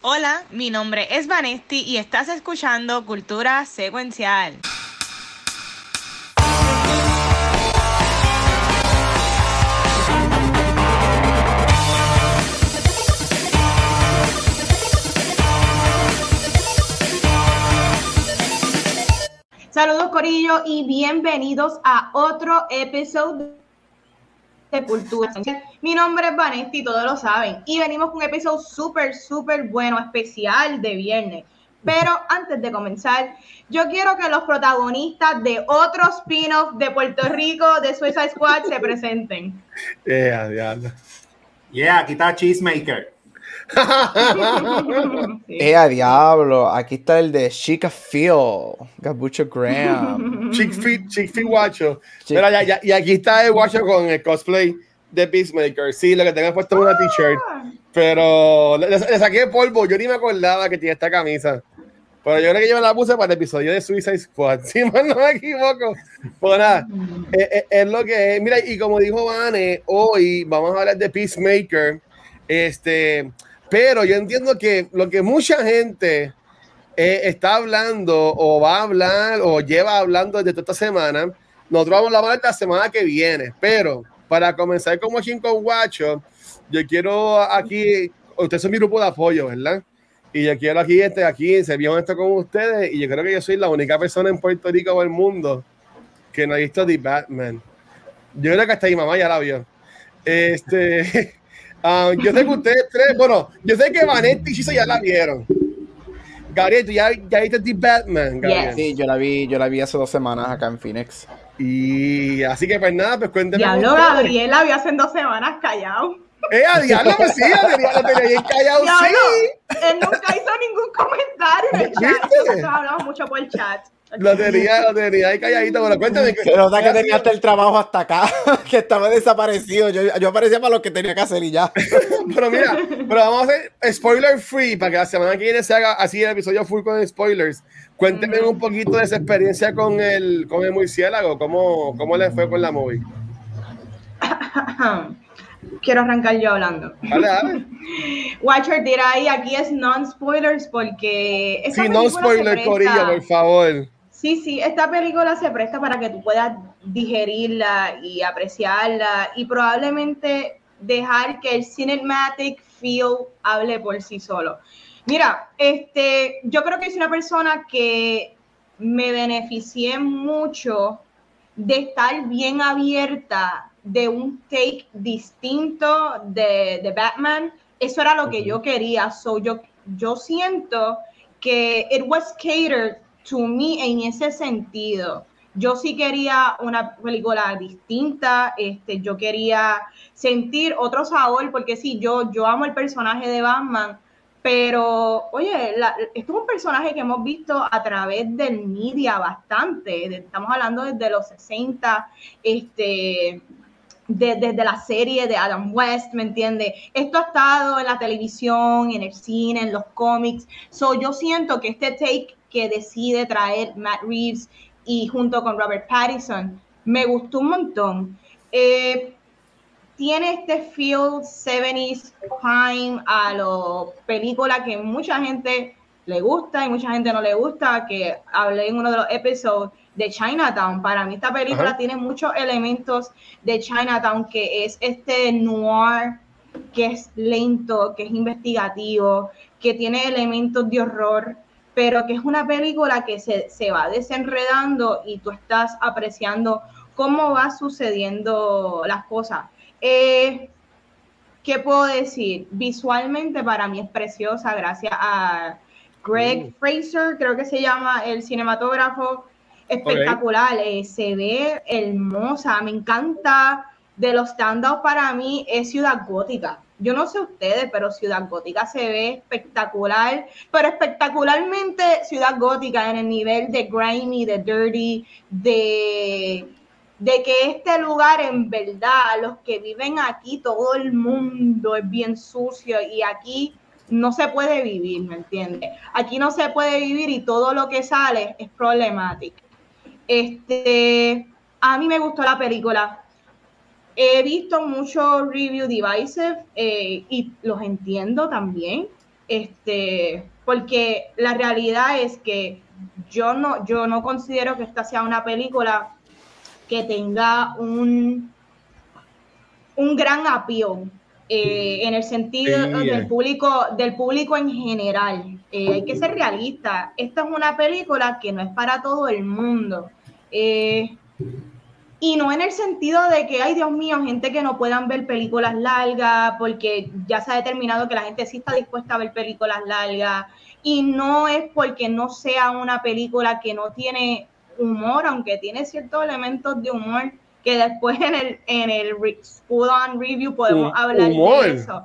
Hola, mi nombre es Vanesti y estás escuchando Cultura Secuencial. Saludos Corillo y bienvenidos a otro episodio de Cultura. Mi nombre es Vanesti, todos lo saben, y venimos con un episodio súper, súper bueno, especial de viernes. Pero antes de comenzar, yo quiero que los protagonistas de otro spin-off de Puerto Rico, de Suicide Squad, se presenten. Yeah, diablo. Yeah, aquí está Cheesemaker. Eh, a diablo, aquí está el de Chica Phil, Gabucho Graham. Chick Fit, Chick Fit Guacho. Mira, ya, ya- y aquí está el Guacho con el cosplay de Peacemaker. Sí, lo que tenga puesto es una t-shirt. Pero le, le saqué polvo. Yo ni me acordaba que tenía esta camisa. Pero yo creo que yo me la puse para el episodio de Suicide Squad. Si mal no me equivoco. Pues nada, es, es- es lo que es. Mira, y como dijo Vane, hoy vamos a hablar de Peacemaker. Este, pero yo entiendo que lo que mucha gente eh, está hablando o va a hablar o lleva hablando desde toda esta semana, nosotros vamos a hablar la semana que viene. Pero para comenzar como Machine con Guacho, yo quiero aquí, ustedes son mi grupo de apoyo, ¿verdad? Y yo quiero aquí, este, aquí, ser bien honesto con ustedes. Y yo creo que yo soy la única persona en Puerto Rico o el mundo que no ha visto The Batman. Yo creo que hasta mi mamá ya la vio. Este, ah, yo sé que ustedes tres, bueno, yo sé que Vanetti y Chiso ya la vieron. Gabriel, tú ya, ya viste The Batman, Gabriel. Sí, yo la vi, yo la vi hace dos semanas acá en Phoenix. Y así que pues nada, pues cuéntenme. Diablo. Gabriel la vio hace dos semanas callado. Eh, a diablo, pues sí, a diablo, tenía bien callado, sí. él nunca hizo ningún comentario en el chat. Nosotros hablamos mucho por el chat. Lo tenía, lo tenía ahí calladito, pero cuéntame. Se nota que tenía hasta el trabajo hasta acá, que estaba desaparecido. Yo, yo aparecía para lo que tenía que hacer y ya. Pero mira, pero vamos a hacer spoiler free para que la semana que viene se haga así el episodio full con spoilers. Cuéntenme un poquito de esa experiencia con el, con el murciélago, cómo, cómo le fue con la movie. Quiero arrancar yo hablando. Dale, dale. Watcher, tira ahí, aquí es non-spoilers porque... esta Sí, no película se spoiler, presta- Corillo, por favor. Sí, sí, esta película se presta para que tú puedas digerirla y apreciarla y probablemente dejar que el cinematic feel hable por sí solo. Mira, este, yo creo que soy una persona que me beneficié mucho de estar bien abierta de un take distinto de, de Batman. Eso era lo que yo quería. So, yo, yo siento que it was catered to me en ese sentido. Yo sí quería una película distinta, este, yo quería sentir otro sabor, porque sí, yo, yo amo el personaje de Batman, pero oye, esto es un personaje que hemos visto a través del media bastante, estamos hablando desde los 60, este, de- desde la serie de Adam West, ¿me entiendes? Esto ha estado en la televisión, en el cine, en los cómics. So, yo siento que este take que decide traer Matt Reeves y junto con Robert Pattinson me gustó un montón. Eh, tiene este feel 70s crime a la película que mucha gente le gusta y mucha gente no le gusta, que hablé en uno de los episodios de Chinatown. Para mí esta película Ajá. tiene muchos elementos de Chinatown, que es este noir, que es lento, que es investigativo, que tiene elementos de horror, pero que es una película que se, se va desenredando y tú estás apreciando cómo va sucediendo las cosas. Eh, ¿Qué puedo decir? Visualmente para mí es preciosa, gracias a Greg Fraser, creo que se llama el cinematógrafo, espectacular, eh, se ve hermosa, me encanta. De los standouts para mí es Ciudad Gótica. Yo no sé ustedes, pero Ciudad Gótica se ve espectacular, pero espectacularmente Ciudad Gótica en el nivel de grimy, de dirty, de de que este lugar en verdad, los que viven aquí, todo el mundo es bien sucio y aquí no se puede vivir, ¿me entiendes? Aquí no se puede vivir y todo lo que sale es problemático. Este, a mí me gustó la película. He visto muchos review divisive eh, y los entiendo también. Este, porque la realidad es que yo no, yo no considero que esta sea una película que tenga un, un gran appeal eh, en el sentido del público, del público en general. Eh, hay que ser realista. Esta es una película que no es para todo el mundo. Eh, y no en el sentido de que, ay Dios mío, gente que no puedan ver películas largas, porque ya se ha determinado que la gente sí está dispuesta a ver películas largas. Y no es porque no sea una película que no tiene humor, aunque tiene ciertos elementos de humor, que después en el, en el School on Review podemos hablar de eso.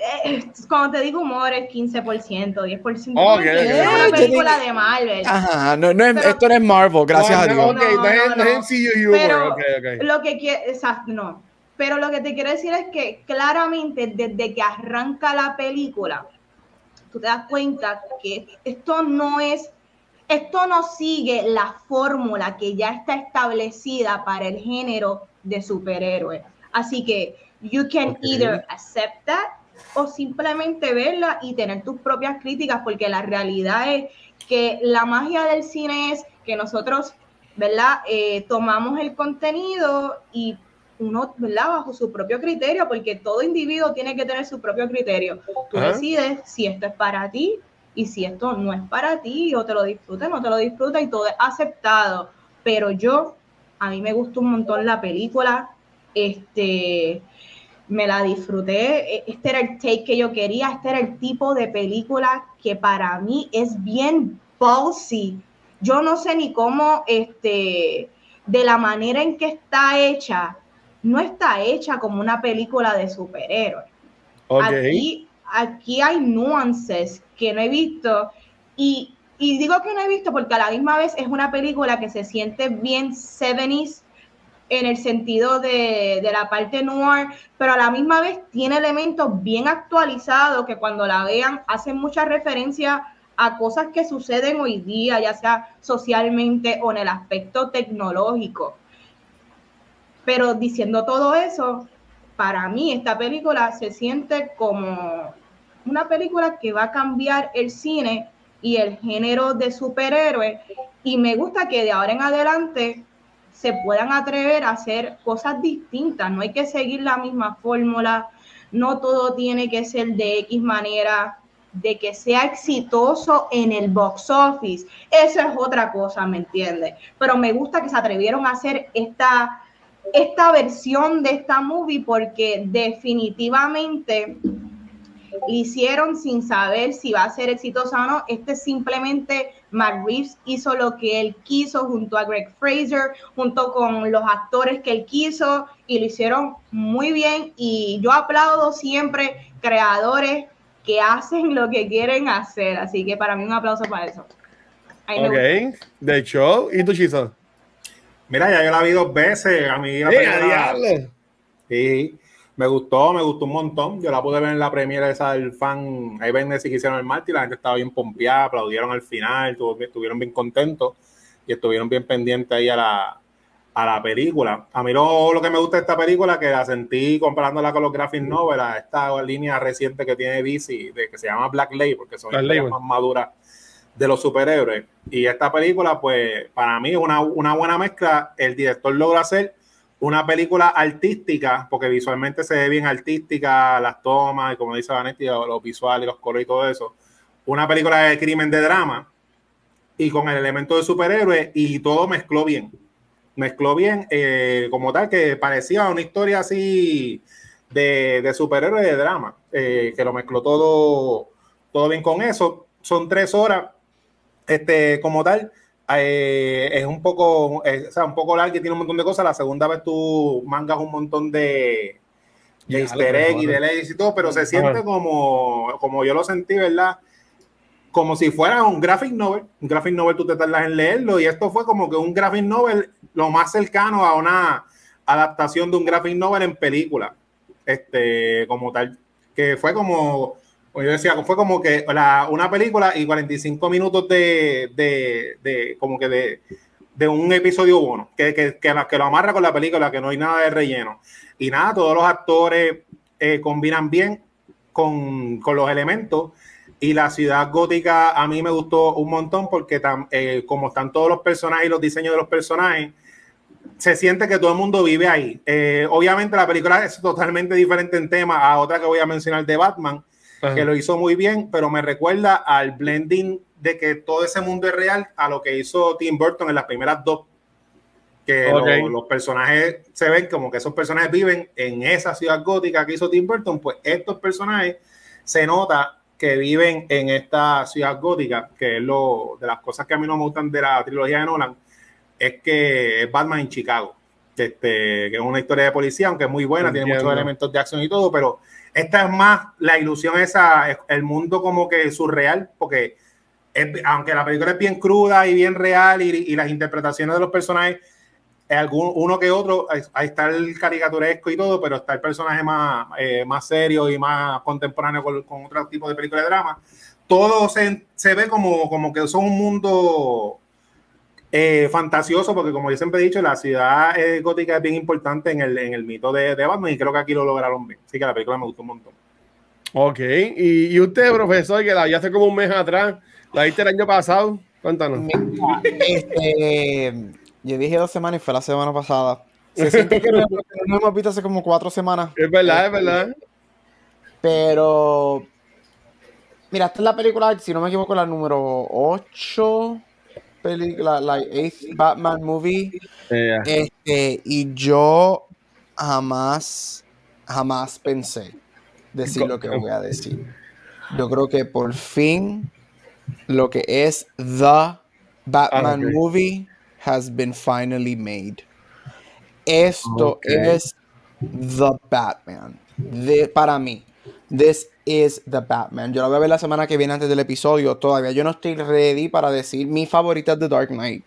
Eh, cuando te digo humor es 15%, 10%. Es una película de Marvel. Ajá, no, no es, esto no es Marvel, gracias a Dios. Ok, no, no, no, es Pero Lo que quiere, exacto, no. Pero lo que te quiero decir es que claramente desde que arranca la película, tú te das cuenta que esto no es, esto no sigue la fórmula que ya está establecida para el género de superhéroe. Así que you can either accept that o simplemente verla y tener tus propias críticas, porque la realidad es que la magia del cine es que nosotros, ¿verdad? Eh, tomamos el contenido y uno, ¿verdad? Bajo su propio criterio, porque todo individuo tiene que tener su propio criterio. Tú decides si esto es para ti y si esto no es para ti, o te lo disfrutas, no te lo disfrutas y todo es aceptado. Pero yo, a mí me gustó un montón la película. Este, me la disfruté. E, este era el take que yo quería, este era el tipo de película que para mí es bien ballsy. Yo no sé ni cómo, este, de la manera en que está hecha, no está hecha como una película de superhéroes. Aquí, aquí hay nuances que no he visto y, y digo que no he visto porque a la misma vez es una película que se siente bien 70s en el sentido de, la parte noir, pero a la misma vez tiene elementos bien actualizados que cuando la vean hacen mucha referencia a cosas que suceden hoy día, ya sea socialmente o en el aspecto tecnológico. Pero diciendo todo eso, para mí esta película se siente como una película que va a cambiar el cine y el género de superhéroe y me gusta que de ahora en adelante se puedan atrever a hacer cosas distintas. No hay que seguir la misma fórmula, no todo tiene que ser de X manera, de que sea exitoso en el box office. Eso es otra cosa, ¿me entiendes? Pero me gusta que se atrevieron a hacer esta, esta versión de esta movie porque definitivamente hicieron sin saber si va a ser exitosa o no. Este simplemente Matt Reeves hizo lo que él quiso junto a Greg Fraser, junto con los actores que él quiso y lo hicieron muy bien. Y yo aplaudo siempre creadores que hacen lo que quieren hacer. Así que para mí un aplauso para eso. ok, de hecho, ¿y tu chizo? Mira, ya yo la vi dos veces. A mí la Sí me gustó, me gustó un montón. Yo la pude ver en la premiere esa del fan, ahí ven si hicieron el martes, la gente estaba bien pompeada, aplaudieron al final, estuvieron bien contentos y estuvieron bien pendientes ahí a la, a la película. A mí lo, lo, que me gusta de esta película, que la sentí comparándola con los graphic novels, esta línea reciente que tiene DC, de, que se llama Black Label, porque son las más maduras de los superhéroes. Y esta película, pues, para mí es una, una buena mezcla. El director logra hacer una película artística, porque visualmente se ve bien artística, las tomas, y como dice Vanetti, los visuales, los colores y todo eso. Una película de crimen de drama y con el elemento de superhéroe y todo mezcló bien. Mezcló bien, eh, como tal, que parecía una historia así de, de superhéroe de drama, eh, que lo mezcló todo, todo bien con eso. Son tres horas, este, como tal eh, es un poco, o sea, un poco largo y tiene un montón de cosas. La segunda vez tú mangas un montón de, de easter egg y de leyes y todo, pero se siente como, como yo lo sentí, ¿verdad? Como si fuera un graphic novel. Un graphic novel tú te tardas en leerlo y esto fue como que un graphic novel lo más cercano a una adaptación de un graphic novel en película. Este, como tal, que fue como pues yo decía, fue como que una película y 45 minutos de, de, como que de, un episodio bueno, que, que, que, lo amarra con la película, que no hay nada de relleno. Y nada, todos los actores eh, combinan bien, con, con los elementos. Y la ciudad gótica a mí me gustó un montón porque eh, como están todos los personajes y los diseños de los personajes, se siente que todo el mundo vive ahí. Eh, obviamente la película es totalmente diferente en tema a otra que voy a mencionar de Batman, que lo hizo muy bien, pero me recuerda al blending de que todo ese mundo es real a lo que hizo Tim Burton en las primeras dos. Que los personajes se ven como que esos personajes viven en esa ciudad gótica que hizo Tim Burton, pues estos personajes se nota que viven en esta ciudad gótica, que es lo de las cosas que a mí no me gustan de la trilogía de Nolan, es que es Batman en Chicago, este, que es una historia de policía, aunque es muy buena, tiene muchos elementos de acción y todo, pero esta es más la ilusión esa, el mundo como que surreal, porque aunque la película es bien cruda y bien real y, y las interpretaciones de los personajes algún, uno que otro, ahí está el caricaturesco y todo, pero está el personaje más, eh, más serio y más contemporáneo con, otro tipo de película de drama. Todo se, se ve como, como que son un mundo eh, fantasioso, porque como yo siempre he dicho, la ciudad eh, gótica es bien importante en el, en el mito de, de, Batman y creo que aquí lo lograron bien. Así que la película me gustó un montón. Ok, y, y usted, profesor, que la vi hace como un mes atrás, la viste el año pasado, cuéntanos. Este, yo dije dos semanas y fue la semana pasada. Se siente que no, hemos visto hace como cuatro semanas. Es verdad, es verdad. Pero. Mira, esta es la película, si no me equivoco, la número 8. Película, la eighth Batman movie. Este, y yo jamás, jamás pensé decir lo que voy a decir. Yo creo que por fin lo que es The Batman ah, movie has been finally made. Esto es The Batman. De, para mí, this is The Batman. Yo lo voy a ver la semana que viene antes del episodio. Todavía yo no estoy ready para decir mi favorita The Dark Knight.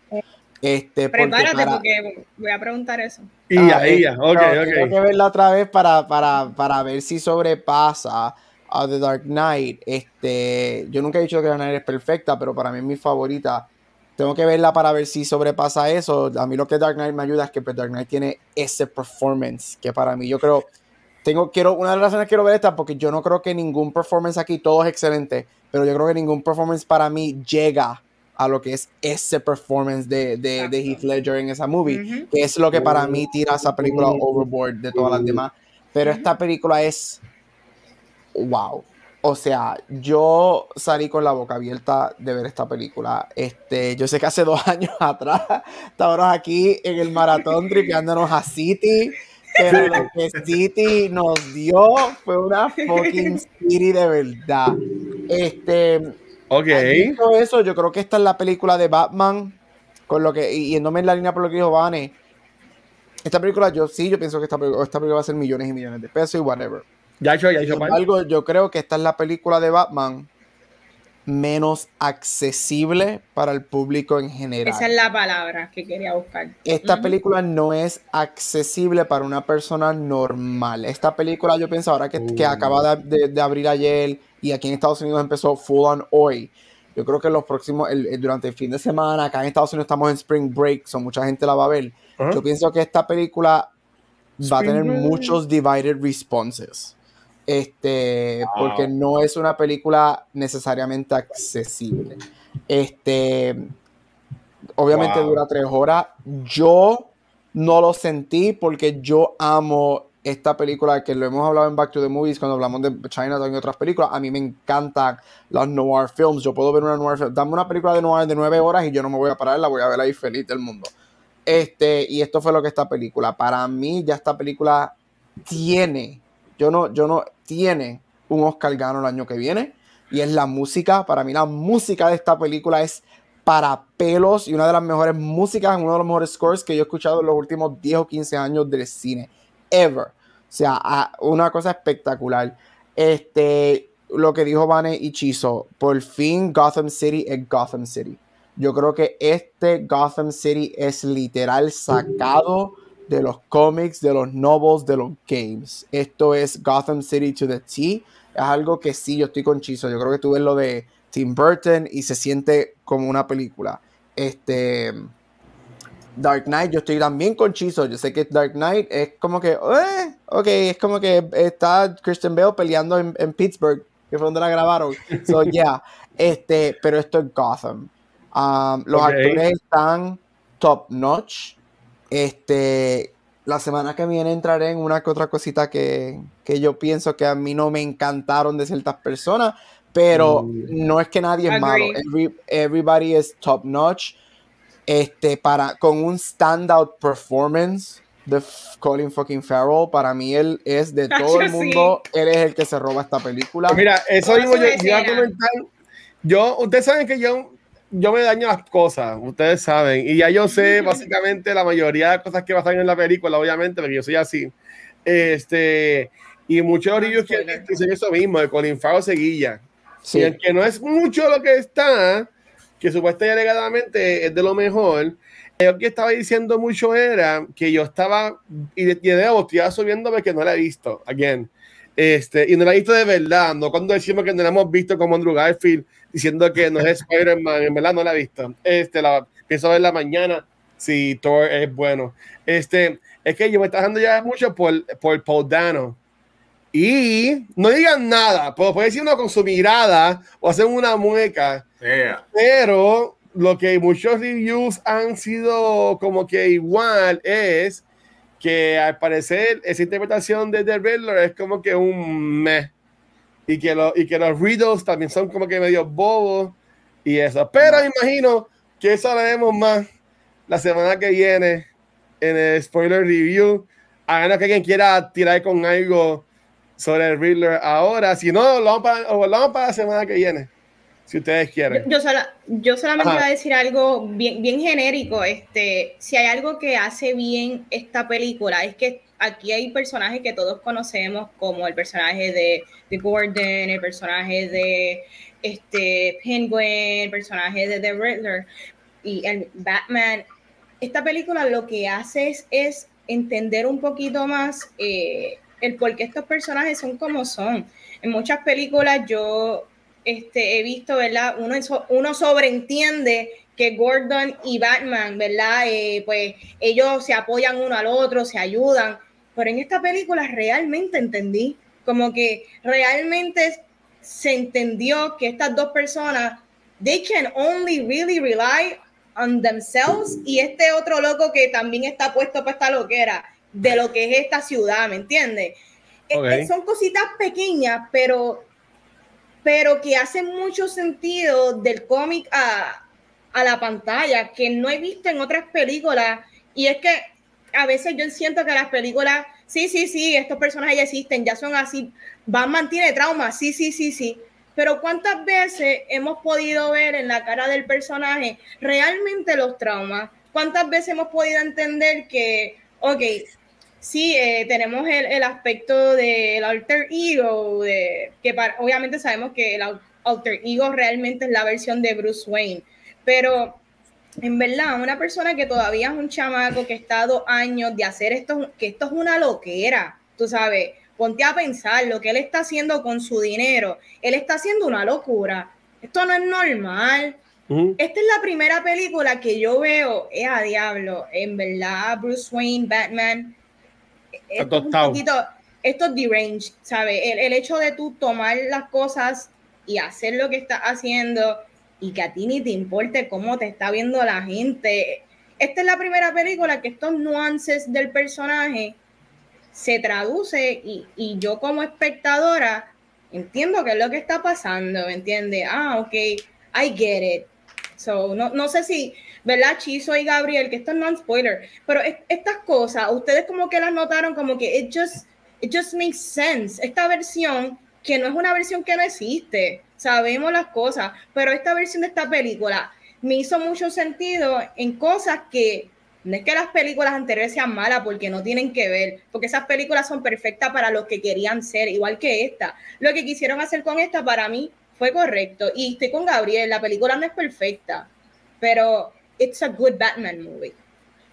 Este, Prepárate porque, voy a preguntar eso. Y ahí, ah, ok, ok. Tengo que verla otra vez para, para, para ver si sobrepasa a The Dark Knight. Este, yo nunca he dicho que The Dark Knight es perfecta, pero para mí es mi favorita. Tengo que verla para ver si sobrepasa eso. A mí lo que Dark Knight me ayuda es que pues, Dark Knight tiene ese performance que para mí yo creo tengo quiero una de las razones que quiero ver esta porque yo no creo que ningún performance aquí todo es excelente, pero yo creo que ningún performance para mí llega a lo que es ese performance de, de, de Heath Ledger en esa movie, que es lo que para mí tira esa película overboard de todas las demás. Pero esta película es wow. O sea, yo salí con la boca abierta de ver esta película. Este, yo sé que hace dos años atrás estábamos aquí en el maratón tripeándonos a City, pero lo que City nos dio fue una fucking City de verdad. Este, ok. eso, yo creo que esta es la película de Batman, con lo que, y yéndome en la línea por lo que dijo Vane. Esta película, yo sí, yo pienso que esta, esta película va a ser millones y millones de pesos y whatever. Ya hecho, ya hecho. algo, yo creo que esta es la película de Batman menos accesible para el público en general. Esa es la palabra que quería buscar. Esta película no es accesible para una persona normal. Esta película yo pienso ahora que, que uh. acaba de, abrir ayer y aquí en Estados Unidos empezó full on hoy. Yo creo que los próximos, durante el fin de semana, acá en Estados Unidos estamos en Spring Break, so mucha gente la va a ver. Yo pienso que esta película va a tener muchos divided responses. Este, porque no es una película necesariamente accesible. Este, obviamente dura tres horas. Yo no lo sentí porque yo amo esta película que lo hemos hablado en Back to the Movies cuando hablamos de China y otras películas. A mí me encantan los noir films. Yo puedo ver una noir film. Dame una película de noir de nueve horas y yo no me voy a parar, la voy a ver ahí feliz del mundo. Este, y esto fue lo que esta película. Para mí, ya esta película tiene yo no, yo no tiene un Oscar gano el año que viene. Y es la música. Para mí la música de esta película es para pelos y una de las mejores músicas, uno de los mejores scores que yo he escuchado en los últimos 10 o 15 años del cine. Ever. O sea, una cosa espectacular. Este, lo que dijo Vane y Chizo, por fin Gotham City es Gotham City. Yo creo que este Gotham City es literal sacado de los cómics, de los novels, de los games. Esto es Gotham City to the T. Es algo que sí, yo estoy con Chizo. Yo creo que tú ves lo de Tim Burton y se siente como una película. Este. Dark Knight, yo estoy también con Chizo. Yo sé que Dark Knight es como que, eh, ok, es como que está Christian Bale peleando en, en Pittsburgh, que fue donde la grabaron. So, yeah, este, pero esto es Gotham. Um, los actores están top notch. Este, la semana que viene entraré en una que otra cosita que, que yo pienso que a mí no me encantaron de ciertas personas, pero Mm. no es que nadie es malo. Every- everybody is top notch. Este, para, con un standout performance de Colin fucking Farrell, para mí él es de todo el Sí. mundo, él es el que se roba esta película. Pues mira, eso su yo, yo iba a comentar. Yo, ustedes saben que yo, yo me daño las cosas, ustedes saben, y ya yo sé básicamente la mayoría de cosas que pasan en la película, obviamente, porque yo soy así. Este, y muchos reviews que dicen eso mismo, de Colin Farrell seguilla. Sí. Y el que no es mucho lo que está, que supuestamente alegadamente es de lo mejor, lo que estaba diciendo mucho era que yo estaba, y de, y de nuevo, estoy asumiéndome que no la he visto, again. Este, y no la he visto de verdad, no cuando decimos que no la hemos visto como Andrew Garfield diciendo que no es Spider-Man, en verdad no la he visto. Este, la pienso ver la mañana si Thor es bueno. Este, es que yo me está dejando ya mucho por, por Paul Dano. Y no digan nada, pero puede decir uno con su mirada o hacer una mueca, Yeah. pero lo que muchos reviews han sido como que igual es que al parecer esa interpretación de The Riddler es como que un meh. Y que, lo- y que los riddles también son como que medio bobos y eso. Pero imagino que eso haremos más la semana que viene en el spoiler review. A menos que alguien quiera tirar con algo sobre el Riddler ahora. Si no, lo vamos para, lo vamos para la semana que viene. Si ustedes Yo, quieren. yo sola- yo solamente Ajá. iba a decir algo bien, bien genérico. Este, si hay algo que hace bien esta película, es que aquí hay personajes que todos conocemos, como el personaje de, de Gordon, el personaje de este, Penguin, el personaje de The Riddler y el Batman. Esta película lo que hace es, es entender un poquito más eh, el por qué estos personajes son como son. En muchas películas yo este, he visto, ¿verdad? Uno, uno sobreentiende que Gordon y Batman, ¿verdad? Eh, pues ellos se apoyan uno al otro, se ayudan. Pero en esta película realmente entendí, como que realmente se entendió que estas dos personas, they can only really rely on themselves y este otro loco que también está puesto para esta loquera de lo que es esta ciudad, ¿me entiendes? Eh, Ok. eh, son cositas pequeñas, pero pero que hacen mucho sentido del cómic a, a la pantalla, que no he visto en otras películas. Y es que a veces yo siento que las películas, sí, sí, sí, estos personajes ya existen, ya son así. Batman tiene trauma, sí, sí, sí, sí. Pero ¿cuántas veces hemos podido ver en la cara del personaje realmente los traumas? ¿Cuántas veces hemos podido entender que, ok, sí, eh, tenemos el, el aspecto del alter ego, de, que para- obviamente sabemos que el al- alter ego realmente es la versión de Bruce Wayne, pero en verdad, una persona que todavía es un chamaco que está dos años de hacer esto, que esto es una loquera, tú sabes, ponte a pensar lo que él está haciendo con su dinero, él está haciendo una locura, esto no es normal, esta es la primera película que yo veo, es a diablo, en verdad, Bruce Wayne, Batman, esto es un poquito, esto es deranged, ¿sabes? El, el hecho de tú tomar las cosas y hacer lo que estás haciendo y que a ti ni te importe cómo te está viendo la gente. Esta es la primera película que estos nuances del personaje se traduce y, y yo como espectadora entiendo qué es lo que está pasando, ¿me entiendes? Ah, ok, I get it. So, no, no sé si, ¿verdad? Chizo y Gabriel, que esto es spoiler, pero es- estas cosas, ustedes como que las notaron como que it just, it just makes sense. Esta versión, que no es una versión que no existe, sabemos las cosas, pero esta versión de esta película me hizo mucho sentido en cosas que no es que las películas anteriores sean malas porque no tienen que ver, porque esas películas son perfectas para lo que querían ser, igual que esta. Lo que quisieron hacer con esta para mí fue correcto. Y estoy con Gabriel, la película no es perfecta, pero it's a good Batman movie.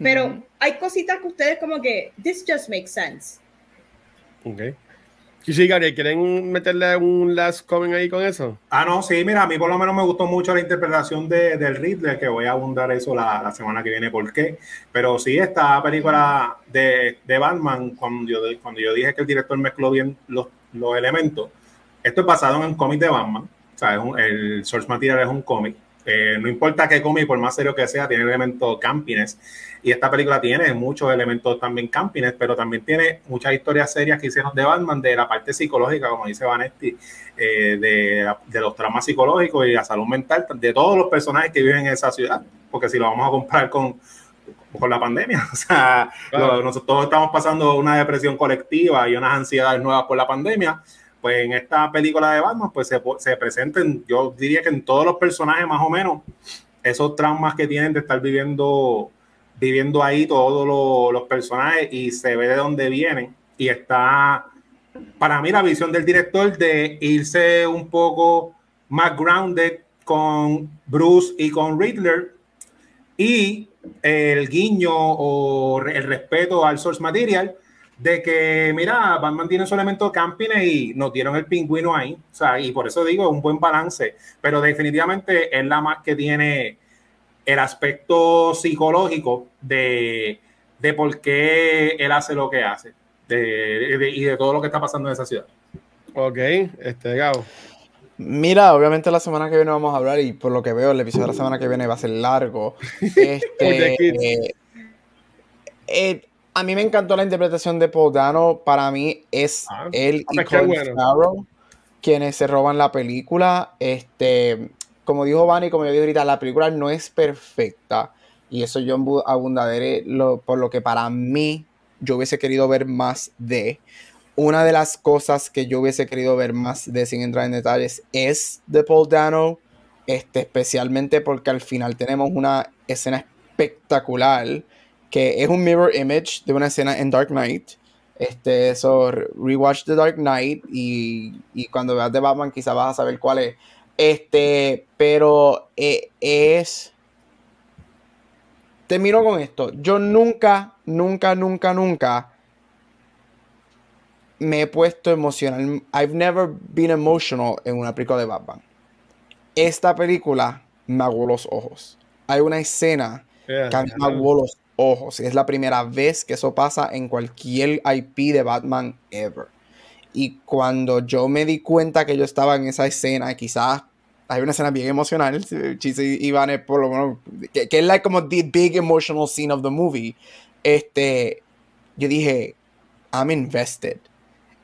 Pero hay cositas que ustedes como que, this just makes sense. Ok. Gary, ¿quieren meterle un last comment ahí con eso? Ah, no, sí, mira, a mí por lo menos me gustó mucho la interpretación de, del Ridley, que voy a abundar eso la, la, semana que viene, ¿por qué? Pero sí, esta película de, de Batman, cuando yo, cuando yo dije que el director mezcló bien los, los elementos, esto es basado en un cómic de Batman, o sea, es un, el source material es un cómic, eh, no importa qué cómic, por más serio que sea, tiene elementos campines. Y esta película tiene muchos elementos también campines, pero también tiene muchas historias serias que hicieron de Batman, de la parte psicológica, como dice Vanetti, eh, de, de, los traumas psicológicos y la salud mental de todos los personajes que viven en esa ciudad. Porque si lo vamos a comparar con, con la pandemia, o sea, nosotros todos estamos pasando una depresión colectiva y unas ansiedades nuevas por la pandemia. Pues en esta película de Batman, pues se, se presenten, yo diría que en todos los personajes más o menos, esos traumas que tienen de estar viviendo viviendo ahí todos los, los personajes y se ve de dónde vienen. Y está, para mí, la visión del director de irse un poco más grounded con Bruce y con Riddler y el guiño o el respeto al source material de que, mira, Batman tiene su elemento camping y nos dieron el pingüino ahí. O sea, y por eso digo, es un buen balance. Pero definitivamente es la más que tiene el aspecto psicológico de, de por qué él hace lo que hace de, y de todo lo que está pasando en esa ciudad. Ok, este Gabo. Mira, obviamente la semana que viene vamos a hablar y por lo que veo el episodio de la semana que viene va a ser largo. Este, eh, eh, a mí me encantó la interpretación de Paul Dano. Para mí es ah, él y Colin bueno. quienes se roban la película. Este, como dijo Vani, como yo dije ahorita, la película no es perfecta. Y eso yo abundaré lo, por lo que para mí yo hubiese querido ver más de. Una de las cosas que yo hubiese querido ver más de, sin entrar en detalles, es de Paul Dano. Este, especialmente porque al final tenemos una escena espectacular que es un mirror image de una escena en Dark Knight. Este, eso, rewatch The Dark Knight y, y cuando veas de Batman quizás vas a saber cuál es. Este, pero eh, es. Termino con esto. Yo nunca, nunca, nunca, nunca me he puesto emocional. I've never been emotional en una película de Batman. Esta película me aguó los ojos. Hay una escena que me aguó los ojos. Es la primera vez que eso pasa en cualquier IP de Batman ever. Y cuando yo me di cuenta que yo estaba en esa escena, quizás hay una escena bien emocional, Chise y Iván por lo menos, que, es like como the big emotional scene of the movie. Este, yo dije, I'm invested.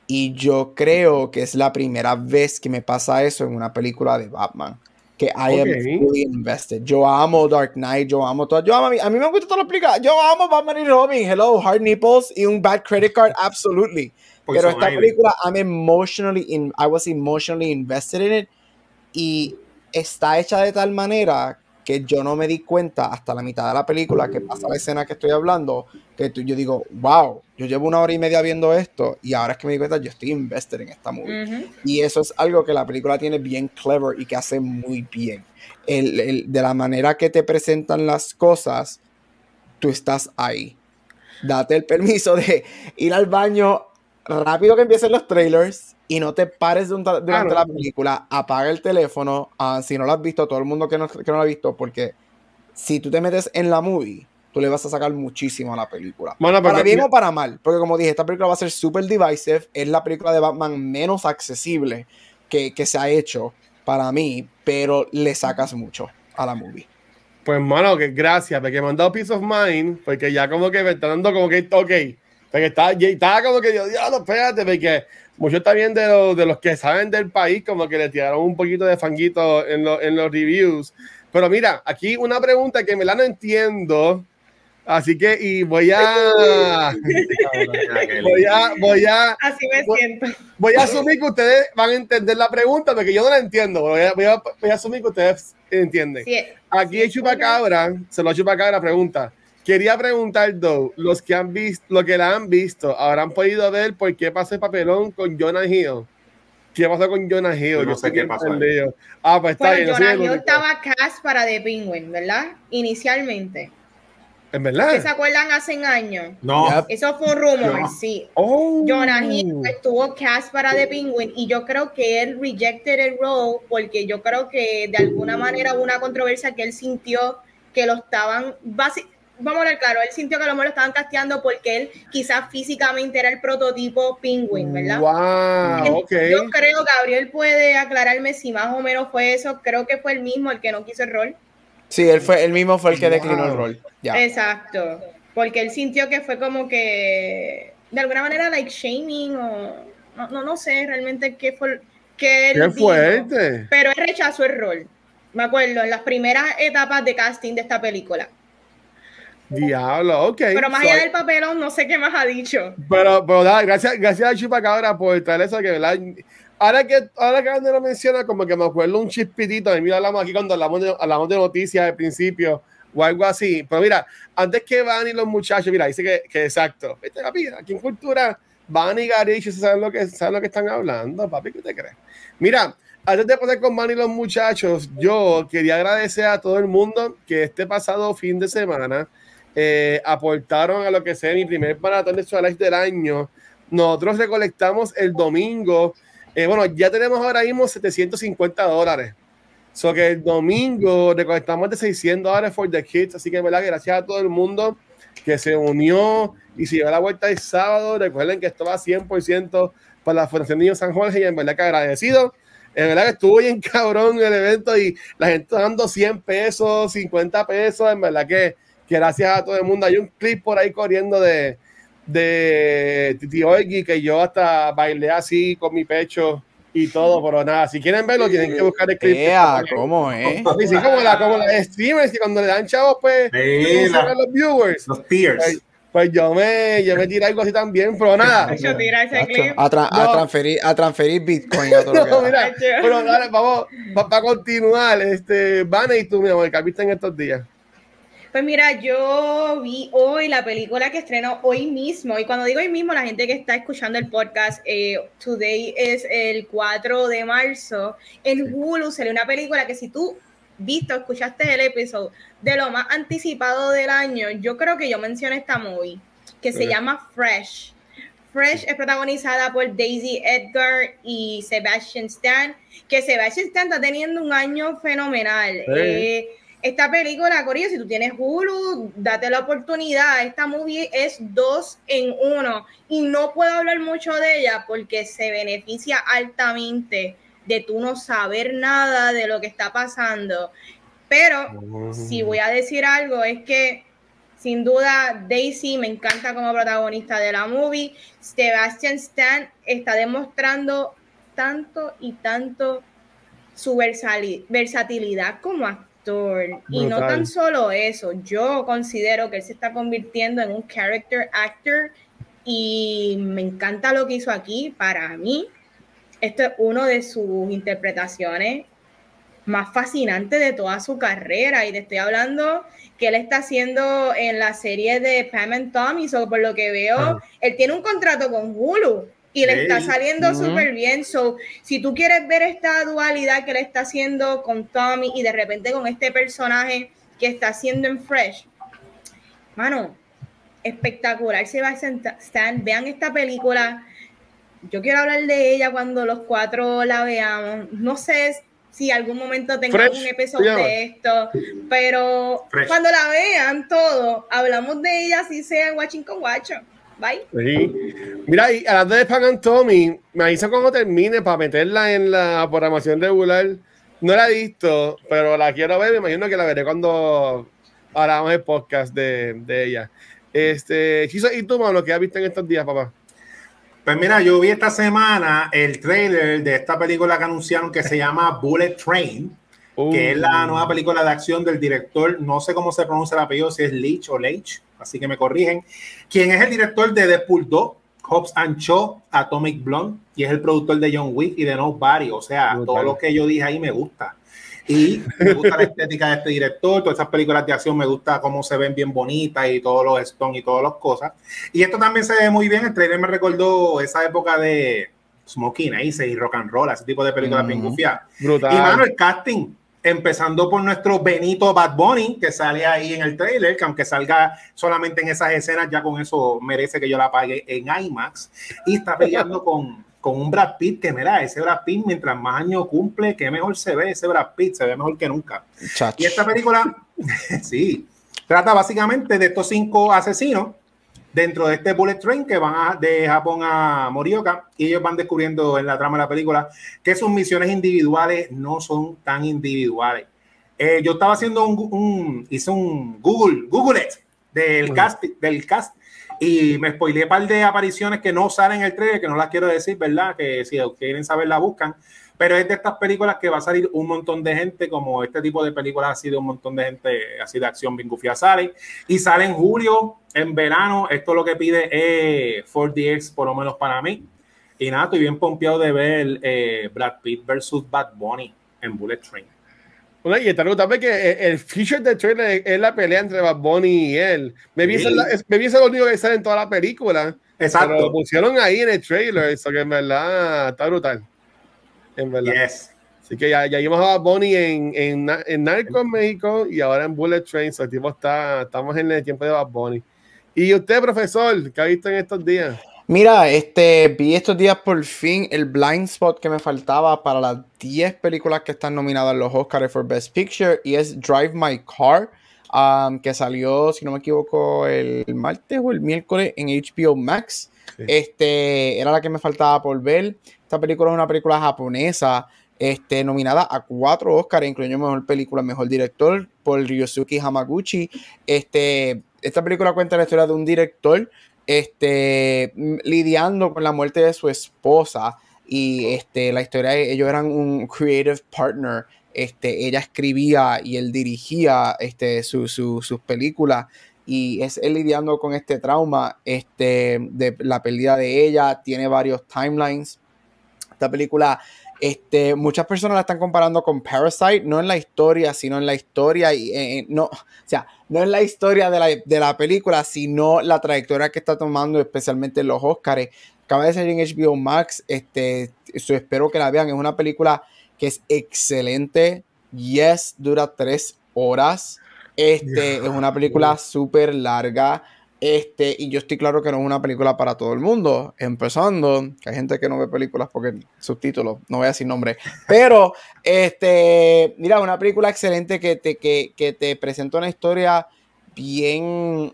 Y yo creo que es la primera vez que me pasa eso en una película de Batman. Que I am fully invested. Yo amo Dark Knight, yo amo todo. Yo amo, a mí me gusta todo lo películas. Yo amo Batman y Robin. Hello, Hard Nipples y un bad credit card, absolutely. Pero esta película, I'm emotionally, in, I was emotionally invested in it y está hecha de tal manera que yo no me di cuenta hasta la mitad de la película que pasa la escena que estoy hablando, que yo digo, wow, yo llevo una hora y media viendo esto y ahora es que me di cuenta, yo estoy invested en esta movie. Y eso es algo que la película tiene bien clever y que hace muy bien. El, el, de la manera que te presentan las cosas, tú estás ahí. Date el permiso de ir al baño rápido que empiecen los trailers y no te pares durante la película, apaga el teléfono, uh, si no lo has visto, todo el mundo que no, que no lo ha visto, porque si tú te metes en la movie, tú le vas a sacar muchísimo a la película. para bien o para mal, porque como dije, esta película va a ser super divisive, es la película de Batman menos accesible que, que se ha hecho para mí, pero le sacas mucho a la movie. Pues, mano, que gracias, porque me han dado peace of mind, porque ya como que me está dando como que, ok, porque estaba, estaba como que, Dios, Dios, espérate, porque muchos también de los, de los que saben del país, como que le tiraron un poquito de fanguito en, en los reviews. Pero mira, aquí una pregunta que me la no entiendo. Así que, y voy a. voy a. Voy a. Así me siento. Voy a asumir que ustedes van a entender la pregunta, porque yo no la entiendo. Voy a, voy a, voy a asumir que ustedes entienden. Sí, aquí el chupacabra, se lo chupacabra pregunta. Quería preguntar, Do, los que han visto, lo que la han visto, habrán podido ver por qué pasó el papelón con Jonah Hill. ¿Qué pasó con Jonah Hill? Yo no sé qué pasó. Ah, pues está bien. Jonah Hill estaba cast para The Penguin, ¿verdad? Inicialmente. ¿En verdad? ¿Se acuerdan hace años? No. Eso fue un rumor, sí. Oh. Jonah Hill estuvo cast para The Penguin y yo creo que él rejected el role porque yo creo que de alguna manera hubo una controversia que él sintió que lo estaban, vamos a ver claro, él sintió que a lo mejor lo estaban casteando porque él quizás físicamente era el prototipo Penguin, ¿verdad? Wow, okay. Yo creo, Gabriel puede aclararme si más o menos fue eso, creo que fue el mismo el que no quiso el rol. Sí, él fue, el mismo fue el que declinó el rol. Exacto. Porque él sintió que fue como que de alguna manera like shaming o no, no, no sé realmente qué fue que él qué fuerte. pero él rechazó el rol. Me acuerdo en las primeras etapas de casting de esta película. Diablo, ok. Pero más allá del papelón, no sé qué más ha dicho. Pero, pero da, gracias, gracias a Chupacabra por traer eso que, ¿verdad? Ahora que, ahora que Andrés lo menciona, como que me acuerdo un chispitito, y mira, hablamos aquí cuando hablamos de, hablamos de noticias al principio, o algo así. Pero mira, antes que van y los muchachos, mira, dice que, que exacto. Viste, papi, aquí en cultura, van y Garich saben lo que saben lo que están hablando, papi, ¿qué te crees? Mira, antes de poner con Van y los muchachos, yo quería agradecer a todo el mundo que este pasado fin de semana eh, aportaron a lo que sea mi primer maratón de Twilight del año. Nosotros recolectamos el domingo eh, bueno, ya tenemos ahora mismo 750 dólares. So que el domingo recolectamos de 600 dólares for the kids. Así que, ¿verdad? Gracias a todo el mundo que se unió y se llevó la vuelta el sábado. Recuerden que esto va 100% para la Fundación Niño San Jorge y en verdad que agradecido. En verdad que estuvo bien cabrón el evento y la gente dando 100 pesos, 50 pesos. En verdad que, que gracias a todo el mundo. Hay un clip por ahí corriendo de, de Titi Oigi que yo hasta bailé así con mi pecho y todo, pero nada, si quieren verlo tienen que buscar el clip. ¿Cómo es? Sí, como la, como la streamers que cuando le dan chavos, pues, sí, la, los viewers. Los peers. Pues, pues, yo me, yo me tiré algo así también, pero nada. Yo tira ese clip. A, tra no. a, transferir, a transferir Bitcoin a todo no, mira, pero dale, vamos, para continuar, este, Vane y tú, mi amor, ¿qué has visto en estos días? Pues mira, yo vi hoy la película que estrenó hoy mismo, y cuando digo hoy mismo, la gente que está escuchando el podcast, eh, today es el 4 de marzo, en Hulu salió una película que si tú viste o escuchaste el episodio de lo más anticipado del año, yo creo que yo mencioné esta movie, que se llama Fresh. Fresh es protagonizada por Daisy Edgar y Sebastian Stan, que Sebastian Stan está teniendo un año fenomenal. Eh, esta película, Corillo, si tú tienes Hulu, date la oportunidad. Esta movie es dos en uno y no puedo hablar mucho de ella porque se beneficia altamente de tú no saber nada de lo que está pasando. Pero si voy a decir algo es que sin duda Daisy me encanta como protagonista de la movie. Sebastian Stan está demostrando tanto y tanto su versatilidad como actor y no tan solo eso, yo considero que él se está convirtiendo en un character actor y me encanta lo que hizo aquí. Para mí, esto es una de sus interpretaciones más fascinantes de toda su carrera. Y te estoy hablando que él está haciendo en la serie de Pam and Tommy. So, por lo que veo, él tiene un contrato con Hulu y le está saliendo súper bien. So, si tú quieres ver esta dualidad que le está haciendo con Tommy y de repente con este personaje que está haciendo en Fresh, mano, espectacular. Se va a Stan, vean esta película. Yo quiero hablar de ella cuando los cuatro la veamos. No sé si algún momento tengamos un episodio de esto, pero cuando la vean todo, hablamos de ella, si sea en Watching con Watcho. Bye. Mira, y hablando de Pan Tommy, me avisa cuando termine para meterla en la programación regular. No la he visto, pero la quiero ver. Me imagino que la veré cuando hagamos el podcast de, de ella. Este, ¿y tú, mano, qué has visto en estos días, papá? Pues mira, yo vi esta semana el trailer de esta película que anunciaron que se llama Bullet Train, que es la uh. nueva película de acción del director, no sé cómo se pronuncia el apellido, si es Leach o Leach, así que me corrigen, quien es el director de Deadpool 2, Hobbs and Shaw, Atomic Blonde, y es el productor de John Wick y de Nobody. O sea, todo lo que yo dije ahí me gusta. Y me gusta la estética de este director, todas esas películas de acción me gusta cómo se ven bien bonitas y todos los Stone y todas las cosas. Y esto también se ve muy bien, el trailer me recordó esa época de Smoking Ace y Rock and Roll, ese tipo de películas bien gufiadas. Y mano, el casting, empezando por nuestro Benito Bad Bunny, que sale ahí en el trailer, que aunque salga solamente en esas escenas, ya con eso merece que yo la pague en IMAX. Y está peleando con, con un Brad Pitt, que mira, ese Brad Pitt, mientras más años cumple, que mejor se ve ese Brad Pitt, se ve mejor que nunca. Y esta película, sí, trata básicamente de estos cinco asesinos dentro de este bullet train que van de Japón a Morioka y ellos van descubriendo en la trama de la película que sus misiones individuales no son tan individuales. Eh, yo estaba haciendo un, hice un Google, Google it del cast, del cast y me spoileé un par de apariciones que no salen en el trailer, que no las quiero decir, ¿verdad? Que si quieren saber la buscan. Pero es de estas películas que va a salir un montón de gente, como este tipo de películas ha sido un montón de gente así de acción bien sale. Y sale en julio, en verano. Esto lo que pide es 4DX, por lo menos para mí. Y nada, estoy bien pompeado de ver eh, Brad Pitt versus Bad Bunny en Bullet Train. Bueno, y está también que el feature de trailer es la pelea entre Bad Bunny y él. Me vi, me lo único que sale en toda la película. Exacto. Pero lo pusieron ahí en el trailer, eso que en verdad está brutal en verdad. Así que ya, ya vimos a Bonnie en, en, en Narco en México y ahora en Bullet Train. So, tipo está, estamos en el tiempo de Bad Bunny. ¿Y usted, profesor, qué ha visto en estos días? Mira, este, vi estos días por fin el blind spot que me faltaba para las 10 películas que están nominadas en los Oscars for Best Picture y es Drive My Car, um, que salió, si no me equivoco, el martes o el miércoles en HBO Max. Este, era la que me faltaba por ver. Esta película es una película japonesa, este, nominada a cuatro Oscars, incluyendo Mejor Película, Mejor Director, por Ryosuke Hamaguchi. Este, esta película cuenta la historia de un director este, lidiando con la muerte de su esposa y este, la historia, ellos eran un creative partner, este, ella escribía y él dirigía este, sus películas y es él lidiando con este trauma este, de la pérdida de ella, tiene varios timelines. Esta película, este, muchas personas la están comparando con Parasite, no en la historia, sino en la historia, y eh, eh, no, o sea, no en la historia de la, de la, película, sino la trayectoria que está tomando, especialmente en los Oscars. Acaba de salir en HBO Max, este, espero que la vean, es una película que es excelente, yes, dura tres horas, este, es una película súper larga. Este, y yo estoy claro que no es una película para todo el mundo. Empezando, que hay gente que no ve películas porque subtítulos, no voy a decir nombre. Pero, este, mira, una película excelente que te, que, que te presenta una historia bien,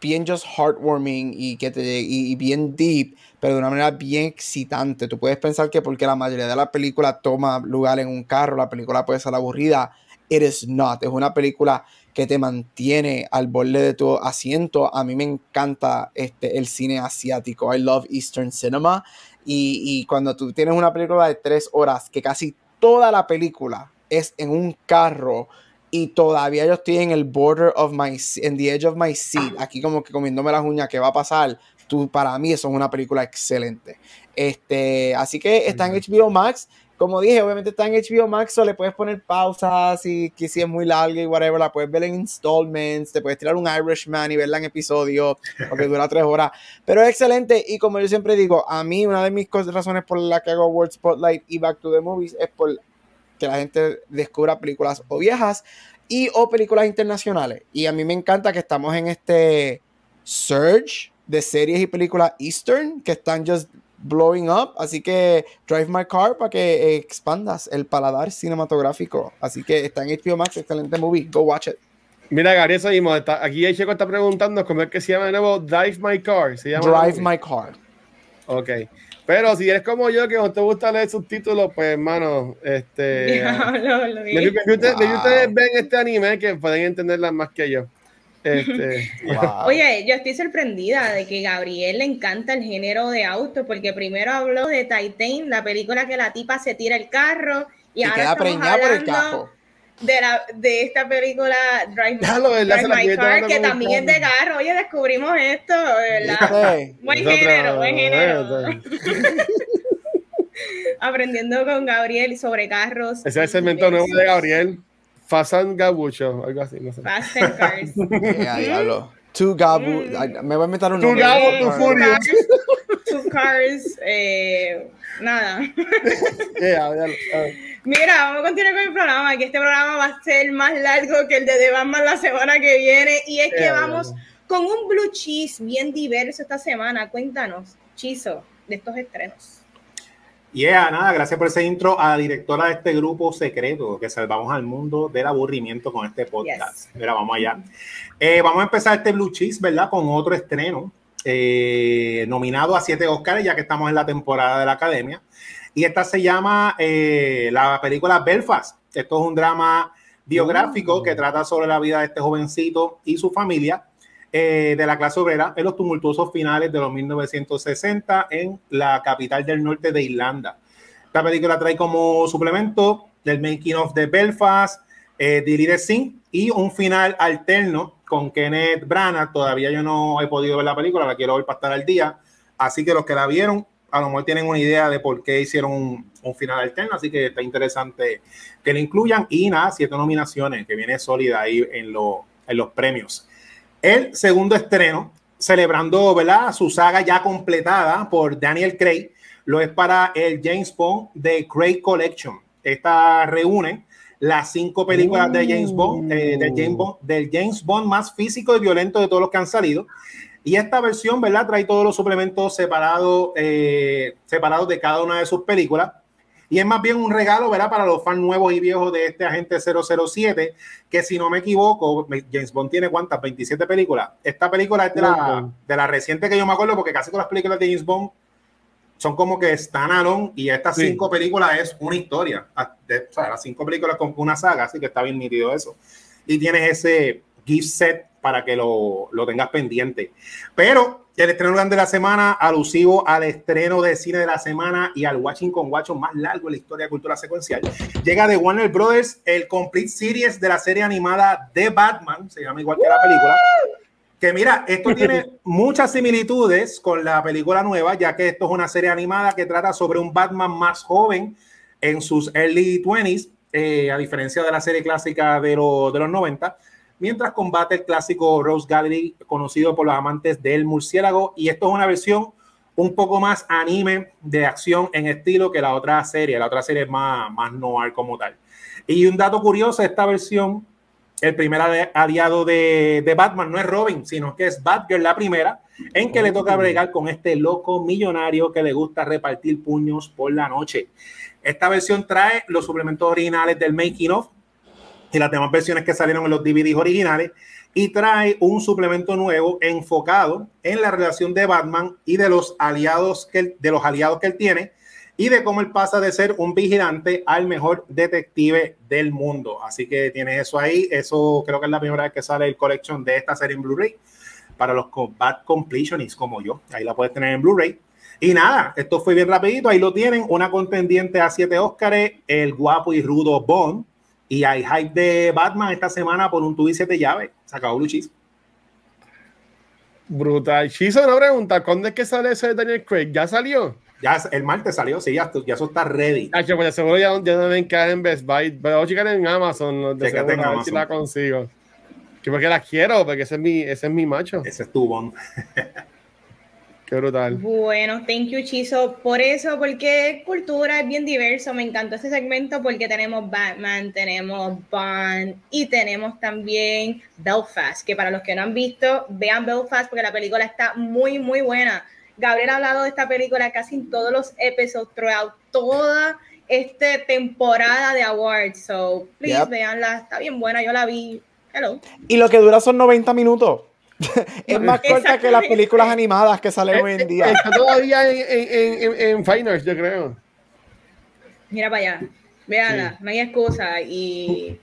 bien just heartwarming y, que te, y, bien deep, pero de una manera bien excitante. Tú puedes pensar que porque la mayoría de la película toma lugar en un carro, la película puede ser aburrida It is not. Es una película que te mantiene al borde de tu asiento. A mí me encanta este, el cine asiático. I love Eastern cinema. Y, y cuando tú tienes una película de tres horas, que casi toda la película es en un carro y todavía yo estoy en el border of my, en the edge of my seat, aquí como que comiéndome las uñas, ¿qué va a pasar? Tú, para mí eso es una película excelente. Este, así que está en HBO Max como dije, obviamente está en HBO Max, o le puedes poner pausas que si es muy larga y whatever, la puedes ver en installments, te puedes tirar un Irishman y verla en episodio, porque dura tres horas. Pero es excelente y como yo siempre digo, a mí una de mis razones por las que hago World Spotlight y Back to the Movies es por que la gente descubra películas o viejas y o películas internacionales. Y a mí me encanta que estamos en este surge de series y películas Eastern que están just blowing up. Así que Drive My Car para que expandas el paladar cinematográfico. Así que está en HBO Max, excelente movie. Go watch it. Mira, Gary, eso mismo. Está, aquí el chico está preguntando cómo es que se llama de nuevo Drive My Car. ¿Se llama Drive My Car. Ok. Pero si eres como yo, que no te gusta leer subtítulos, pues hermano, este. ustedes ven este anime que pueden entenderla más que yo. Este, Oye, yo estoy sorprendida de que Gabriel le encanta el género de auto, porque primero habló de Titan, la película que la tipa se tira el carro y, ahora estamos hablando De, la, de esta película Drive, My Car, que también es de carro. Oye, descubrimos esto, ¿verdad? Buen género, buen género. Aprendiendo con Gabriel sobre carros. Ese es el segmento nuevo de Gabriel. Fasan Gabucho, algo así, no sé. Fast and Cars. ya, diablo. Two Gabu, mm. me voy a meter un nombre. Two Gabu, Two Furious. Two Cars, eh, nada. yeah, Mira, vamos a continuar con el programa, que este programa va a ser más largo que el de The Batman la semana que viene. Y es que vamos con un blue cheese bien diverso esta semana. Cuéntanos, Chizo, de estos estrenos. Yeah, nada, gracias por ese intro a la directora de este grupo secreto que salvamos al mundo del aburrimiento con este podcast. Mira, vamos allá. Eh, vamos a empezar este Blue Cheese, ¿verdad? Con otro estreno eh, nominado a siete Oscars, ya que estamos en la temporada de la academia. Y esta se llama eh, la película Belfast. Esto es un drama biográfico que trata sobre la vida de este jovencito y su familia eh, de la clase obrera en los tumultuosos finales de los 1960 en la capital del norte de Irlanda. Esta película trae como suplemento del making of de Belfast, eh, The Sing y un final alterno con Kenneth Branagh. Todavía yo no he podido ver la película, la quiero ver para estar al día. Así que los que la vieron, a lo mejor tienen una idea de por qué hicieron un, un final alterno. Así que está interesante que lo incluyan. Y nada, siete nominaciones, que viene sólida ahí en, lo, en los premios. El segundo estreno, celebrando ¿verdad? su saga ya completada por Daniel Craig, lo es para el James Bond de Craig Collection. Esta reúne las cinco películas de James Bond, eh, del, James Bond del James Bond más físico y violento de todos los que han salido. Y esta versión, ¿verdad? Trae todos los suplementos separados, eh, separados de cada una de sus películas. Y es más bien un regalo, ¿verdad? Para los fans nuevos y viejos de este agente 007, que si no me equivoco, James Bond tiene cuántas, 27 películas. Esta película es de la, de la reciente que yo me acuerdo, porque casi todas las películas de James Bond son como que están alone y estas cinco películas es una historia. Ah, o sea, las cinco películas con una saga, así que está bien nítido eso. Y tienes ese gift set para que lo, lo tengas pendiente. Pero el estreno grande de la semana, alusivo al estreno de cine de la semana y al Watching con Watcho más largo en la historia de cultura secuencial, llega de Warner Brothers el Complete Series de la serie animada de Batman, se llama igual que la película. Que mira, esto tiene muchas similitudes con la película nueva, ya que esto es una serie animada que trata sobre un Batman más joven en sus early 20s, eh, a diferencia de la serie clásica de, de los 90 mientras combate el clásico Rose Gallery, conocido por los amantes del murciélago. Y esto es una versión un poco más anime de acción en estilo que la otra serie. La otra serie es más, más noir como tal. Y un dato curioso, esta versión, el primer aliado de, de Batman no es Robin, sino que es Batgirl la primera, en que le toca bregar con este loco millonario que le gusta repartir puños por la noche. Esta versión trae los suplementos originales del making of, y las demás versiones que salieron en los DVDs originales y trae un suplemento nuevo enfocado en la relación de Batman y de los aliados que él, de los aliados que él tiene y de cómo él pasa de ser un vigilante al mejor detective del mundo. Así que tienes eso ahí. Eso creo que es la primera vez que sale el collection de esta serie en Blu-ray para los Bat Completionists como yo. Ahí la puedes tener en Blu-ray. Y nada, esto fue bien rapidito. Ahí lo tienen. Una contendiente a siete Óscares, el guapo y rudo Bond y hay hype de Batman esta semana por un tubo y siete llaves. Se acabó Blue Cheese. Brutal. Chizo, una pregunta. ¿Cuándo es que sale ese de Daniel Craig? ¿Ya salió? Ya el martes salió, sí, ya, ya eso está ready. Ah, pues seguro ya, ya deben caer en Best Buy. Pero voy a checar en Amazon. De seguro, en a ver si la consigo. Que porque la quiero, porque ese es mi, ese es mi macho. Ese es tu bon. Qué brutal. Bueno, thank you, Chizo, por eso, porque cultura es bien diverso. Me encantó este segmento porque tenemos Batman, tenemos Bond y tenemos también Belfast, que para los que no han visto, vean Belfast porque la película está muy, muy buena. Gabriel ha hablado de esta película casi en todos los episodios, throughout toda esta temporada de awards. So, please, veanla, está bien buena, yo la vi. Hello. Y lo que dura son 90 minutos. es más corta que las películas animadas que salen hoy en día. Está todavía en, en, en, en Finals, yo creo. Mira para allá. Véanla, no hay excusa. Y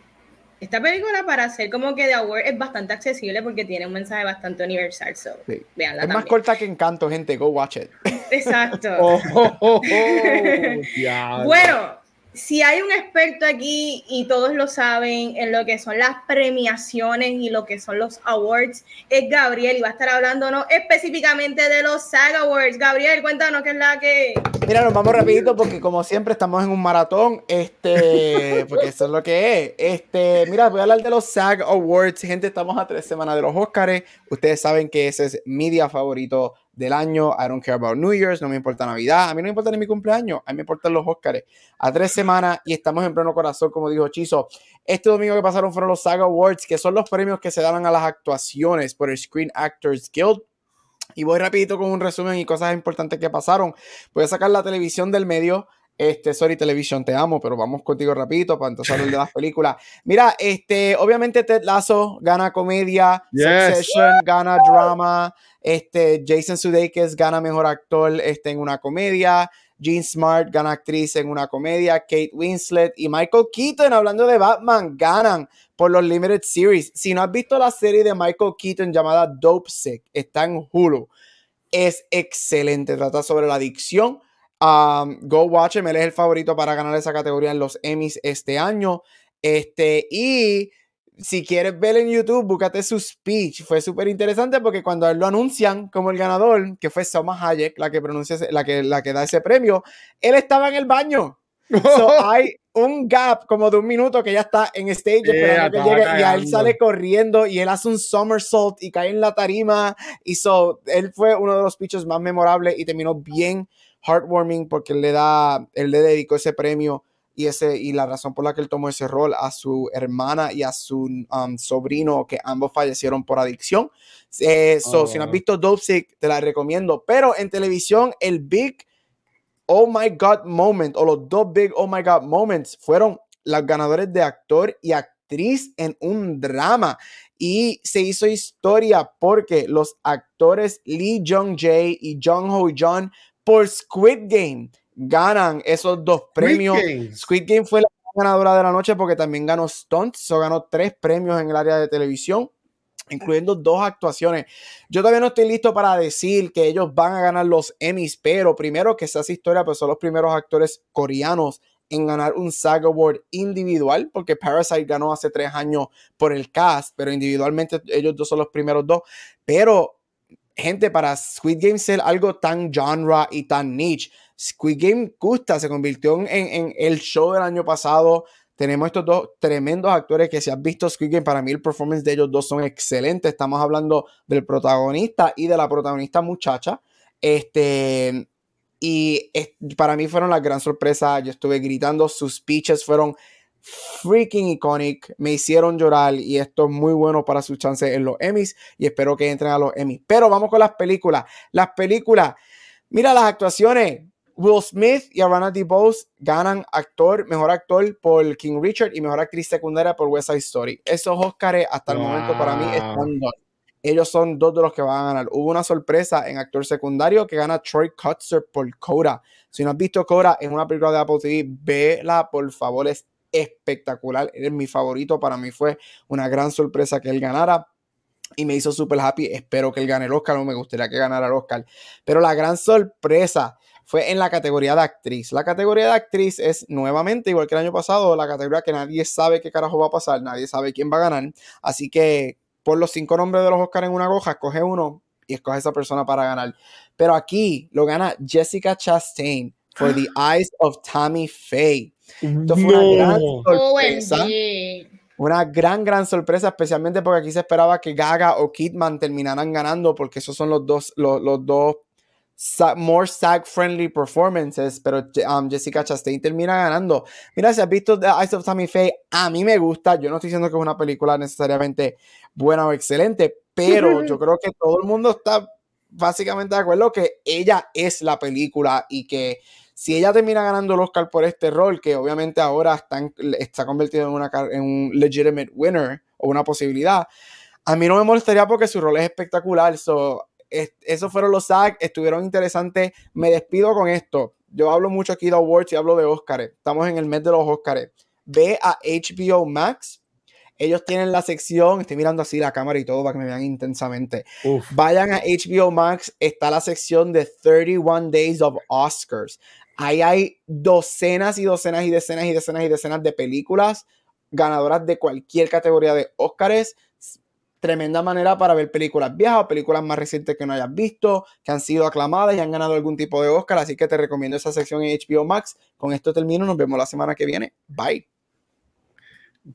esta película, para ser como que de Award, es bastante accesible porque tiene un mensaje bastante universal. So, sí. Es más corta que Encanto, gente. Go watch it. Exacto. oh, oh, oh, bueno, si hay un experto aquí y todos lo saben en lo que son las premiaciones y lo que son los awards, es Gabriel y va a estar hablándonos específicamente de los SAG Awards. Gabriel, cuéntanos qué es la que... Mira, nos vamos rapidito porque como siempre estamos en un maratón, este, porque eso es lo que es. Este, mira, voy a hablar de los SAG Awards. Gente, estamos a tres semanas de los Oscars. Ustedes saben que ese es mi día favorito del año. I don't care about New Year's, no me importa Navidad, a mí no me importa ni mi cumpleaños, a mí me importan los Oscars. A tres semanas y estamos en pleno corazón, como dijo Chizo. Este domingo que pasaron fueron los Saga Awards, que son los premios que se dan a las actuaciones por el Screen Actors Guild. Y voy rapidito con un resumen y cosas importantes que pasaron. Voy a sacar la televisión del medio. Este, sorry, Television, te amo, pero vamos contigo rapidito para entonces hablar de las películas. Mira, este, obviamente Ted Lasso gana comedia, Succession gana drama, este, Jason Sudeikis gana mejor actor este, en una comedia, Jean Smart gana actriz en una comedia, Kate Winslet y Michael Keaton, hablando de Batman, ganan por los Limited Series. Si no has visto la serie de Michael Keaton llamada Dope Sick, está en Hulu. Es excelente, trata sobre la adicción Um, go watch him, él es el favorito para ganar esa categoría en los Emmys este año. Este, y si quieres ver en YouTube, búscate su speech. Fue súper interesante porque cuando él lo anuncian como el ganador, que fue Soma Hayek, la que pronuncia, la que, la que da ese premio, él estaba en el baño. hay un gap como de un minuto que ya está en stage esperando que llegue y a él sale corriendo y él hace un somersault y cae en la tarima y so, él fue uno de los speeches más memorables y terminó bien heartwarming porque él le da, él le dedicó ese premio y, ese, y la razón por la que él tomó ese rol a su hermana y a su um, sobrino, que ambos fallecieron por adicción. Eh, so, Si no has oh. visto Dope te la recomiendo. Pero en televisión, el Big Oh My God Moment, o los dos Big Oh My God Moments, fueron los ganadores de actor y actriz en un drama. Y se hizo historia porque los actores Lee Jung Jae y Jung Ho Jung por Squid Game ganan esos dos premios. Squid Game fue la ganadora de la noche porque también ganó Stunts, o ganó tres premios en el área de televisión incluyendo dos actuaciones. Yo todavía no estoy listo para decir que ellos van a ganar los Emmys, pero primero que hace historia, pues son los primeros actores coreanos en ganar un SAG Award individual, porque Parasite ganó hace tres años por el cast, pero individualmente ellos dos son los primeros dos. Pero gente, para Squid Game ser algo tan genre y tan niche, Squid Game gusta, se convirtió en, el show del año pasado. Tenemos estos dos tremendos actores que si has visto Squid Game, para mí el performance de ellos dos son excelentes. Estamos hablando del protagonista y de la protagonista muchacha. Este, y para mí fueron la gran sorpresa. Yo estuve gritando, sus speeches fueron freaking iconic, me hicieron llorar y esto es muy bueno para sus chances en los Emmys y espero que entren a los Emmys. Pero vamos con las películas. Las películas, mira las actuaciones. Will Smith y Arana DeBose ganan actor, mejor actor por King Richard y mejor actriz secundaria por West Side Story. Esos Oscars hasta el momento para mí están dos. Ellos son dos de los que van a ganar. Hubo una sorpresa en actor secundario que gana Troy Kutzer por Coda. Si no has visto Coda, es una película de Apple TV, vela por favor, es espectacular. Él es mi favorito. Para mí fue una gran sorpresa que él ganara. Y me hizo súper happy. Espero que él gane el Oscar. No me gustaría que ganara el Oscar. Pero la gran sorpresa fue en la categoría de actriz. La categoría de actriz es nuevamente, igual que el año pasado, la categoría que nadie sabe qué carajo va a pasar. Nadie sabe quién va a ganar. Así que por los cinco nombres de los Oscars en una hoja, escoge uno y escoge a esa persona para ganar. Pero aquí lo gana Jessica Chastain for The Eyes of Tammy Faye. Esto fue una gran sorpresa. Una gran, gran sorpresa, especialmente porque aquí se esperaba que Gaga o Kidman terminaran ganando, porque esos son los dos, los, los dos more SAG-friendly performances, pero um, Jessica Chastain termina ganando. Mira, si has visto The Eyes of Tammy Faye, a mí me gusta. Yo no estoy diciendo que es una película necesariamente buena o excelente, pero yo creo que todo el mundo está básicamente de acuerdo que ella es la película y que si ella termina ganando el Oscar por este rol, que obviamente ahora está, está convertido en, una, en un legitimate winner o una posibilidad, a mí no me molestaría porque su rol es espectacular. So, esos fueron los SAG, estuvieron interesantes. Me despido con esto. Yo hablo mucho aquí de awards y hablo de Oscars. Estamos en el mes de los Oscars. Ve a HBO Max. Ellos tienen la sección, estoy mirando así la cámara y todo para que me vean intensamente. Vayan a HBO Max, está la sección de 31 Days of Oscars. Ahí hay docenas y docenas y decenas y decenas y decenas de películas ganadoras de cualquier categoría de Oscars. Tremenda manera para ver películas viejas o películas más recientes que no hayas visto, que han sido aclamadas y han ganado algún tipo de Oscar. Así que te recomiendo esa sección en HBO Max. Con esto termino. Nos vemos la semana que viene. Bye.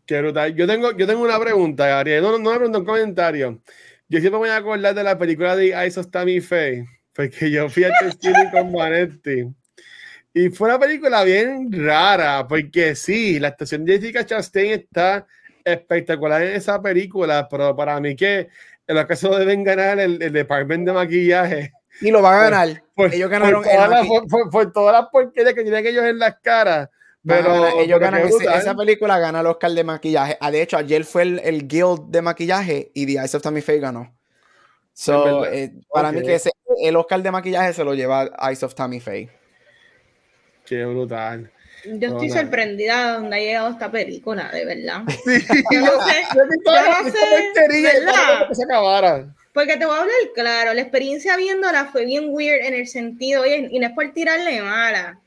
Yo tengo, yo tengo una pregunta, Gabriel. No, no una pregunta, un comentario. Yo siempre me voy a acordar de la película de Eyes of Tammy Faye porque yo fui a con Vanetti. Y fue una película bien rara, porque sí, la actuación de Jessica Chastain está espectacular en esa película, pero para mí que en los casos deben ganar el, el departamento de maquillaje. Y lo van a ganar. ellos ganaron por, toda por, por, todas las porquerías que tienen ellos en las caras. Pero ellos ganan esa película gana el Oscar de maquillaje. Ah, de hecho, ayer fue el, el Guild de maquillaje y The Eyes of Tammy Faye ganó. So, eh, para mí que ese, el Oscar de maquillaje se lo lleva Eyes of Tammy Faye. Qué brutal. Yo estoy sorprendida de dónde ha llegado esta película, de verdad. Sí. Yo no sé, yo no sé, ¿verdad? Que se acabara. Porque te voy a hablar claro, la experiencia viéndola fue bien weird en el sentido, y no es por tirarle mala,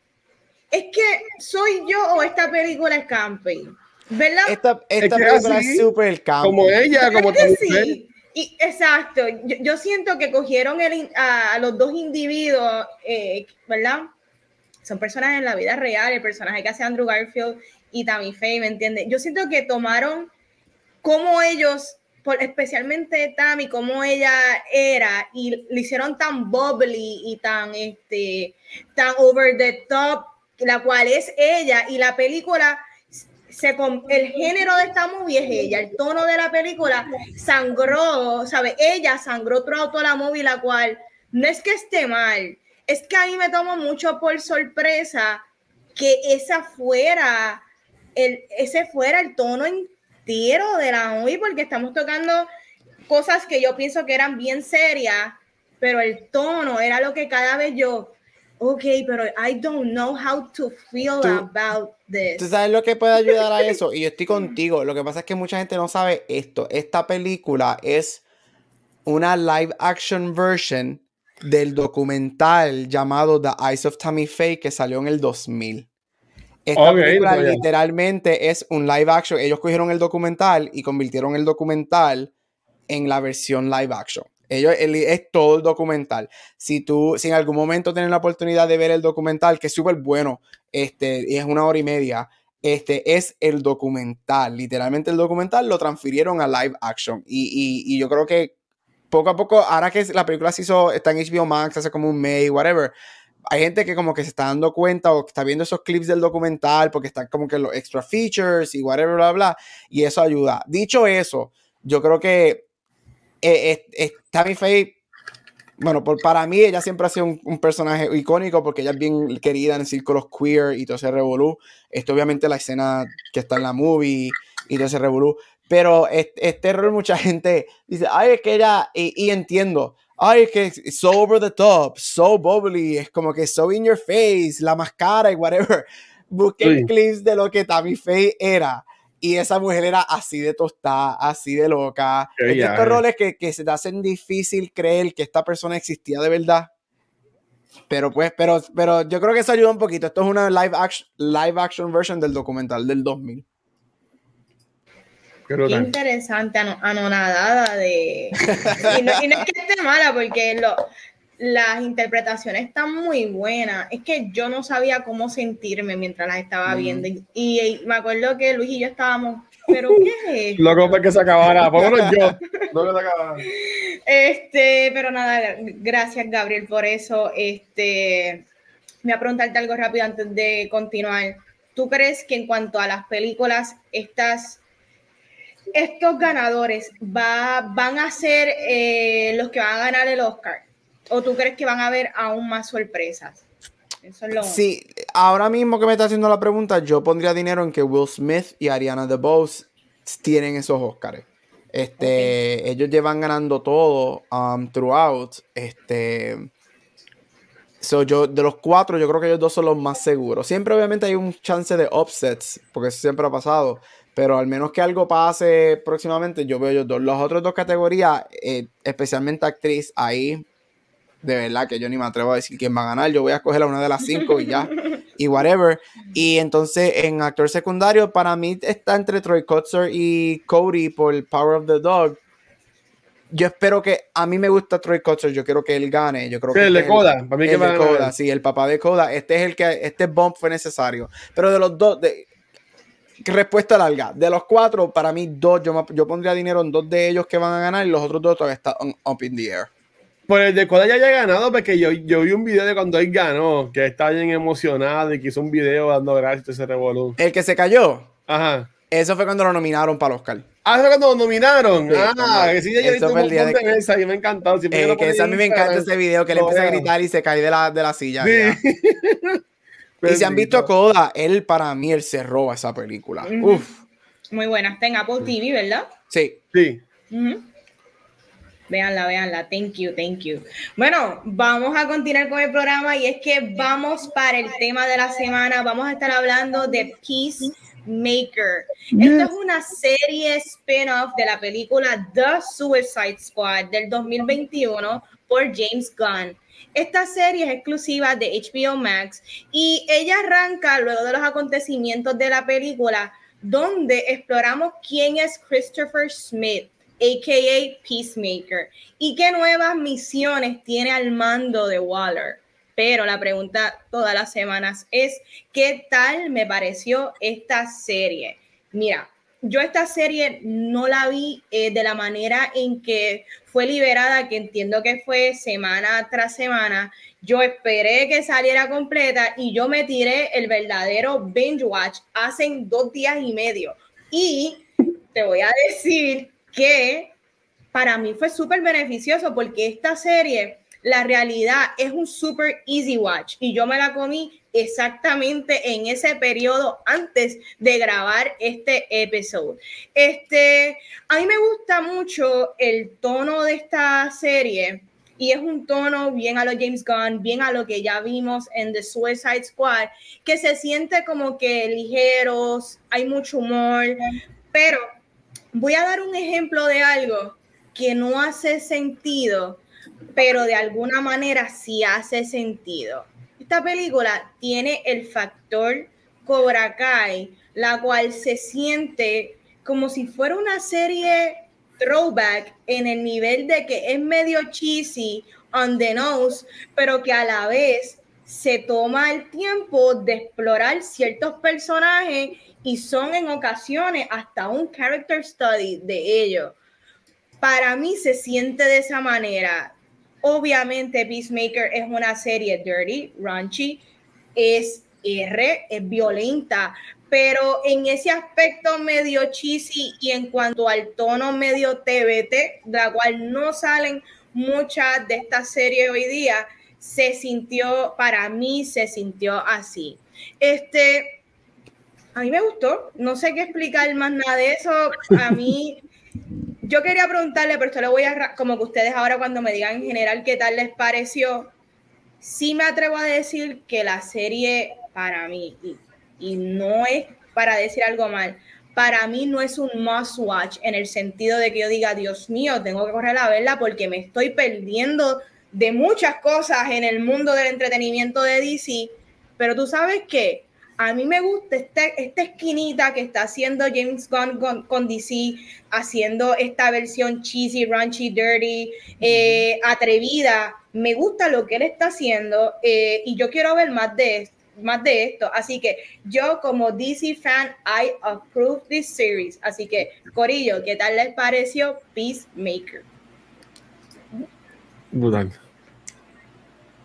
es que soy yo o esta película es camping, ¿verdad? Esta, esta película es súper camping. Como ella, como tú. Sí. Y, exacto, yo, siento que cogieron el, a, los dos individuos, eh, ¿verdad? Son personas en la vida real, el personaje que hace Andrew Garfield y Tammy Faye, ¿me entiendes? Yo siento que tomaron como ellos especialmente Tammy, como ella era, y le hicieron tan bubbly y tan, este, tan over the top la cual es ella, y la película, se, el género de esta movie es ella, el tono de la película sangró, ¿sabe? Ella sangró toda la movie, la cual no es que esté mal, es que a mí me tomó mucho por sorpresa que esa fuera, el, ese fuera el tono entero de la movie, porque estamos tocando cosas que yo pienso que eran bien serias, pero el tono era lo que cada vez yo, ok, pero I don't know how to feel about this. ¿Tú sabes lo que puede ayudar a eso? Y yo estoy contigo. Lo que pasa es que mucha gente no sabe esto. Esta película es una live action version del documental llamado The Eyes of Tammy Faye que salió en el 2000. Esta película literalmente es un live action. Ellos cogieron el documental y convirtieron el documental en la versión live action. Ellos, es todo el documental. Si tú, si en algún momento tienes la oportunidad de ver el documental, que es súper bueno, este, y es una hora y media, este es el documental. Literalmente el documental lo transfirieron a live action. Y, y, yo creo que poco a poco, ahora que la película se hizo, está en HBO Max hace como un mes, whatever, hay gente que como que se está dando cuenta o que está viendo esos clips del documental porque están como que los extra features y whatever, bla, bla, y eso ayuda. Dicho eso, yo creo que eh, eh, Tammy Faye, bueno, para mí ella siempre ha sido un, personaje icónico porque ella es bien querida en círculos queer y todo ese revolú. Esto obviamente la escena que está en la movie y todo ese revolú. Pero este, este rol mucha gente dice, ay, es que ella, y, entiendo, ay, es que so over the top, so bubbly, es como que so in your face, la máscara y whatever. Busquen clips de lo que Tammy Faye era y esa mujer era así de tostada, así de loca. estos roles que, que, se te hacen difícil creer que esta persona existía de verdad. Pero pues, pero, pero yo creo que eso ayuda un poquito. Esto es una live action, live action version del documental del 2000. Qué, interesante, anonadada de... y, no, y no es que esté mala, porque lo, las interpretaciones están muy buenas. Es que yo no sabía cómo sentirme mientras las estaba viendo. Y, me acuerdo que Luis y yo estábamos, ¿pero qué es? Loco para que se acabara. Vámonos yo. No se acabara. Este, pero nada, gracias Gabriel por eso. Este, me voy a preguntarte algo rápido antes de continuar. ¿Tú crees que en cuanto a las películas, estas estos ganadores va, van a ser eh, los que van a ganar el Oscar? ¿O tú crees que van a haber aún más sorpresas? Eso es lo... Sí, ahora mismo que me está haciendo la pregunta, yo pondría dinero en que Will Smith y Ariana DeBose tienen esos Oscars. Este, ellos llevan ganando todo um, throughout. Este, so yo, de los cuatro, yo creo que ellos dos son los más seguros. Siempre, obviamente, hay un chance de upsets, porque eso siempre ha pasado. Pero al menos que algo pase próximamente, yo veo ellos dos. Las otras dos categorías, eh, especialmente actriz, ahí de verdad que yo ni me atrevo a decir quién va a ganar. Yo voy a escoger a una de las cinco y ya. y whatever. Y entonces en actor secundario, para mí está entre Troy Kotzer y Cody por Power of the Dog. Yo espero que a mí me gusta Troy Kotzer, yo quiero que él gane. Yo creo que el de Coda, para mí que de Coda, sí, el papá de Coda. Este es el que este bump fue necesario. Pero de los dos, de, respuesta larga. De los cuatro, para mí dos, yo, yo pondría dinero en dos de ellos que van a ganar y los otros dos todavía están up in the air. Pues el de Coda ya haya ganado, porque yo, yo vi un video de cuando él ganó, que está bien emocionado y que hizo un video dando gracias a ese revolú. El que se cayó. Ajá. Eso fue cuando lo nominaron para el Oscar. Ah, eso cuando lo nominaron. Sí, ah, que sí, yo he visto un fue montón de de- veces y me ha encantado. Eh, que ese a mí me encanta ese video que Lo empieza a gritar y se cae de la, de la silla. Sí. ya. Y si han visto Bendito. Coda, él para mí, él se roba esa película. Uf, Muy buena. Está en Apple TV, ¿verdad? sí. Sí. Ujú. Véanla, véanla. Thank you, thank you. Bueno, vamos a continuar con el programa y es que vamos para el tema de la semana. Vamos a estar hablando de Peacemaker. Esto es una serie spin-off de la película The Suicide Squad del 2021 por James Gunn. Esta serie es exclusiva de HBO Max y ella arranca luego de los acontecimientos de la película donde exploramos quién es Christopher Smith, a.k.a. Peacemaker, y qué nuevas misiones tiene al mando de Waller. Pero la pregunta todas las semanas es, ¿qué tal me pareció esta serie? Mira, yo esta serie no la vi eh, de la manera en que fue liberada, que entiendo que fue semana tras semana. Yo esperé que saliera completa y yo me tiré el verdadero binge watch hace dos días y medio. Y te voy a decir que para mí fue súper beneficioso porque esta serie, la realidad es un súper easy watch y yo me la comí exactamente en ese periodo antes de grabar este episodio. Este, a mí me gusta mucho el tono de esta serie y es un tono bien a lo James Gunn, bien a lo que ya vimos en The Suicide Squad, que se siente como que ligeros, hay mucho humor, pero voy a dar un ejemplo de algo que no hace sentido, pero de alguna manera sí hace sentido. Esta película tiene el factor Cobra Kai, la cual se siente como si fuera una serie throwback en el nivel de que es medio cheesy, on the nose, pero que a la vez se toma el tiempo de explorar ciertos personajes y son en ocasiones hasta un character study de ellos. Para mí se siente de esa manera. Obviamente Peacemaker es una serie dirty, raunchy, es R, es violenta, pero en ese aspecto medio cheesy y en cuanto al tono medio TBT, de la cual no salen muchas de estas series hoy día, se sintió, para mí se sintió así. Este, a mí me gustó, no sé qué explicar más nada de eso, a mí, yo quería preguntarle, pero esto lo voy a, como que ustedes ahora cuando me digan en general qué tal les pareció, sí me atrevo a decir que la serie para mí, y, y no es para decir algo mal, para mí no es un must watch en el sentido de que yo diga, Dios mío, tengo que correr a verla porque me estoy perdiendo de muchas cosas en el mundo del entretenimiento de DC, pero tú sabes que a mí me gusta este, esta esquinita que está haciendo James Gunn con, con DC, haciendo esta versión cheesy, raunchy, dirty, eh, atrevida. Me gusta lo que él está haciendo eh, y yo quiero ver más de esto más de esto. Así que yo como DC fan, I approve this series. Así que, Corillo, ¿qué tal les pareció Peacemaker? Brutal.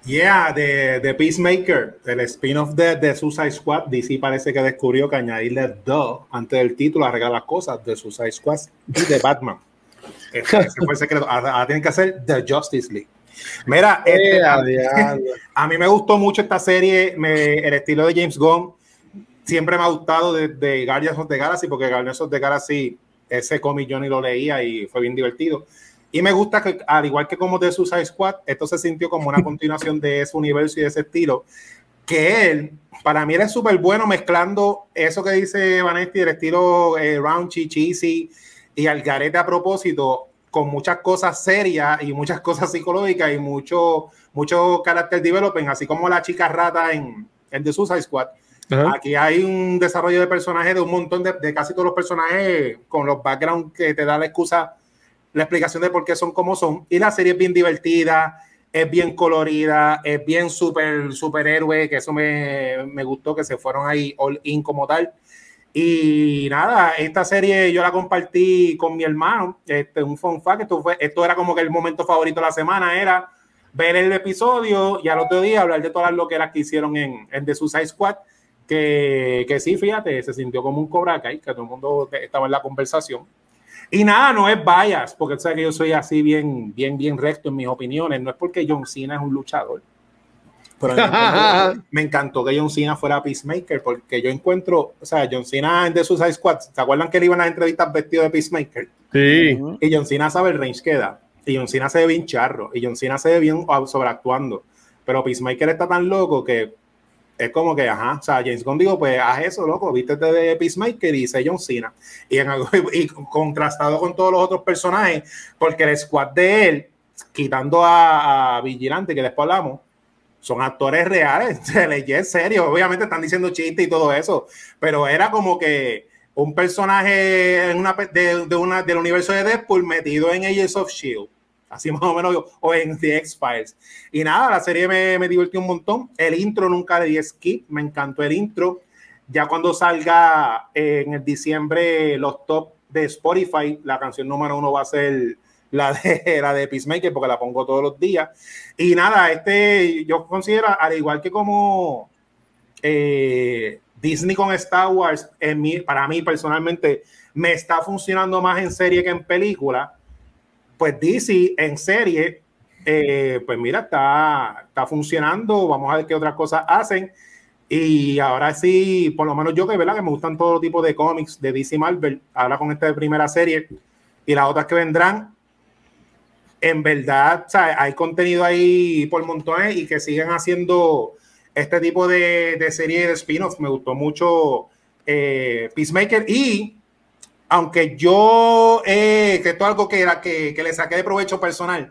Yeah, de, de Peacemaker, el spin-off de, de Suicide Squad, DC parece que descubrió que añadirle The antes del título arregla las cosas de Suicide Squad y de Batman. Ese, ese fue el secreto. Ahora, ahora tienen que hacer The Justice League. Mira, este, Eh, a, a a mí me gustó mucho esta serie, me- el estilo de James Gunn siempre me ha gustado de, de Guardians of the Galaxy, porque Guardians of the Galaxy, ese cómic yo ni lo leía y fue bien divertido. Y me gusta que, al igual que como de Suicide Squad, esto se sintió como una continuación de ese universo y de ese estilo. Que él, para mí, él es súper bueno mezclando eso que dice Vanetti, el estilo eh, raunchy, cheesy y al garete a propósito, con muchas cosas serias y muchas cosas psicológicas y mucho, mucho character development, así como la chica rata en, en The Suicide Squad. Aquí hay un desarrollo de personajes de un montón de, de casi todos los personajes con los backgrounds que te da la excusa, la explicación de por qué son como son. Y la serie es bien divertida, es bien colorida, es bien super superhéroe, que eso me, me gustó, que se fueron ahí all in como tal. Y nada, esta serie yo la compartí con mi hermano. Este, un fun fact, esto, fue, esto era como que el momento favorito de la semana, era ver el episodio y al otro día hablar de todas las loqueras que hicieron en, en The Suicide Squad. Que, que sí, fíjate, se sintió como un Cobra Kai, que todo el mundo estaba en la conversación. Y nada, no es bias, porque tú sabes que yo soy así bien, bien, bien recto en mis opiniones. No es porque John Cena es un luchador. Pero me encantó, que John Cena fuera Peacemaker, porque yo encuentro, o sea, John Cena en The Suicide Squad, ¿se acuerdan que él iba a las entrevistas vestido de Peacemaker? Sí. Y John Cena sabe el range que da. Y John Cena se ve bien charro. Y John Cena se ve bien sobreactuando. Pero Peacemaker está tan loco que es como que, ajá, o sea, James Gunn digo, pues haz eso, loco, vístete de Peacemaker y dice John Cena. Y, en, y contrastado con todos los otros personajes, porque el squad de él, quitando a, Vigilante, que después hablamos, son actores reales, se les en serio, obviamente están diciendo chistes y todo eso, pero era como que un personaje en una, de una, del universo de Deadpool metido en Agents of S.H.I.E.L.D., así más o menos, o en The X-Files. Y nada, la serie me, me divirtió un montón, el intro nunca le di skip, me encantó el intro, ya cuando salga en el diciembre los top de Spotify, la canción número uno va a ser la de, la de Peacemaker, porque la pongo todos los días. Y nada, este, yo considero, al igual que como eh, Disney con Star Wars, en mí, para mí personalmente, me está funcionando más en serie que en película, pues DC en serie, eh, pues mira, está, está funcionando, vamos a ver qué otras cosas hacen. Y ahora sí, por lo menos yo que verdad que me gustan todo tipo de cómics de DC Marvel, ahora con esta primera serie y las otras que vendrán, en verdad, hay contenido ahí por montones y que sigan haciendo este tipo de, de serie de spin-off. Me gustó mucho eh, Peacemaker y aunque yo, eh, que esto es algo que, era, que, que, le saqué de provecho personal,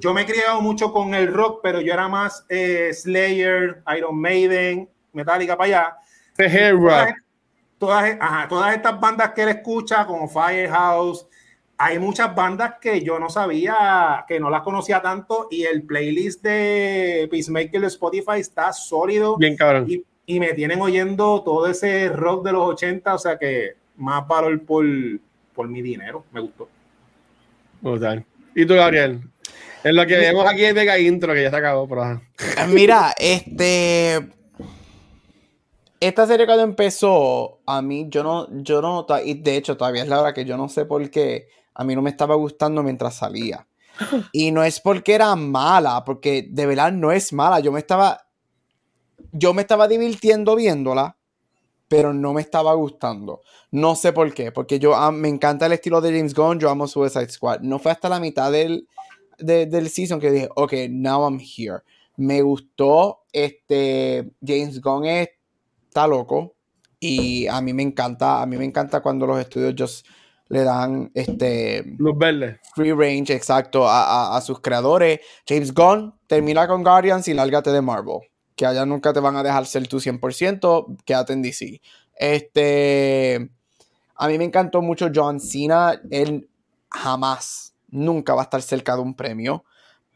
yo me he criado mucho con el rock, pero yo era más eh, Slayer, Iron Maiden, Metallica para allá. Todas, todas, todas estas bandas que él escucha, como Firehouse, hay muchas bandas que yo no sabía, que no las conocía tanto y el playlist de Peacemaker de Spotify está sólido. Bien cabrón. Y, y, me tienen oyendo todo ese rock de los 80, o sea que más valor por, por mi dinero, me gustó. Brutal. ¿Y tú, Gabriel? En lo que vemos aquí es Mega Intro, que ya se acabó, pero... Mira, este esta serie cuando empezó, a mí yo no, yo no, y de hecho todavía es la hora que yo no sé por qué, a mí no me estaba gustando mientras salía. Y no es porque era mala, porque de verdad no es mala. Yo me estaba, yo me estaba divirtiendo viéndola, pero no me estaba gustando. No sé por qué, porque yo me encanta el estilo de James Gunn, yo amo Suicide Squad. No fue hasta la mitad del, del season que dije, ok, now I'm here. Me gustó, este, James Gunn está loco y a mí me encanta, a mí me encanta cuando los estudios just le dan este los verdes free range exacto a, a, sus creadores. James Gunn termina con Guardians y lárgate de Marvel. Que allá nunca te van a dejar ser tu 100%, quédate en DC. Este, a mí me encantó mucho John Cena. Él jamás, nunca va a estar cerca de un premio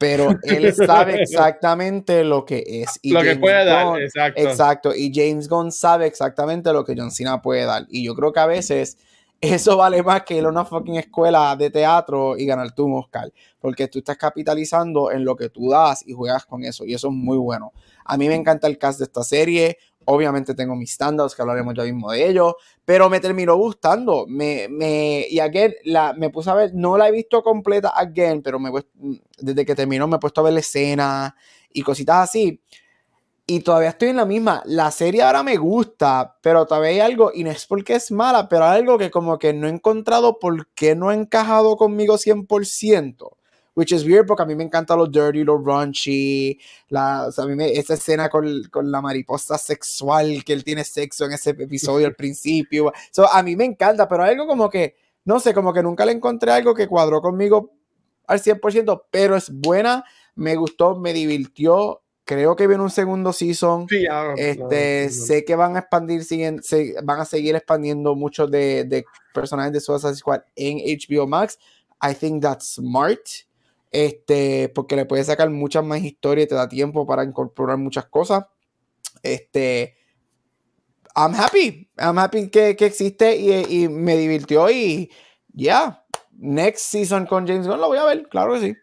pero él sabe exactamente lo que es. Y lo James que puede dar, exacto. Exacto, y James Gunn sabe exactamente lo que John Cena puede dar. Y yo creo que a veces eso vale más que ir a una fucking escuela de teatro y ganar tú un Oscar, porque tú estás capitalizando en lo que tú das y juegas con eso, y eso es muy bueno. A mí me encanta el cast de esta serie, obviamente tengo mis standouts, que hablaremos ya mismo de ellos, pero me terminó gustando, me, me, y again, la, me puse a ver, no la he visto completa again, pero me, desde que terminó me he puesto a ver la escena y cositas así, y todavía estoy en la misma. La serie ahora me gusta, pero todavía hay algo, y no es porque es mala, pero algo que como que no he encontrado por qué no ha encajado conmigo 100%. Which is weird porque a mí me encantan los dirty, los raunchy, la, o sea, a mí esa escena con, con, la mariposa sexual, que él tiene sexo en ese episodio al principio. So, a mí me encanta, pero algo como que, no sé, como que nunca le encontré algo que cuadró conmigo al 100%, pero es buena, me gustó, me divirtió, creo que viene un segundo season. Sí, este, sé que van a expandir, siguen, se, van a seguir expandiendo muchos de, de, personajes de Suicide Squad en HBO Max. I think that's smart. Este, porque le puedes sacar muchas más historias, te da tiempo para incorporar muchas cosas. Este, I'm happy. I'm happy que, que existe y, y, me divirtió y ya. Next season con James Gunn lo voy a ver, claro que sí.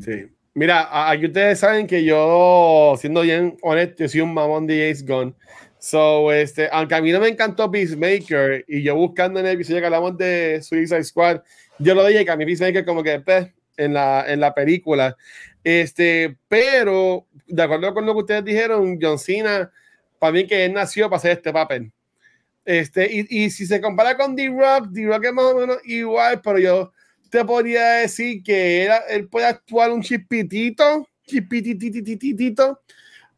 Sí. Mira, aquí ustedes saben que yo, siendo bien honesto, soy un mamón de James Gunn. So, este, aunque a mí no me encantó Peacemaker y yo buscando en el episodio que hablamos de Suicide Squad, yo lo dije que a mí Peacemaker como que pues, en, la, en la película. Este, pero, de acuerdo con lo que ustedes dijeron, John Cena, para mí que él nació para hacer este papel. Este, y, y si se compara con D-Rock, D-Rock es más o menos igual, pero yo te podría decir que él, él puede actuar un chispitito, chispititititito,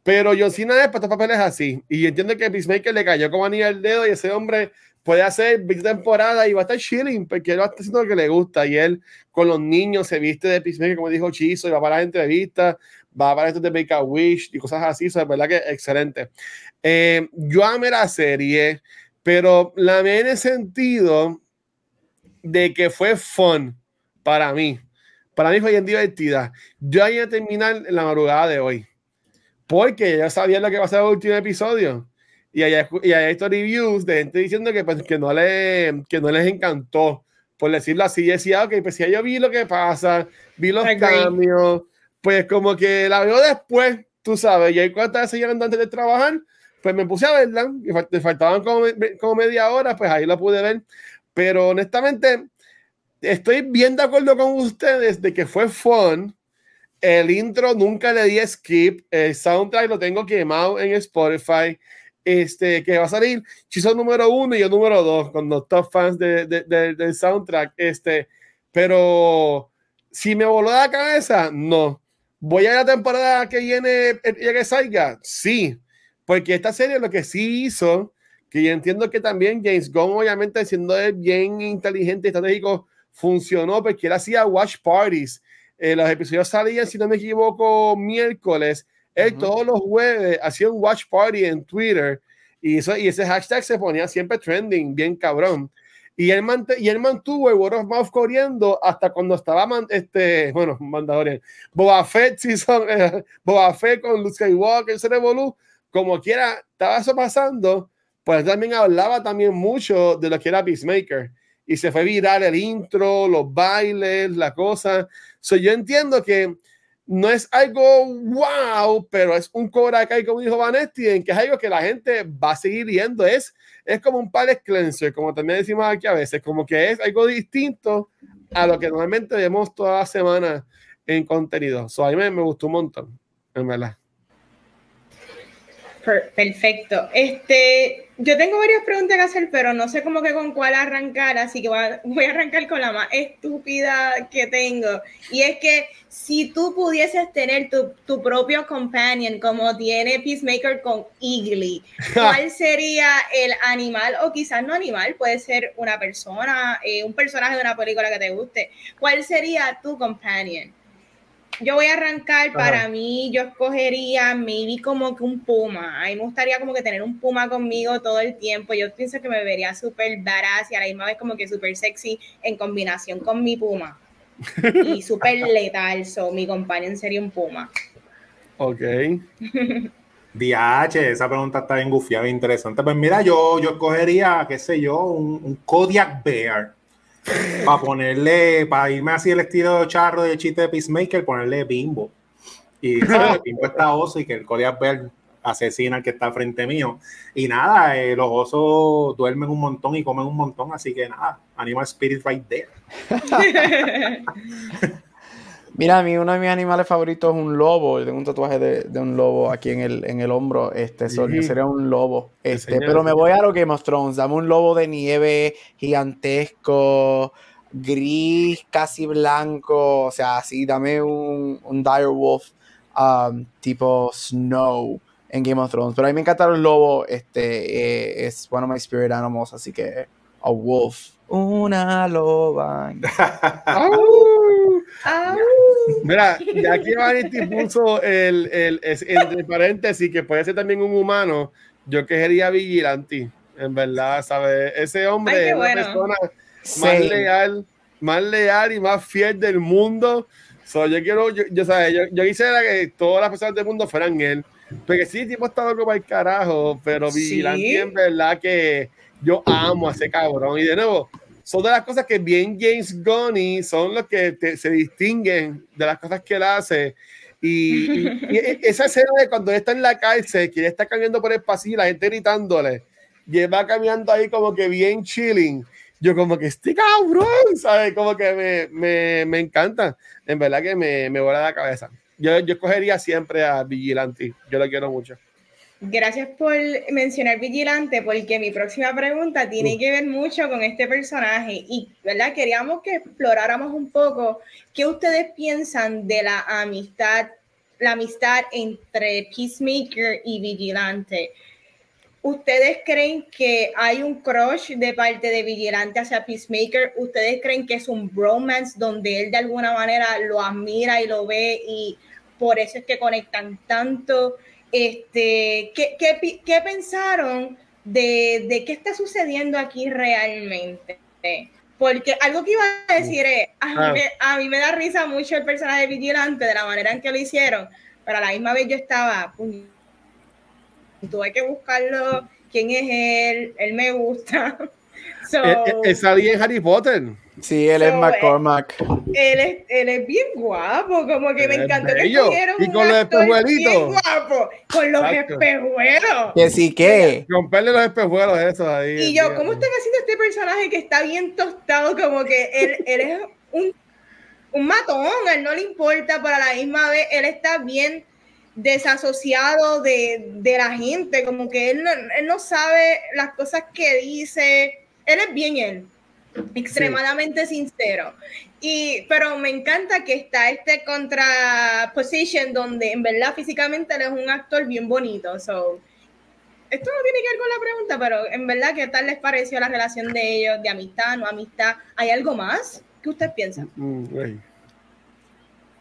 pero John Cena es para estos papeles así. Y entiendo que Peacemaker le cayó como anillo al dedo y ese hombre puede hacer 20 temporadas y va a estar chilling porque él va a estar haciendo lo que le gusta. Y él con los niños se viste de Peacemaker como dijo Chizo y va para las entrevistas va para esto de Make a Wish y cosas así, eso es verdad que excelente. Eh, yo amé la serie pero la amé en el sentido de que fue fun para mí. Para mí fue bien divertida. Yo iba a terminar en la madrugada de hoy. Porque ya sabía lo que va a ser el último episodio. Y hay, y hay estos reviews de gente diciendo que, pues, que, no le, que no les encantó. Por decirlo así, decía, ok, pues si yo vi lo que pasa, vi los cambios, pues como que la veo después, tú sabes, y hay cuántas veces llegan antes de trabajar, pues me puse a verla, y me faltaban como, como media hora, pues ahí la pude ver. Pero honestamente, estoy bien de acuerdo con ustedes de que fue fun. El intro nunca le di skip. El soundtrack lo tengo quemado en Spotify. Este, que va a salir Chiso número uno y yo número dos, con los top fans de, de, del soundtrack. Este, pero si me voló la cabeza, no. ¿Voy a la temporada que viene, ya que salga? Sí, porque esta serie lo que sí hizo, que yo entiendo que también James Gunn, obviamente, siendo bien inteligente y estratégico, funcionó porque él hacía watch parties. Eh, los episodios salían, si no me equivoco, miércoles. Él todos los jueves hacía un watch party en Twitter y, eso, y ese hashtag se ponía siempre trending, bien cabrón. Y él, y él mantuvo el word of mouth corriendo hasta cuando estaba, este, bueno, Mandalorian, Boba Fett, season, eh, Boba Fett con Luke Skywalker, se revolú, como quiera, estaba eso pasando, pues también hablaba también mucho de lo que era Peacemaker y se fue viral el intro, los bailes, la cosa. So, yo entiendo que no es algo wow, pero es un Cobra Kai, como dijo Vanetti, en que es algo que la gente va a seguir viendo. Es, es como un palette cleanser, como también decimos aquí a veces, como que es algo distinto a lo que normalmente vemos toda la semana en contenido. So, a mí me, me gustó un montón, en verdad. Perfecto. Este, yo tengo varias preguntas que hacer, pero no sé cómo que con cuál arrancar, así que voy a, arrancar con la más estúpida que tengo. Y es que si tú pudieses tener tu, propio companion, como tiene Peacemaker con Eagly, ¿cuál sería el animal, o quizás no animal, puede ser una persona, eh, un personaje de una película que te guste? ¿Cuál sería tu companion? Yo voy a arrancar, para mí yo escogería maybe como que un puma. A mí me gustaría como que tener un puma conmigo todo el tiempo. Yo pienso que me vería súper badass y a la misma vez como que súper sexy en combinación con mi puma. y súper letal, so mi compañero sería un puma. Ok. DH, esa pregunta está bien gufiada, interesante. Pues mira, yo, yo escogería, qué sé yo, un, un Kodiak Bear para ponerle, para irme así el estilo charro de chiste de Peacemaker, ponerle bimbo. Y el bimbo está oso y que el Kodiak Bear asesina al que está frente mío. Y nada, eh, los osos duermen un montón y comen un montón, así que nada, Animal Spirit right there. Mira, a mí uno de mis animales favoritos es un lobo. Yo tengo un tatuaje de, un lobo aquí en el, en el hombro. Este, sería un lobo. Este, pero me voy a lo Game of Thrones. Dame un lobo de nieve gigantesco, gris, casi blanco. O sea, así, dame un, un dire wolf um, tipo Snow en Game of Thrones. Pero a mí me encanta el lobo. Este, eh, es one of my spirit animals, así que a wolf. Una loba. Mira, de aquí Vanity puso el, el, entre paréntesis que puede ser también un humano. Yo quería Vigilante, en verdad, ¿sabes? Ese hombre es una persona más leal, más leal y más fiel del mundo. So, yo quiero, yo, yo, yo, yo quisiera que todas las personas del mundo fueran él. Porque sí, el tipo está loco para el carajo, pero Vigilante Sí. en verdad que yo amo a ese cabrón. Y de nuevo, son de las cosas que bien James Gunn son los que te- se distinguen de las cosas que él hace. Y, y- y esa escena de cuando él está en la cárcel, que él está caminando por el pasillo, la gente gritándole, y él va caminando ahí como que bien chilling. Yo como que este cabrón, ¿sabes? Como que me, me, me encanta. En verdad que me, me vuela la cabeza. Yo, yo escogería siempre a Vigilante. Yo lo quiero mucho. Gracias por mencionar Vigilante, porque mi próxima pregunta tiene que ver mucho con este personaje y, ¿verdad? Queríamos que exploráramos un poco qué ustedes piensan de la amistad, la amistad entre Peacemaker y Vigilante. ¿Ustedes creen que hay un crush de parte de Vigilante hacia Peacemaker? ¿Ustedes creen que es un bromance donde él de alguna manera lo admira y lo ve y por eso es que conectan tanto? Este, ¿qué, qué, qué pensaron de, de qué está sucediendo aquí realmente? Porque algo que iba a decir es, a mí, Ah. me, a mí me da risa mucho el personaje de Vigilante de la manera en que lo hicieron, pero a la misma vez yo estaba, "Puñ- tuve que buscarlo, quién es él, él me gusta. So, Eh, eh, salía en Harry Potter. Sí, él es So, eh, McCormack. él es, él es bien guapo, como que me Él es encantó que Y un con los espejuelitos. guapo, con los Exacto. espejuelos. Que sí que. Romperle los espejuelos esos ahí. Y yo. ¿cómo están haciendo este personaje que está bien tostado? Como que él, él es un, un matón, a él no le importa, pero a la misma vez él está bien desasociado de, de la gente, como que él no, él no sabe las cosas que dice, él es bien él, extremadamente sincero. Y, pero me encanta que está este contraposition donde en verdad físicamente él es un actor bien bonito. So, esto no tiene que ver con la pregunta, pero en verdad, ¿qué tal les pareció la relación de ellos, de amistad, no amistad? ¿Hay algo más? ¿Qué usted piensa? Mm, güey.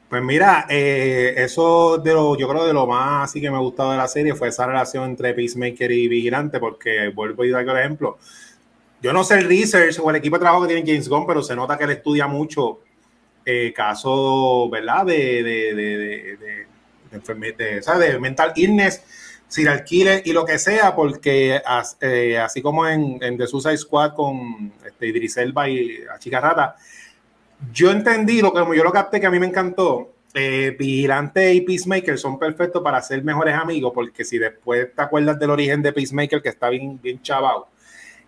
Pues mira, eh, eso de lo, yo creo de lo más así que me ha gustado de la serie fue esa relación entre Peacemaker y Vigilante, porque vuelvo a dar el ejemplo. Yo no sé el research o el equipo de trabajo que tiene James Gunn, pero se nota que él estudia mucho eh, casos, ¿verdad? De, de, de, de, ¿sabes? de mental illness, serial killer y lo que sea, porque eh, así como en, en The Suicide Squad con este, Idris Elba y a Chica Rata, yo entendí lo que yo lo capté que a mí me encantó. eh, Vigilante y Peacemaker son perfectos para ser mejores amigos, porque si después te acuerdas del origen de Peacemaker, que está bien, bien chavado,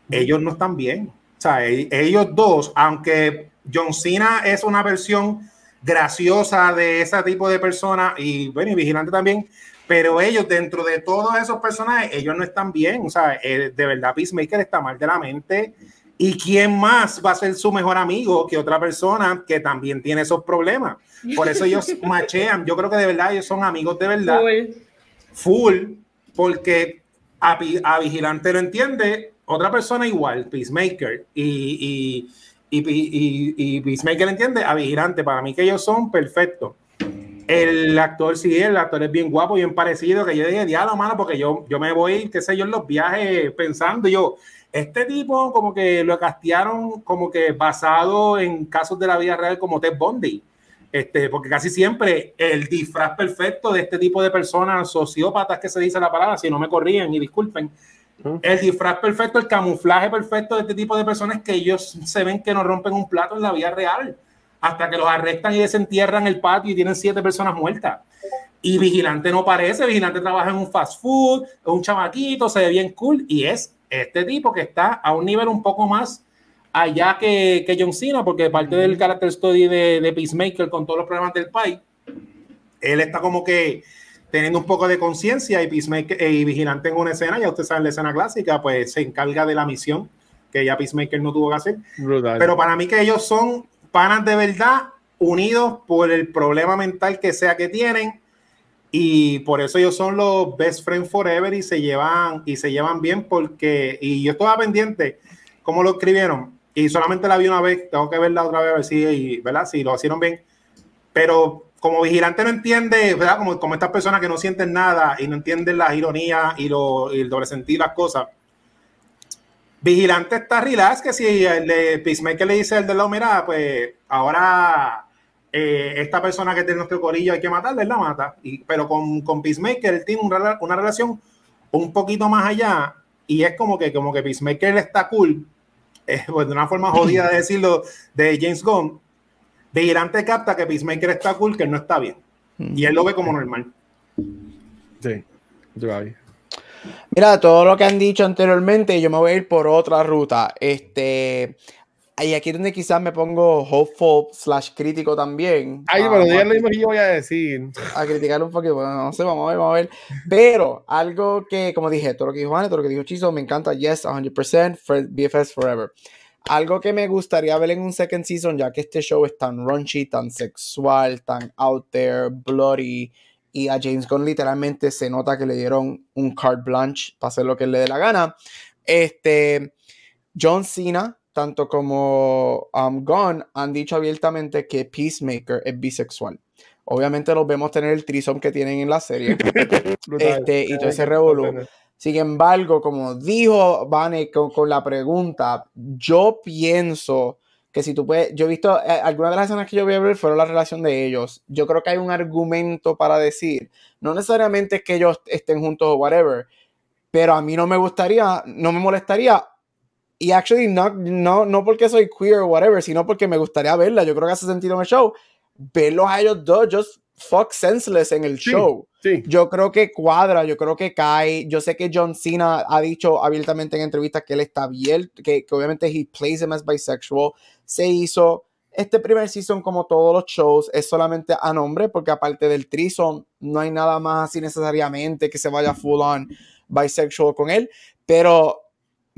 ellos no están bien. O sea, e- ellos dos, aunque John Cena es una versión graciosa de ese tipo de persona, y bueno, y Vigilante también, pero ellos dentro de todos esos personajes, ellos no están bien. O sea, eh, de verdad, Peacemaker está mal de la mente. ¿Y quién más va a ser su mejor amigo que otra persona que también tiene esos problemas? Por eso ellos machean. Yo creo que de verdad ellos son amigos de verdad Cool. full, porque a, a Vigilante lo entiende otra persona igual, Peacemaker, y, y, y, y- Peacemaker entiende a Vigilante. Para mí que ellos son perfectos. El actor sí, el actor es bien guapo, bien parecido, que yo dije, diablo, mano, porque yo, yo me voy, qué sé yo, en los viajes pensando, yo, este tipo como que lo castearon como que basado en casos de la vida real como Ted Bundy. Este, porque casi siempre el disfraz perfecto de este tipo de personas, sociópatas que se dice la palabra, si no me corrían y disculpen. El disfraz perfecto, el camuflaje perfecto de este tipo de personas que ellos se ven que no rompen un plato en la vida real, hasta que los arrestan y desentierran el patio y tienen siete personas muertas. Y Vigilante no parece, Vigilante trabaja en un fast food, es un chamaquito, se ve bien cool. Y es este tipo que está a un nivel un poco más allá que, que John Cena, porque parte del character study de, de Peacemaker con todos los problemas del país, él está como que teniendo un poco de conciencia y Peacemaker eh, y Vigilante en una escena, ya ustedes saben la escena clásica, pues se encarga de la misión que ya Peacemaker no tuvo que hacer. Brutal. Pero para mí que ellos son panas de verdad, unidos por el problema mental que sea que tienen y por eso ellos son los best friends forever y se llevan y se llevan bien porque y yo estaba pendiente cómo lo escribieron y solamente la vi una vez, tengo que verla otra vez a ver si y, ¿verdad? si lo hicieron bien. Pero como vigilante no entiende, ¿verdad? Como, como estas personas que no sienten nada y no entienden las ironías y, el doble sentido las cosas. Vigilante está relax, que si el de Peacemaker le dice al de la mira, pues ahora eh, esta persona que tiene nuestro corillo hay que matarla, él la mata. Y, pero con, con Peacemaker él tiene una, una relación un poquito más allá y es como que, como que Peacemaker está cool, eh, pues de una forma jodida de decirlo, de James Gunn, Vigilante capta que Peacemaker está cool, que él no está bien. Y él lo ve como normal. Sí, yo Mira, todo lo que han dicho anteriormente, yo me voy a ir por otra ruta. Este, y aquí es donde quizás me pongo hopeful slash crítico también. Ay, pero ah, ya lo mismo que yo voy a decir. A criticar un poquito, bueno, no sé, vamos a ver, vamos a ver. Pero algo que, como dije, todo lo que dijo Juan, todo lo que dijo Chizo, me encanta, yes, 100%, BFS forever. Algo que me gustaría ver en un second season, ya que este show es tan raunchy, tan sexual, tan out there, bloody, y a James Gunn literalmente se nota que le dieron un carte blanche para hacer lo que le dé la gana. Este, John Cena tanto como um, Gunn han dicho abiertamente que Peacemaker es bisexual. Obviamente los vemos tener el trisom que tienen en la serie. este, y todo ese revolú. Sin embargo, como dijo Vane con, la pregunta, yo pienso que si tú puedes, yo he visto, eh, algunas de las escenas que yo voy a ver fueron la relación de ellos. Yo creo que hay un argumento para decir, no necesariamente que ellos estén juntos o whatever, pero a mí no me gustaría, no me molestaría y actually, no, no, no porque soy queer o whatever, sino porque me gustaría verla. Yo creo que hace sentido en el show. Verlos a ellos dos, just fuck senseless en el show. Sí. Yo creo que cuadra, yo creo que cae. Yo sé que John Cena ha dicho abiertamente en entrevistas que él está abierto, que, que obviamente he plays him as bisexual. Se hizo este primer season, como todos los shows, es solamente a nombre, porque aparte del trison, no hay nada más así necesariamente que se vaya full on bisexual con él. Pero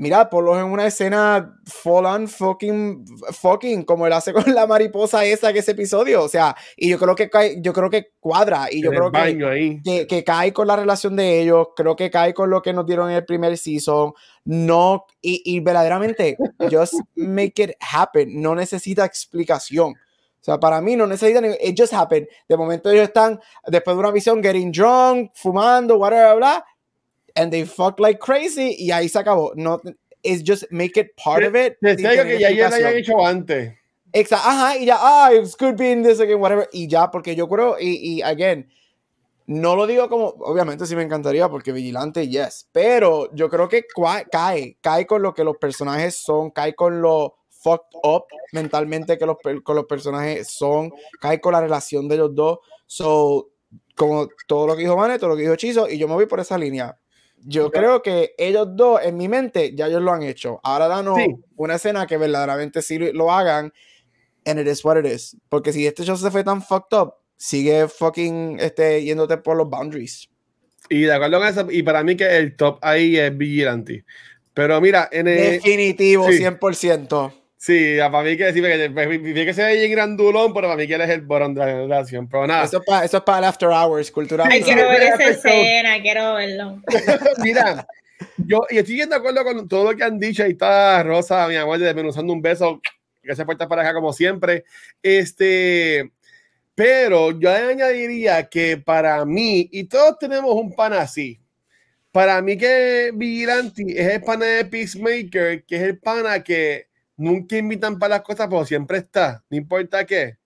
Mira, por lo en una escena full on fucking, fucking, como él hace con la mariposa esa que ese episodio. O sea, y yo creo que yo creo que cuadra. Y yo creo que, que, cae con la relación de ellos. Creo que cae con lo que nos dieron en el primer season. No, y, y verdaderamente, just make it happen. No necesita explicación. O sea, para mí no necesita it just happen. De momento ellos están, después de una visión, getting drunk, fumando, whatever, bla, and they fuck like crazy y ahí se acabó. No, it's just make it part of it. Te digo que ya, ya lo hayan hecho antes. Exacto, ajá, y ya, ah, it's good being this again, whatever, y ya, porque yo creo, y, y again, no lo digo como, obviamente sí me encantaría porque Vigilante, yes, pero yo creo que cae, cae con lo que los personajes son, cae con lo fucked up mentalmente que los, con los personajes son, cae con la relación de los dos, so, como todo lo que dijo Mane, todo lo que dijo Chizo, y yo me voy por esa línea. Yo creo que ellos dos, en mi mente, ya ellos lo han hecho. Ahora danos una escena que verdaderamente sí lo hagan. And it is what it is. Porque si este show se fue tan fucked up, sigue fucking este, yéndote por los boundaries. Y de acuerdo con eso, y para mí que el top ahí es Vigilante. Pero mira, en el, Definitivo, 100%. Sí, para mí que decir que, que se ve bien grandulón, pero para mí que él es el borón de la relación. Pero nada. Eso es para, eso es para el After Hours cultural. Ay, quiero ver esa escena, quiero verlo. Mira, yo y estoy de acuerdo con todo lo que han dicho. Ahí está Rosa, mi amor, desmenuzando un beso que se puerta para acá como siempre. Este, pero yo añadiría que para mí, y todos tenemos un pan así, para mí que Vigilante es el pana de Peacemaker, que es el pana que nunca invitan para las cosas, pero siempre está, no importa qué.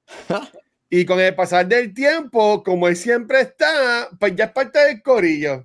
y con el pasar del tiempo, como él siempre está, pues ya es parte del corillo.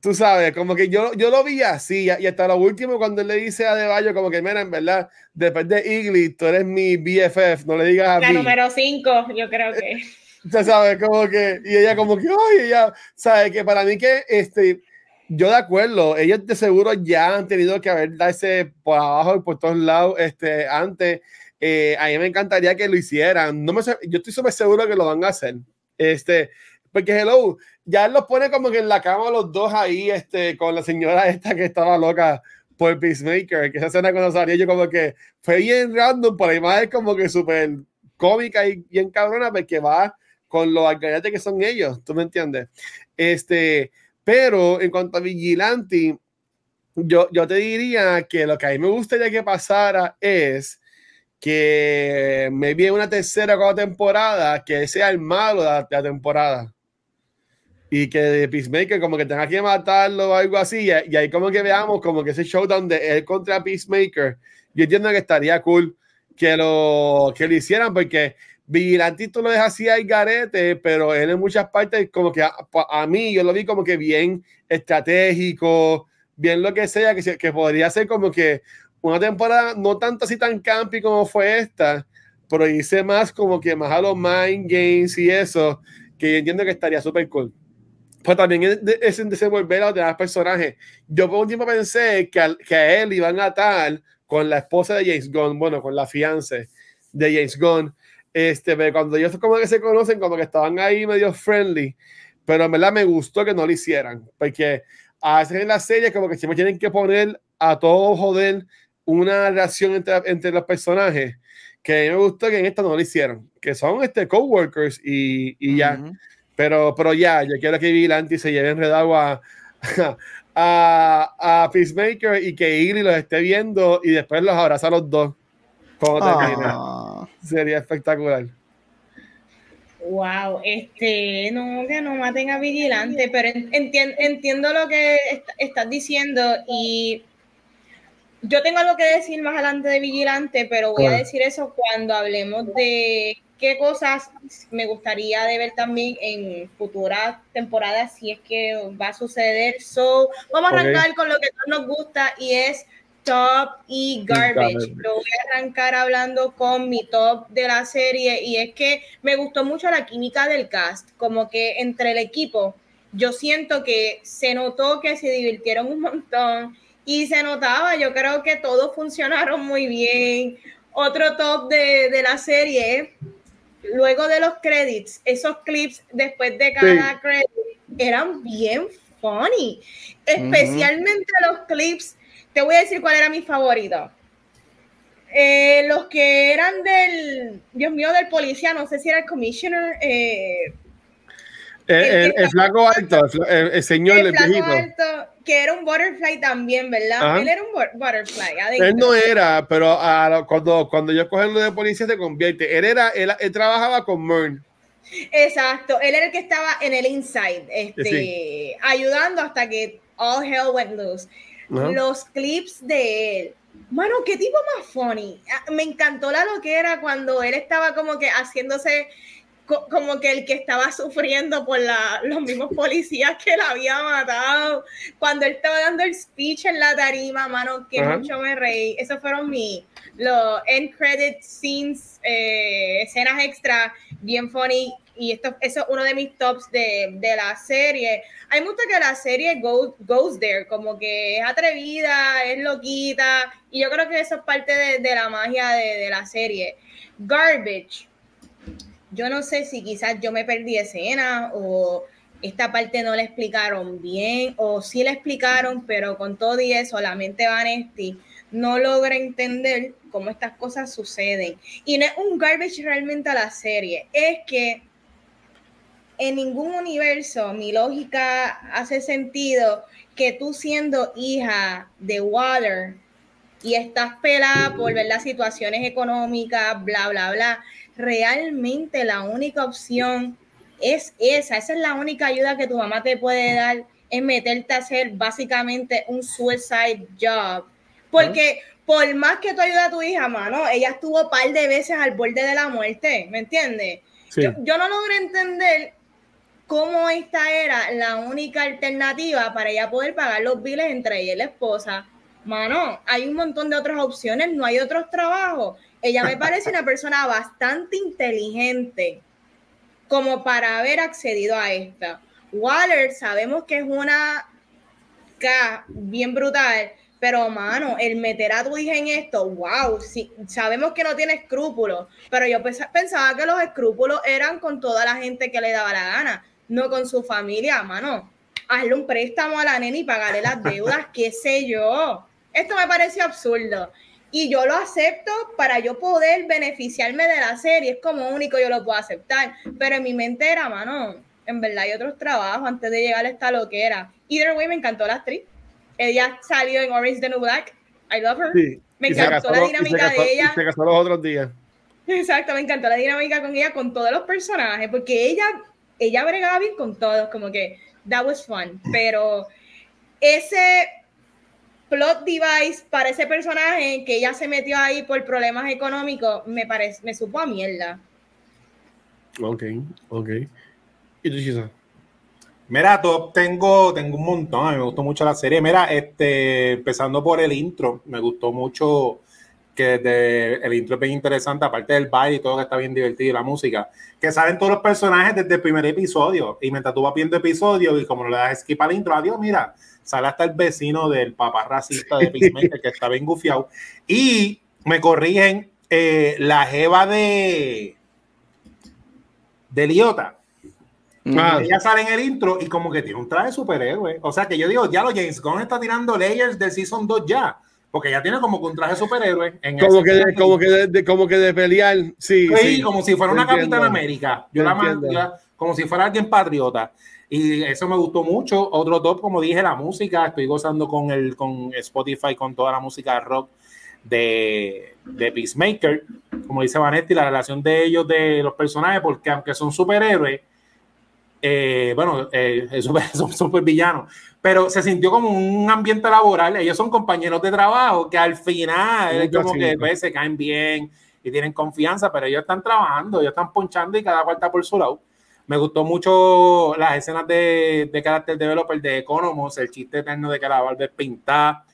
Tú sabes, como que yo, yo lo vi así, y hasta lo último, cuando él le dice a De como que, mira, en verdad, después de Igli, tú eres mi BFF, no le digas a La número 5, yo creo que. Ya sabes, como que, y ella como que, ay, ella, sabe que para mí que, este, yo de acuerdo, ellos de seguro ya han tenido que haber darse por abajo y por todos lados este, antes. Eh, a mí me encantaría que lo hicieran. No me, yo estoy súper seguro que lo van a hacer. Este, porque hello, ya los pone como que en la cama los dos ahí, este, con la señora esta que estaba loca por Peacemaker, que esa escena cuando salió yo como que fue bien random, por más es como que súper cómica y bien cabrona, porque va con los alcayates que son ellos, ¿tú me entiendes? Este, pero en cuanto a Vigilante, yo, yo te diría que lo que a mí me gustaría que pasara es que me viene una tercera o cuarta temporada que sea el malo de la, temporada. Y que de Peacemaker como que tenga que matarlo o algo así y, ahí como que veamos como que ese showdown de él contra Peacemaker yo entiendo que estaría cool que lo que lo hicieran porque Vigilante tú lo dejas así al garete, pero él en muchas partes, como que a, mí, yo lo vi como que bien estratégico, bien lo que sea, que, que podría ser como que una temporada no tanto así tan campi como fue esta, pero hice más como que más a los mind games y eso, que yo entiendo que estaría súper cool. Pero también es, es en desenvolver a demás personajes. Yo por un tiempo pensé que a, que a él iban a atar con la esposa de James Gunn, bueno, con la fiance de James Gunn, este, pero cuando ellos como que se conocen, como que estaban ahí medio friendly, pero en verdad me gustó que no lo hicieran, porque a veces en la serie como que siempre tienen que poner a todo joder una relación entre, entre los personajes, que me gustó que en esta no lo hicieron, que son este coworkers y, y ya. Pero, pero ya, yo quiero que Vigilante se lleve enredado a, a, a Peacemaker y que Iggy los esté viendo y después los abraza a los dos. Ah. Sería espectacular. Wow, este, no, que no maten a Vigilante, pero entiendo lo que estás diciendo y yo tengo algo que decir más adelante de Vigilante, pero voy a decir eso cuando hablemos de qué cosas me gustaría de ver también en futuras temporadas, si es que va a suceder. So, vamos a arrancar con lo que nos gusta y es top y garbage. Lo voy a arrancar hablando con mi top de la serie y es que me gustó mucho la química del cast, como que entre el equipo. Yo siento que se notó que se divirtieron un montón y se notaba, yo creo que todos funcionaron muy bien. Otro top de, de la serie, luego de los credits, esos clips después de cada credit eran bien funny, especialmente los clips, te voy a decir cuál era mi favorito. Eh, los que eran del, Dios mío, del policía, no sé si era el commissioner, eh, el, el, flaco alto, el, señor, el, viejito. Alto, que era un butterfly también, ¿verdad? Él era un butterfly. Él no era, pero cuando, cuando yo cogen lo de policía se convierte. Él era, él, trabajaba con Mern. Exacto, él era el que estaba en el inside, este, ayudando hasta que all hell went loose. Los clips de él. Mano, qué tipo más funny. Ah, me encantó la lo que era cuando él estaba como que haciéndose como que el que estaba sufriendo por la, los mismos policías que la había matado. Cuando él estaba dando el speech en la tarima, mano, que mucho me reí. Esos fueron mis los end credit scenes, eh, escenas extra, bien funny. Y esto, eso es uno de mis tops de, de la serie. Hay mucho que la serie goes, goes there, como que es atrevida, es loquita. Y yo creo que eso es parte de, de la magia de, de la serie. Garbage yo no sé si quizás yo me perdí escena o esta parte no la explicaron bien o sí la explicaron, pero con todo y eso la mente Vanesti no logra entender cómo estas cosas suceden. Y no es un garbage realmente a la serie, es que en ningún universo mi lógica hace sentido que tú siendo hija de Water y estás pelada por ver las situaciones económicas, bla, bla, bla, realmente la única opción es esa, esa es la única ayuda que tu mamá te puede dar, es meterte a hacer básicamente un suicide job. Porque por más que tú ayudes a tu hija, mano, ella estuvo un par de veces al borde de la muerte, ¿me entiendes? Yo, yo, no logré entender cómo esta era la única alternativa para ella poder pagar los biles entre ella y la esposa. Mano, hay un montón de otras opciones, no hay otros trabajos. Ella me parece una persona bastante inteligente como para haber accedido a esta. Waller sabemos que es una K bien brutal, pero mano, el meter a tu hija en esto, wow, sí, sabemos que no tiene escrúpulos, pero yo pensaba que los escrúpulos eran con toda la gente que le daba la gana, no con su familia, mano. Hazle un préstamo a la nena y pagarle las deudas, qué sé yo. Esto me pareció absurdo y yo lo acepto para yo poder beneficiarme de la serie. Es como único yo lo puedo aceptar. Pero en mi mente era, mano, en verdad hay otros trabajos antes de llegar a esta loquera. Either way, me encantó la actriz. Ella salió en Orange the New Black. I love her. me encantó la dinámica de ella. Se casó los otros días. Exacto, me encantó la dinámica con ella, con todos los personajes, porque ella, ella bregaba bien con todos, como que that was fun. Pero ese plot device para ese personaje que ella se metió ahí por problemas económicos me parece me supo a mierda Ok, ok. ¿Y tú, Chisa? Mira, top tengo, tengo un montón, a mí me gustó mucho la serie. Mira, este, empezando por el intro, me gustó mucho que desde el intro es bien interesante, aparte del baile y todo que está bien divertido y la música, que salen todos los personajes desde el primer episodio. Y mientras tú vas viendo episodio y como no le das skip al intro, adiós, mira, sale hasta el vecino del papá racista de Peacemaker que está bien gufiado. Y me corrigen eh, la jeva de de Liota. Ah. Ella sale en el intro y como que tiene un traje de superhéroe. O sea que yo digo, ya lo James Gunn está tirando layers del Season 2 ya. Porque ya tiene como que un traje de superhéroe. En Como que, de, como, que de, de- como que de pelear, sí. Sí, sí. como si fuera una entiendo. Capitana América. Yo la man- entiendo. ya- como si fuera alguien patriota. Y eso me gustó mucho. Otro top, como dije, la música. Estoy gozando con el con Spotify, con toda la música de rock de, de Peacemaker. Como dice Vanetti, la relación de ellos, de los personajes, porque aunque son superhéroes, eh, bueno, eh, son super villanos, pero se sintió como un ambiente laboral. Ellos son compañeros de trabajo que al final es como que pues, se caen bien y tienen confianza, pero ellos están trabajando, ellos están ponchando y cada cual está por su lado. Me gustó mucho las escenas de, de Character Developer de Economos, el chiste eterno de que la barba es pintada.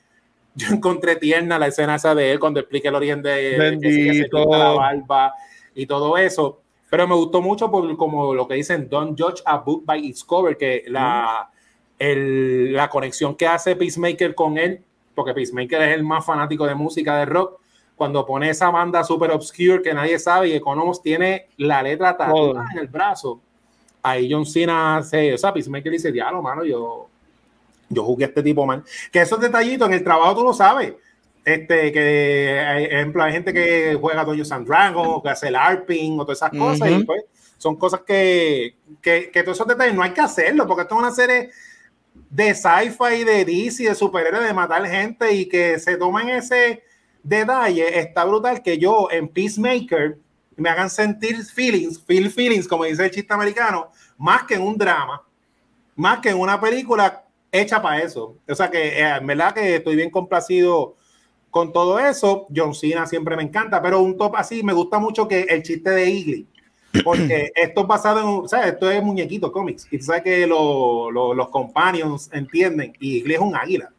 Yo encontré tierna la escena esa de él cuando explica el origen de de que se pinta la barba y todo eso. Pero me gustó mucho por como lo que dicen Don't judge a book by its cover, que la, el- la conexión que hace Peacemaker con él, porque Peacemaker es el más fanático de música de rock, cuando pone esa banda super obscure que nadie sabe y Economos tiene la letra tatuada en el brazo. Ahí John Cena hace, o sea, Peacemaker dice, diablo, mano, yo, yo jugué a este tipo, man. Que esos detallitos en el trabajo tú lo sabes. Este, que, ejemplo, hay gente que juega Dungeons and Dragons, que hace el ARPing o todas esas cosas, y Ujú. pues son cosas que, que, que todos esos detalles no hay que hacerlo, porque esto es una serie de sci-fi, de DC, de superhéroes, de matar gente y que se tomen ese detalle, está brutal que yo en Peacemaker me hagan sentir feelings, feel feelings, como dice el chiste americano, más que en un drama, más que en una película hecha para eso. O sea que eh, en verdad que estoy bien complacido con todo eso. John Cena siempre me encanta, pero un top así me gusta mucho que el chiste de Igly. Porque esto es basado en, o sea, esto es muñequito cómics. Y tú sabes que lo- lo- los companions entienden. Y Igly es un águila.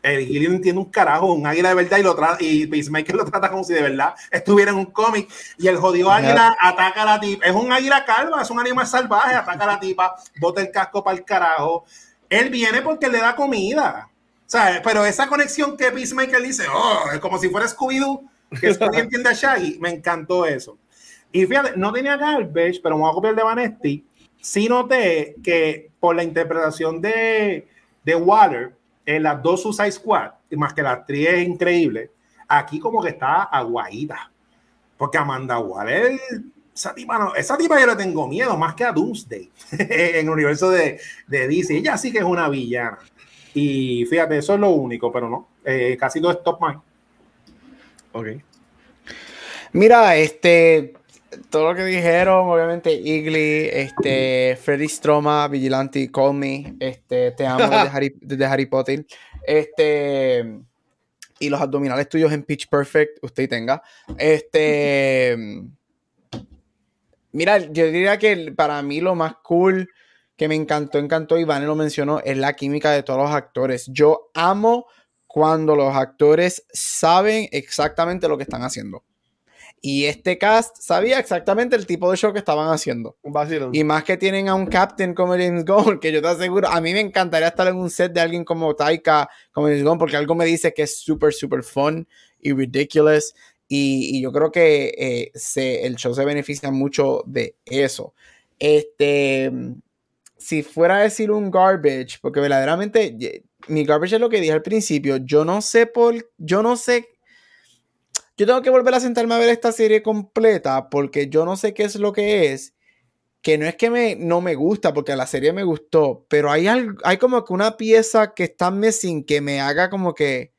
El no entiende un carajo, un águila de verdad. Y, lo y Peacemaker lo trata como si de verdad estuviera en un cómic. Y el jodido águila ataca a la tipa. Es un águila calva, es un animal salvaje. Ataca a la tipa, bota el casco para el carajo. Él viene porque le da comida. O sea, pero esa conexión que Peacemaker dice, oh, es como si fuera Scooby-Doo, que Scooby entiende a Shaggy, me encantó eso. Y fíjate, no tenía garbage, pero voy a copiar de Vanesti. Sí noté que por la interpretación de, de Water en las dos Suicide Squad, y más que la actriz es increíble, aquí como que está aguadita. Porque Amanda Waller, esa tipa, no, esa tipa yo le tengo miedo más que a Doomsday en el universo de, de DC. Ella sí que es una villana. Y fíjate, eso es lo único, pero no. eh, casi todo es top mind. Ok. Mira, este, todo lo que dijeron, obviamente, Igly, este, Freddy Stroma, Vigilante, Call Me, este, te amo desde Harry, desde Harry Potter, este, y los abdominales tuyos en Pitch Perfect, usted tenga, este, mira, yo diría que para mí lo más cool que me encantó, encantó, Iván lo mencionó, es la química de todos los actores. Yo amo cuando los actores saben exactamente lo que están haciendo. Y este cast sabía exactamente el tipo de show que estaban haciendo. Un vacilón. Y más que tienen a un captain como James Gunn, que yo te aseguro, a mí me encantaría estar en un set de alguien como Taika, como James Gunn, porque algo me dice que es súper, súper fun y ridiculous. Y, y yo creo que eh, se, el show se beneficia mucho de eso. Este, si fuera a decir un garbage, porque verdaderamente mi garbage es lo que dije al principio, yo no sé por, yo no sé yo tengo que volver a sentarme a ver esta serie completa porque yo no sé qué es lo que es. Que no es que me, no me gusta, porque la serie me gustó, pero hay, algo, hay como que una pieza que está missing que me haga como que,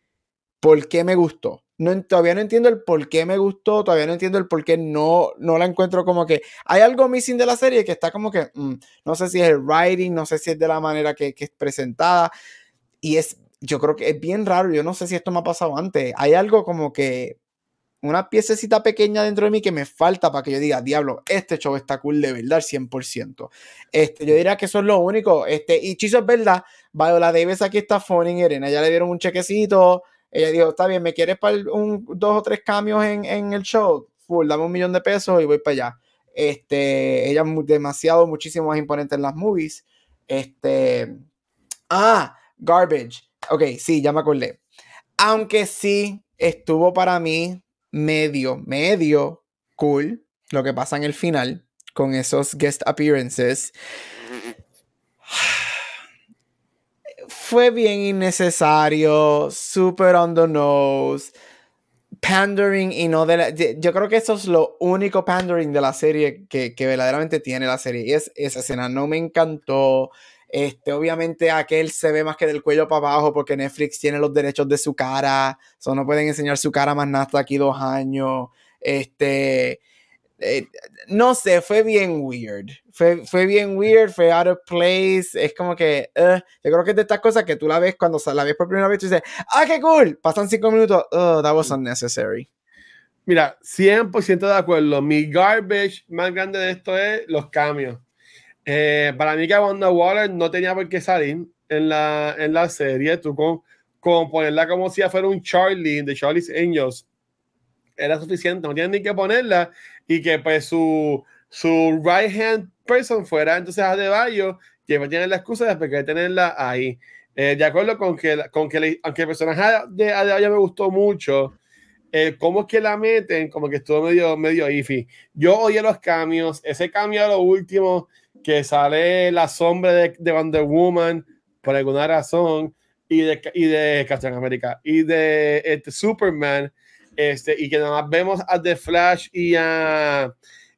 ¿por qué me gustó? No, todavía no entiendo el por qué me gustó, todavía no entiendo el por qué no, no la encuentro como que... Hay algo missing de la serie que está como que, mm, no sé si es el writing, no sé si es de la manera que, que es presentada, y es, yo creo que es bien raro, yo no sé si esto me ha pasado antes, hay algo como que una piececita pequeña dentro de mí que me falta para que yo diga, diablo, este show está cool de verdad, 100%. Este, yo diría que eso es lo único. Este, y Chizo es verdad, Viola Davis aquí está phoning Irene, ya le dieron un chequecito, ella dijo, está bien, ¿me quieres para un, dos o tres cambios en, en, el show? Full, dame un millón de pesos y voy para allá. Este, ella es demasiado, muchísimo más imponente en las movies. Este, ah, Garbage. Ok, sí, ya me acordé. Aunque sí estuvo para mí medio, medio cool lo que pasa en el final con esos guest appearances. Fue bien innecesario, super on the nose, pandering y no de la... Yo creo que eso es lo único pandering de la serie que, que verdaderamente tiene la serie. Y es esa escena, no me encantó. Este, obviamente aquel se ve más que del cuello para abajo porque Netflix tiene los derechos de su cara. So no pueden enseñar su cara más nada hasta aquí dos años. Este, eh, no sé, fue bien weird. Fue, fue, bien weird, fue out of place. Es como que, uh, yo creo que es de estas cosas que tú la ves cuando la ves por primera vez y dices, ¡ah, qué cool! Pasan cinco minutos, oh, that was unnecessary. Mira, 100% de acuerdo. Mi garbage más grande de esto es los cambios. Eh, para mí que Wanda Waller no tenía por qué salir en la, en la serie. Tú con, con ponerla como si fuera un Charlie de Charlie's Angels era suficiente. No tienen ni que ponerla y que pues su, su right hand person fuera entonces a De Bayo que tiene la excusa de que tenerla ahí. Eh, de acuerdo con que, con que aunque el personaje de Adebayo me gustó mucho, eh, cómo es que la meten, como que estuvo medio, medio iffy. Yo oí los cambios, ese cambio a lo último que sale la sombra de, de Wonder Woman por alguna razón y de, y de Captain America y de este, Superman este, y que nada vemos a The Flash y a,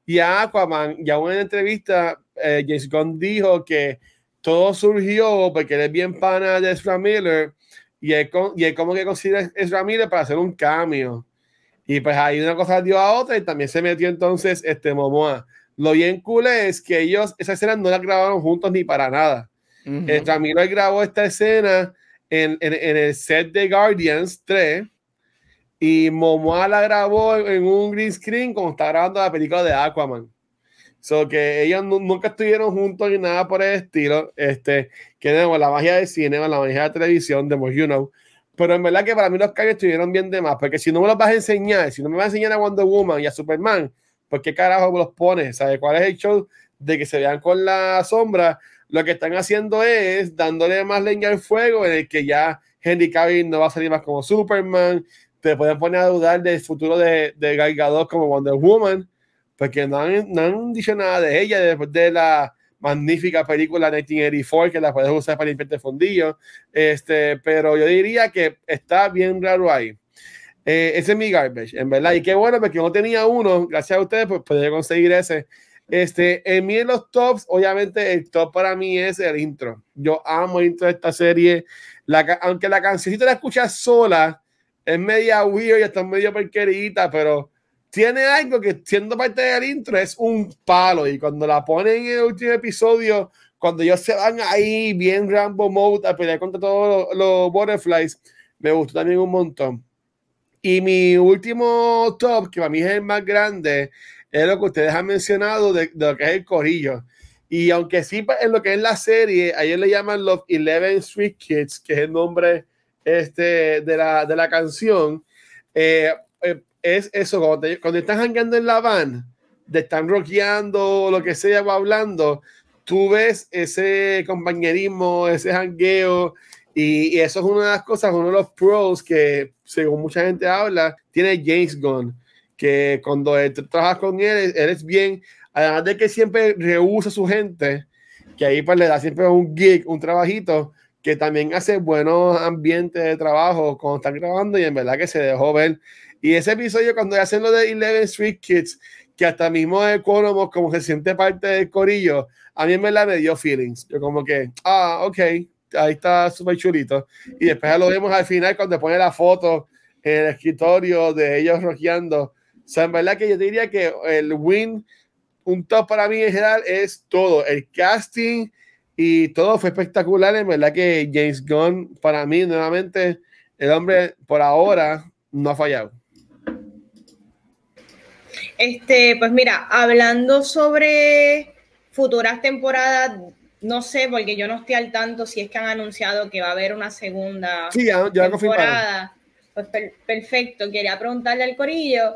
y a Aquaman. Y aún en entrevista eh, James dijo que todo surgió porque él es bien pana de Ezra Miller y él, y él como que considera Ezra Miller para hacer un cambio y pues ahí una cosa dio a otra y también se metió entonces este Momoa lo bien cool es que ellos, esa escena no la grabaron juntos ni para nada. Uh -huh. grabó esta escena en, en, en, el set de Guardians 3 y Momoa la grabó en un green screen como está grabando la película de Aquaman. So que ellos nunca estuvieron juntos ni nada por el estilo. Este, que tenemos la magia del cine, la magia de la televisión, de you know. Pero en verdad que para mí los cambios estuvieron bien de más, porque si no me los vas a enseñar, si no me vas a enseñar a Wonder Woman y a Superman, ¿por qué carajo los pones? ¿Sabes cuál es el show de que se vean con la sombra? Lo que están haciendo es dándole más leña al fuego en el que ya Henry Cavill no va a salir más como Superman. Te pueden poner a dudar del futuro de, de Gal Gadot como Wonder Woman, porque no han, no han dicho nada de ella después de la magnífica película 1984 que la puedes usar para limpiarte el fondillo. Este, pero yo diría que está bien raro ahí. Eh, ese es mi garbage, en verdad. Y qué bueno, porque no tenía uno. Gracias a ustedes, pues podría conseguir ese. Este, en mí en los tops, obviamente el top para mí es el intro. Yo amo el intro de esta serie. La, aunque la cancioncita la escuchas sola, es media weird y está medio perquerita, pero tiene algo que siendo parte del intro es un palo. Y cuando la ponen en el último episodio, cuando ellos se van ahí bien Rambo Mode a pelear contra todos los, los butterflies, me gustó también un montón. Y mi último top, que para mí es el más grande, es lo que ustedes han mencionado de, de lo que es el corillo. Y aunque sí, en lo que es la serie, a ellos le llaman los Eleven Street Kids, que es el nombre este, de, la, de la canción, eh, eh, es eso, cuando, te, cuando están jangueando en la van, de están rockeando, lo que sea, o hablando, tú ves ese compañerismo, ese jangueo, y, y, eso es una de las cosas, uno de los pros que, según mucha gente habla, tiene James Gunn, que cuando trabajas con él, eres bien, además de que siempre rehúsa a su gente, que ahí pues le da siempre un gig, un trabajito, que también hace buenos ambientes de trabajo cuando están grabando y en verdad que se dejó ver. Y ese episodio cuando hacen lo de Eleven Street Kids, que hasta mismo Economos como se siente parte del corillo, a mí en verdad me dio feelings. Yo como que, ah, ok, ahí está súper chulito. Y después lo vemos al final cuando pone la foto en el escritorio de ellos roqueando. O sea, en verdad que yo diría que el win, un top para mí en general es todo. El casting y todo fue espectacular. En verdad que James Gunn, para mí, nuevamente, el hombre por ahora no ha fallado. Este, pues mira, hablando sobre futuras temporadas, no sé, porque yo no estoy al tanto si es que han anunciado que va a haber una segunda temporada. Pues perfecto, quería preguntarle al Corillo,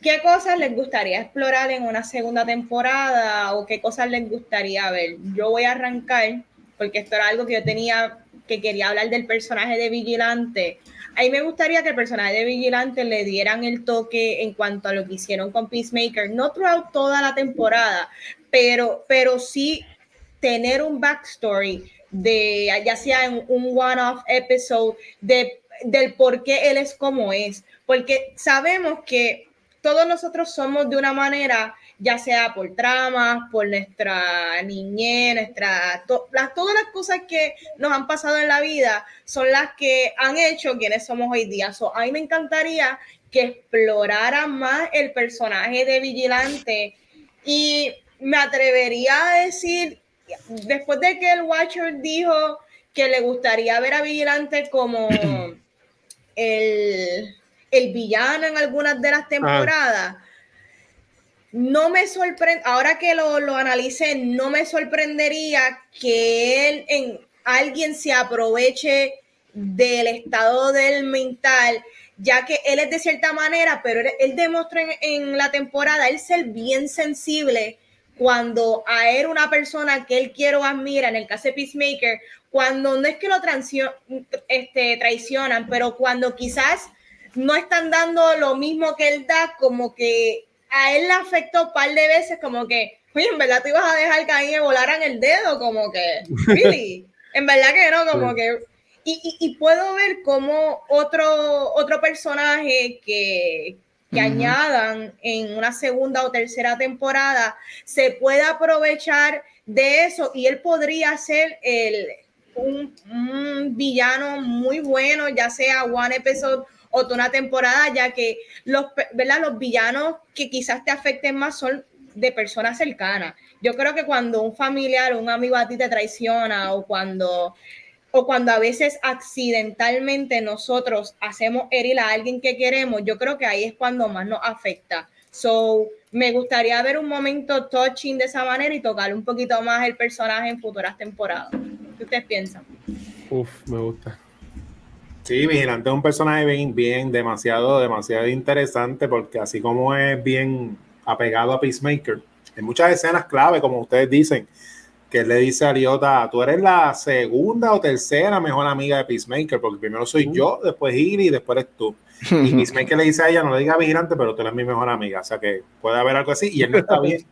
¿qué cosas les gustaría explorar en una segunda temporada o qué cosas les gustaría ver? Yo voy a arrancar, porque esto era algo que yo tenía, que quería hablar del personaje de Vigilante. A mí me gustaría que el personaje de Vigilante le dieran el toque en cuanto a lo que hicieron con Peacemaker, no throughout toda la temporada, pero, pero sí tener un backstory de, ya sea en un one-off episode, de del por qué él es como es, porque sabemos que todos nosotros somos de una manera, ya sea por tramas, por nuestra niñez, nuestra, las, todas las cosas que nos han pasado en la vida son las que han hecho quienes somos hoy día. So, a mí me encantaría que explorara más el personaje de Vigilante y me atrevería a decir, después de que el Watcher dijo que le gustaría ver a Vigilante como el, villano en algunas de las temporadas. No me sorprende, ahora que lo, lo analicé, no me sorprendería que él en alguien se aproveche del estado del mental, ya que él es de cierta manera, pero él, demostró en, en, la temporada el ser bien sensible cuando a él una persona que él quiere o admira, en el caso de Peacemaker, cuando no es que lo este, traicionan, pero cuando quizás no están dando lo mismo que él da, como que a él le afectó un par de veces, como que, oye, en verdad tú ibas a dejar que a mí me volaran el dedo, como que, really, en verdad que no, como que, y, y, puedo ver como otro, otro personaje que, que añadan en una segunda o tercera temporada se puede aprovechar de eso y él podría ser el, un, villano muy bueno, ya sea one episode o toda una temporada, ya que los, ¿verdad? los villanos que quizás te afecten más son de personas cercanas. Yo creo que cuando un familiar o un amigo a ti te traiciona o cuando o cuando a veces accidentalmente nosotros hacemos herir a alguien que queremos, yo creo que ahí es cuando más nos afecta. So, me gustaría ver un momento touching de esa manera y tocar un poquito más el personaje en futuras temporadas. ¿Qué ustedes piensan? Uf, me gusta. Sí, Vigilante es un personaje bien, bien, demasiado, demasiado interesante porque así como es bien apegado a Peacemaker, en muchas escenas clave, como ustedes dicen, que él le dice a Liota, tú eres la segunda o tercera mejor amiga de Peacemaker, porque primero soy yo, después Giri y después eres tú. Y Peacemaker le dice a ella, no le diga vigilante, pero tú eres mi mejor amiga. O sea que puede haber algo así y él no está bien.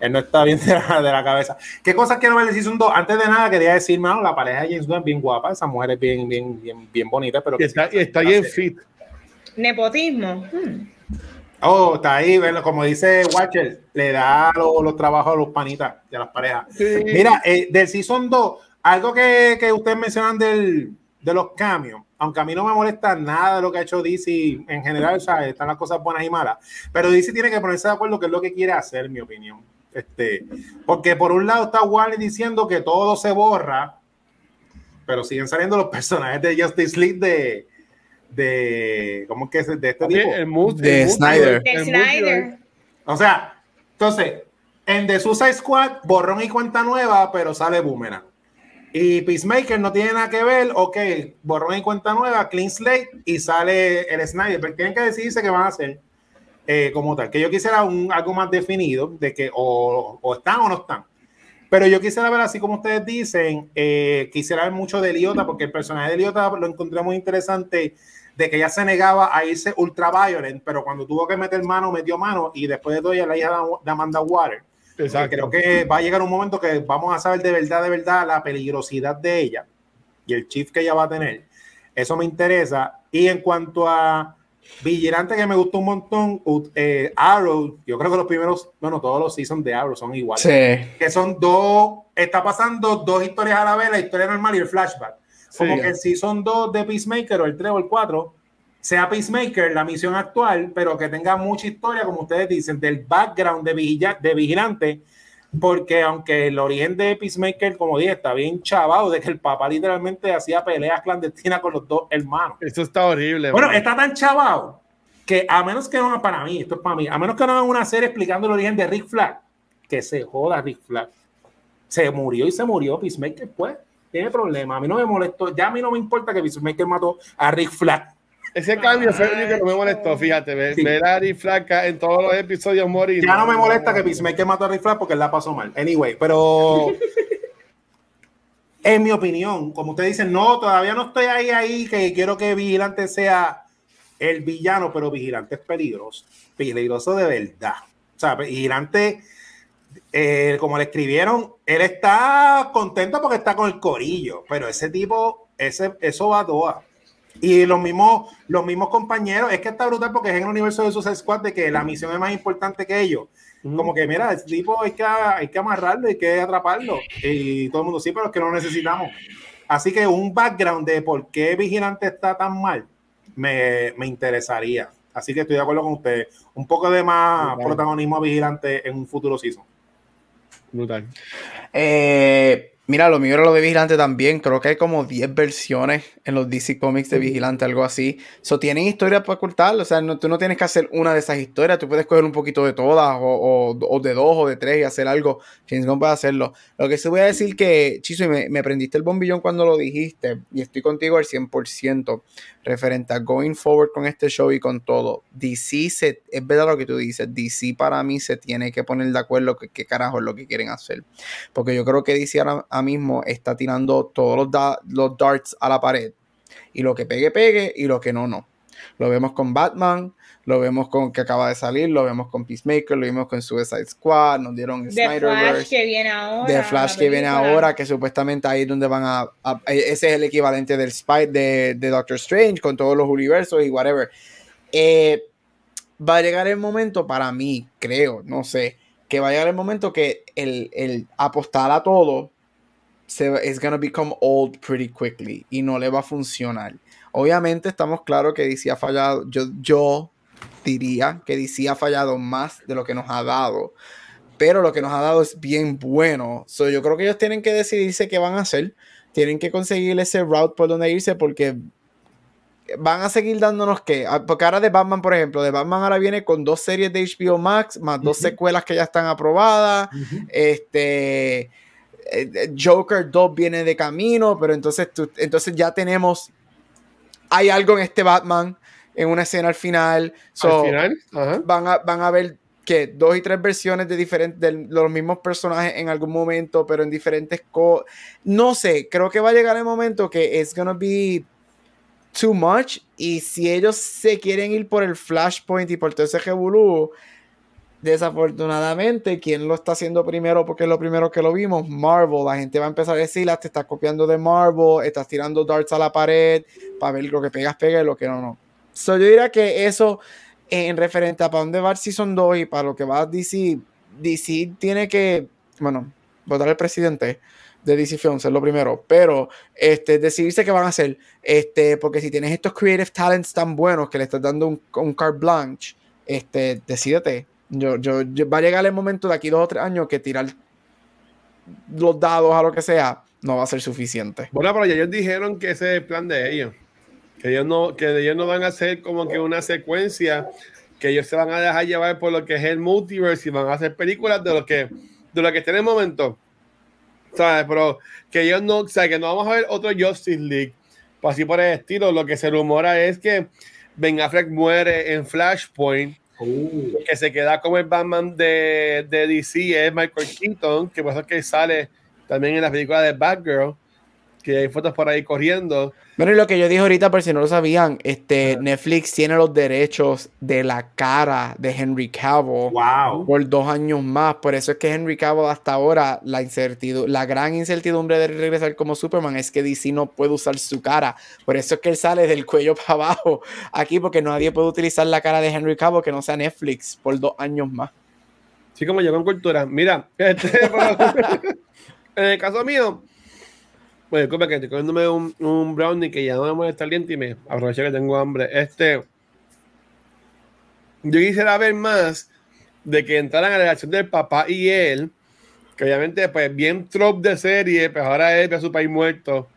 él no está bien de la, cabeza. ¿Qué cosas quiero ver de un 2? Antes de nada, quería decir, mano, la pareja de James Gunn es bien guapa, esa mujer es bien, bien, bien, bien bonita, pero... Y está, está bien fit. Nepotismo. Hmm. Oh, está ahí, como dice Watcher, le da los, trabajos a los panitas de las parejas. Mira, eh, del Season 2, algo que, que ustedes mencionan del, de los cambios, aunque a mí no me molesta nada de lo que ha hecho DC en general, o sea, están las cosas buenas y malas, pero DC tiene que ponerse de acuerdo qué es lo que quiere hacer, en mi opinión. Este, porque por un lado está Warner diciendo que todo se borra, pero siguen saliendo los personajes de Justice League de, de ¿cómo que es? De este tipo. de Snyder. De Snyder. O sea, entonces, en The Suicide Squad, borrón y cuenta nueva, pero sale Boomerang. Y Peacemaker no tiene nada que ver, ok, borrón y cuenta nueva, clean slate y sale el Snyder, pero tienen que decidirse qué van a hacer eh, como tal. Que yo quisiera un, algo más definido de que o, o, están o no están. Pero yo quisiera ver, así como ustedes dicen, eh, quisiera ver mucho de Liota, porque el personaje de Liota lo encontré muy interesante de que ella se negaba a irse ultra violent, pero cuando tuvo que meter mano, metió mano y después de todo ella la hija de Amanda Water. Creo que va a llegar un momento que vamos a saber de verdad, de verdad, la peligrosidad de ella y el chief que ella va a tener. Eso me interesa. Y en cuanto a Vigilante, que me gustó un montón, eh, Arrow, yo creo que los primeros, bueno, todos los seasons de Arrow son iguales. Que son dos, está pasando dos historias a la vez, la historia normal y el flashback. Como que si son dos de Peacemaker o el 3 o el 4, sea Peacemaker la misión actual, pero que tenga mucha historia, como ustedes dicen, del background de, de Vigilante, porque aunque el origen de Peacemaker, como dije, está bien chavado, de que el papá literalmente hacía peleas clandestinas con los dos hermanos. Eso está horrible. Bueno, está tan chavado que a menos que no hagan para mí, esto es para mí, a menos que no hagan una serie explicando el origen de Rick Flag, que se joda Rick Flag. Se murió y se murió Peacemaker, pues, tiene problema. A mí no me molestó, ya a mí no me importa que Peacemaker mató a Rick Flag. Ese cambio fue el único que me molestó, fíjate, ver, Sí. ver a Rick Flag en todos los episodios morir. Ya no me molesta que Peacemaker mató a Rick Flag porque él la pasó mal. Anyway, pero en mi opinión, como ustedes dicen, no, todavía no estoy ahí, ahí, que quiero que Vigilante sea el villano, pero Vigilante es peligroso. Peligroso de verdad. O sea, Vigilante, eh, como le escribieron, él está contento porque está con el corillo, pero ese tipo, ese, eso va a toa. Y los mismos, los mismos compañeros, es que está brutal porque es en el universo de Suicide Squad de que la misión es más importante que ellos. Como que, mira, ese tipo hay que, hay que amarrarlo, hay que atraparlo. Y todo el mundo, sí, pero es que no lo necesitamos. Así que un background de por qué Vigilante está tan mal me, me interesaría. Así que estoy de acuerdo con usted. Un poco de más protagonismo a Vigilante en un futuro season. Brutal. Eh, mira, lo mío era lo de Vigilante también. Creo que hay como 10 versiones en los DC Comics de Vigilante, algo así. So, tienen historias para ocultar. O sea, no, tú no tienes que hacer una de esas historias. Tú puedes coger un poquito de todas, o, o- o de dos, o de tres, y hacer algo. James Gunn puede hacerlo. Lo que sí voy a decir que, Chiso, me, me prendiste el bombillón cuando lo dijiste, y estoy contigo al 100%, referente a going forward con este show y con todo. DC, se, es verdad lo que tú dices. DC para mí se tiene que poner de acuerdo qué carajo es lo que quieren hacer. Porque yo creo que DC ahora, ahora mismo está tirando todos los, da- los darts a la pared. Y lo que pegue, pegue. Y lo que no, no. Lo vemos con Batman. Lo vemos con que acaba de salir. Lo vemos con Peacemaker. Lo vimos con Suicide Squad. Nos dieron De Flash Snyderverse. que viene ahora. De Flash la que viene ahora, que supuestamente ahí es donde van a, a- Ese es el equivalente del Spy de, de Doctor Strange con todos los universos y whatever. Eh, va a llegar el momento, para mí, creo, no sé, que va a llegar el momento que el, el apostar a todo se, is gonna become old pretty quickly y no le va a funcionar. Obviamente estamos claros que DC ha fallado. Yo, yo diría que DC ha fallado más de lo que nos ha dado. Pero lo que nos ha dado es bien bueno. So, yo creo que ellos tienen que decidirse qué van a hacer. Tienen que conseguir ese route por donde irse porque van a seguir dándonos que. ah, Porque ahora de Batman, por ejemplo, de Batman ahora viene con dos series de HBO Max, más dos Ujú. secuelas que ya están aprobadas. Este. Eh, Joker 2 viene de camino, pero entonces, tú- entonces ya tenemos. Hay algo en este Batman, en una escena al final. So, Al final, van a, van a ver que dos y tres versiones de diferentes de los mismos personajes en algún momento, pero en diferentes cosas. No sé, creo que va a llegar el momento que es gonna be too much. Y si ellos se quieren ir por el Flashpoint y por todo ese revolú, desafortunadamente, ¿quién lo está haciendo primero? Porque es lo primero que lo vimos, Marvel. La gente va a empezar a decir, "Ah, te estás copiando de Marvel, estás tirando darts a la pared para ver lo que pegas, pega y lo que no, no. So, yo diría que eso, en referente a para dónde va el Season 2 y para lo que va DC, DC tiene que, bueno, votar al presidente de DC Films, es lo primero, pero este, decidirse qué van a hacer, este, porque si tienes estos creative talents tan buenos que le estás dando un, un carte blanche, este, decídete. Yo, yo, yo- va a llegar el momento de aquí dos o tres años que tirar los dados a lo que sea no va a ser suficiente. Bueno, pero ya ellos dijeron que ese es el plan de ellos. Que ellos no, que ellos no van a hacer como que una secuencia, que ellos se van a dejar llevar por lo que es el multiverse y van a hacer películas de lo que, de lo que está en el momento. ¿Sabes? Pero que ellos no, o sea, que no vamos a ver otro Justice League. Pues así por el estilo. Lo que se rumora es que Ben Affleck muere en Flashpoint Uh, que se queda como el Batman de, de DC es Michael Keaton, que por eso es que sale también en la película de Batgirl, que hay fotos por ahí corriendo. Bueno, y lo que yo dije ahorita, por si no lo sabían, este, Netflix tiene los derechos de la cara de Henry Cavill wow. por dos años más. Por eso es que Henry Cavill hasta ahora, la incertidumbre, la gran incertidumbre de regresar como Superman es que DC no puede usar su cara. Por eso es que él sale del cuello para abajo aquí, porque nadie puede utilizar la cara de Henry Cavill que no sea Netflix por dos años más. Así como yo con cultura. Mira, este, en el caso mío, bueno, disculpa que estoy comiéndome un, brownie que ya no me molesta el diente y me aproveché que tengo hambre. Este, yo quisiera ver más de que entraran a la relación del papá y él, que obviamente, pues, bien trope de serie, pues ahora él ve a su país muerto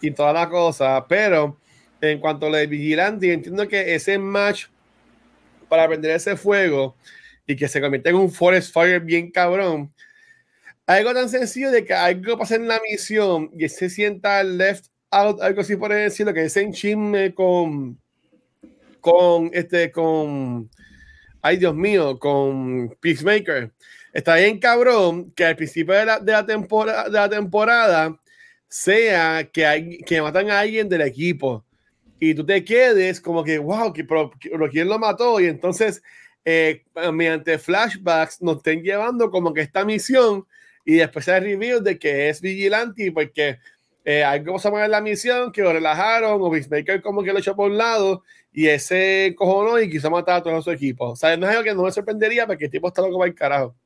y toda la cosa, pero en cuanto a lo de Vigilante, entiendo que ese match para prender ese fuego y que se convierta en un forest fire bien cabrón. Algo tan sencillo de que algo pasa en la misión y se sienta left out, algo así por decirlo, que es en chisme con, con, este, con, ay Dios mío, con Peacemaker. Está bien cabrón que al principio de la, temporada, de la temporada sea que, hay, que matan a alguien del equipo y tú te quedes como que, wow, que, pero, ¿quién lo mató? Y entonces, eh, mediante flashbacks, nos estén llevando como que esta misión y después se review de que es vigilante porque eh, algo pasó en la misión que lo relajaron o Peacemaker como que lo echó por un lado y ese cojonó y quiso matar a todo su equipo. O sea, no es algo que no me sorprendería porque el tipo está loco para el carajo.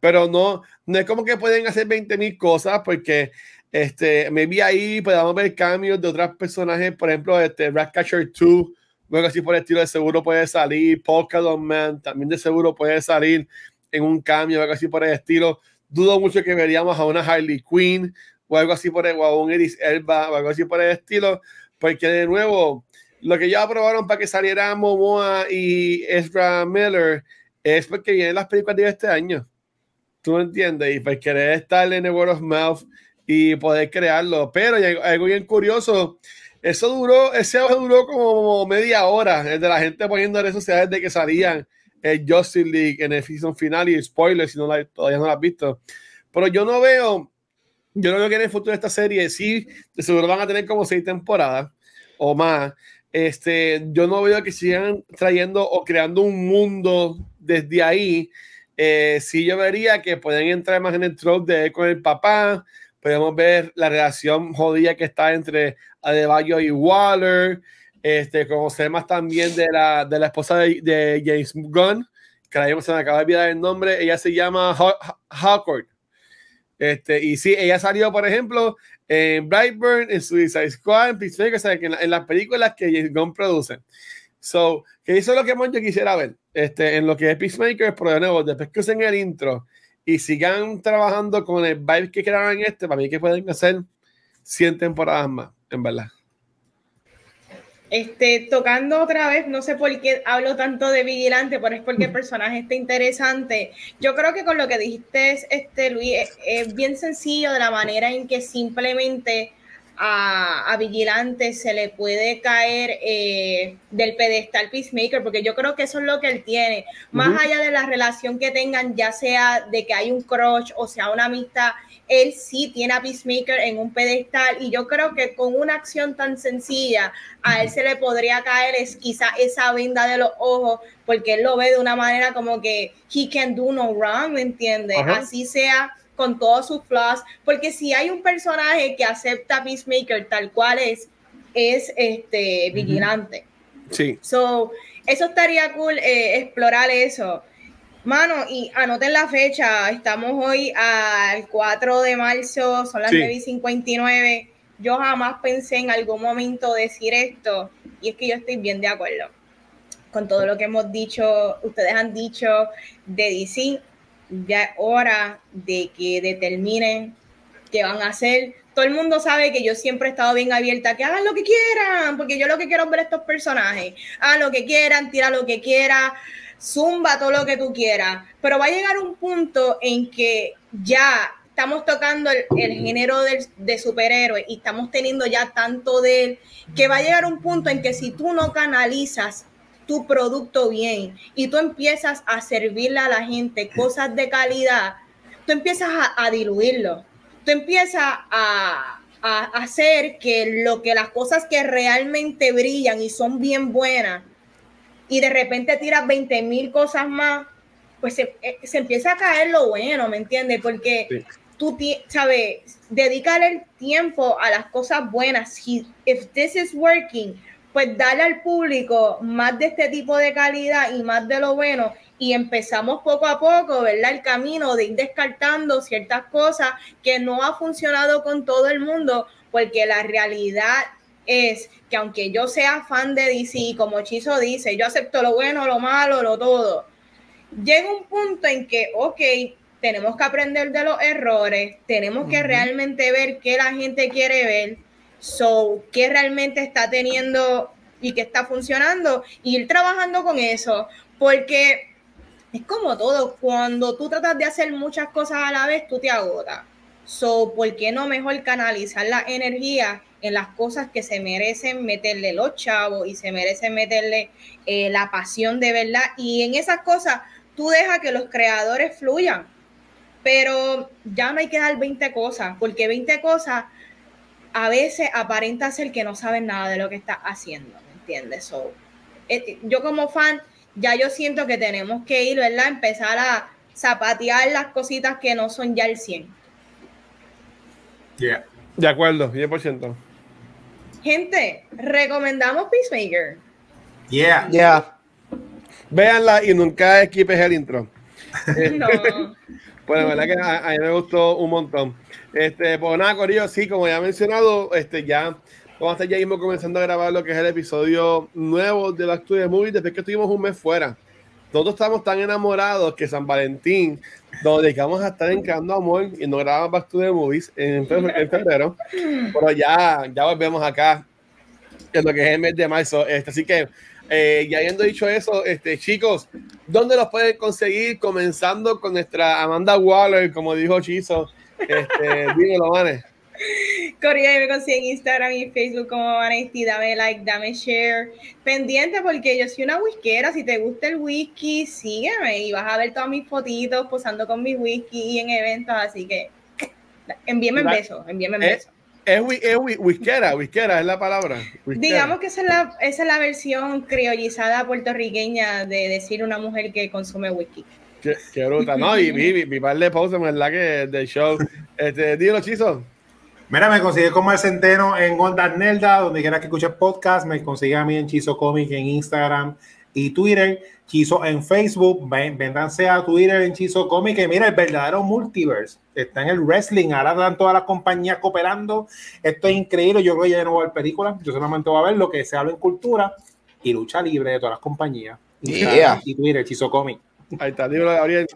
Pero no, no es como que pueden hacer 20 mil cosas porque este, me vi ahí, podemos ver cambios de otros personajes, por ejemplo, este Ratcatcher 2, luego así por el estilo de seguro puede salir, Polka Dot Man también de seguro puede salir en un cambio, algo así por el estilo. Dudo mucho que veríamos a una Harley Quinn o algo así por el, o a un Iris Elba o algo así por el estilo, porque de nuevo, lo que ya aprobaron para que saliera Momoa y Ezra Miller es porque vienen las películas de este año. ¿Tú me entiendes? Y pues querer estar en el World of Mouth y poder crearlo. Pero algo bien curioso, eso duró, ese duró como media hora, de la gente poniendo en redes sociales de que salían el Justice League en el season final y spoilers si no la, todavía no lo has visto. Pero yo no veo, yo no veo que en el futuro de esta serie sí, seguro van a tener como seis temporadas o más. Este, yo no veo que sigan trayendo o creando un mundo desde ahí. Eh, sí, yo vería que pueden entrar más en el trope de con el papá. Podemos ver la relación jodida que está entre Adebayo y Waller. Este, conocer más también de la, de la esposa de, James Gunn, que ahora se me acaba de olvidar el nombre. Ella se llama Hawkord. Este, y sí, ella salió, por ejemplo, en Brightburn, en Suicide Squad, en Peacemaker, o sea, que en, las películas que James Gunn produce. So, que eso es lo que yo quisiera ver este, en lo que es Peacemaker, pero de nuevo, después que usen el intro y sigan trabajando con el vibe que crearon en este, para mí que pueden hacer 100 temporadas más, en verdad. Este, tocando otra vez, no sé por qué hablo tanto de vigilante, pero es porque el personaje está interesante. Yo creo que con lo que dijiste, este, Luis, es, bien sencillo de la manera en que simplemente a, a Vigilante se le puede caer eh, del pedestal Peacemaker, porque yo creo que eso es lo que él tiene. Más allá de la relación que tengan, ya sea de que hay un crush o sea una amistad, él sí tiene a Peacemaker en un pedestal y yo creo que con una acción tan sencilla a él se le podría caer es quizá esa venda de los ojos porque él lo ve de una manera como que he can do no wrong, ¿me entiendes? Así sea con todos sus flaws, porque si hay un personaje que acepta a Peacemaker tal cual es, es este vigilante. Sí. So, eso estaría cool eh, explorar eso. Mano, y anoten la fecha, estamos hoy al 4 de marzo, son las 9 y 59. Yo jamás pensé en algún momento decir esto, y es que yo estoy bien de acuerdo con todo lo que hemos dicho, ustedes han dicho de DC. Ya es hora de que determinen qué van a hacer. Todo el mundo sabe que yo siempre he estado bien abierta que hagan lo que quieran, porque yo lo que quiero es ver estos personajes. Hagan lo que quieran, tira lo que quieran zumba todo lo que tú quieras, pero va a llegar un punto en que ya estamos tocando el, género de, de superhéroes y estamos teniendo ya tanto de él, que va a llegar un punto en que si tú no canalizas tu producto bien y tú empiezas a servirle a la gente cosas de calidad, tú empiezas a, diluirlo, tú empiezas a, a hacer que lo que las cosas que realmente brillan y son bien buenas, y de repente tiras 20 mil cosas más, pues eh, se, empieza a caer lo bueno, ¿me entiendes? Porque tú, sabes, dedicar el tiempo a las cosas buenas. Si if this is working, pues darle al público más de este tipo de calidad y más de lo bueno y empezamos poco a poco, ¿verdad? El camino de ir descartando ciertas cosas que no ha funcionado con todo el mundo, porque la realidad es que aunque yo sea fan de DC, como Chizo dice, yo acepto lo bueno, lo malo, lo todo, llega un punto en que, ok, tenemos que aprender de los errores, tenemos que realmente ver qué la gente quiere ver, so, qué realmente está teniendo y qué está funcionando y ir trabajando con eso, porque es como todo, cuando tú tratas de hacer muchas cosas a la vez, tú te agotas. So, ¿por qué no mejor canalizar la energía en las cosas que se merecen meterle los chavos y se merecen meterle eh, la pasión de verdad? Y en esas cosas, tú dejas que los creadores fluyan. Pero ya no hay que dar 20 cosas, porque 20 cosas a veces aparenta ser que no saben nada de lo que está haciendo, ¿me entiendes? So, eh, yo como fan, ya yo siento que tenemos que ir, ¿verdad? Empezar a zapatear las cositas que no son ya el 100. Yeah. De acuerdo, 100%. Gente, recomendamos Peacemaker. Yeah. Yeah. Véanla y nunca equipes el intro. no. pues la verdad que a, mí me gustó un montón. Este, pues nada, Corillo, sí, como ya he mencionado, este, ya vamos a estar ya mismo comenzando a grabar lo que es el episodio nuevo de la de Movie después que estuvimos un mes fuera. Todos estamos tan enamorados que San Valentín nos dedicamos a estar creando amor y no grabamos Back to the Movies en febrero, pero ya, ya volvemos acá en lo que es el mes de marzo. Este, así que, eh, habiendo dicho eso, este, chicos, ¿dónde los pueden conseguir? Comenzando con nuestra Amanda Waller, como dijo Chizo. Este, dímelo, manes. Correa me consigue en Instagram y Facebook como Vanesti, dame like, dame share. Pendiente porque yo soy una whiskera, si te gusta el whisky, sígueme y vas a ver todas mis fotitos posando con mi whisky en eventos, así que envíeme un beso, envíeme un beso. Es, es, whiskera, whiskera es la palabra. Digamos que esa es la, esa es la versión criollizada puertorriqueña de decir una mujer que consume whisky. Qué, bruta, no, y mi, par de poses, ¿verdad? Que del show. Este, dilo, Chizo. Mira, me consigue como el centeno en Onda Nelda, donde quiera que escuches podcast. Me consigue a mí en Chizo Comic en Instagram y Twitter. Chizo en Facebook. Ven, véndanse a Twitter en Chizo Comic. Que mira, el verdadero multiverse está en el wrestling. Ahora están todas las compañías cooperando. Esto es increíble. Yo creo que ya no voy a ver películas. Yo solamente voy a ver lo que se habla en cultura y lucha libre de todas las compañías. Y Twitter, Chizo Comic. Ahí está, dímelo, Gabriel.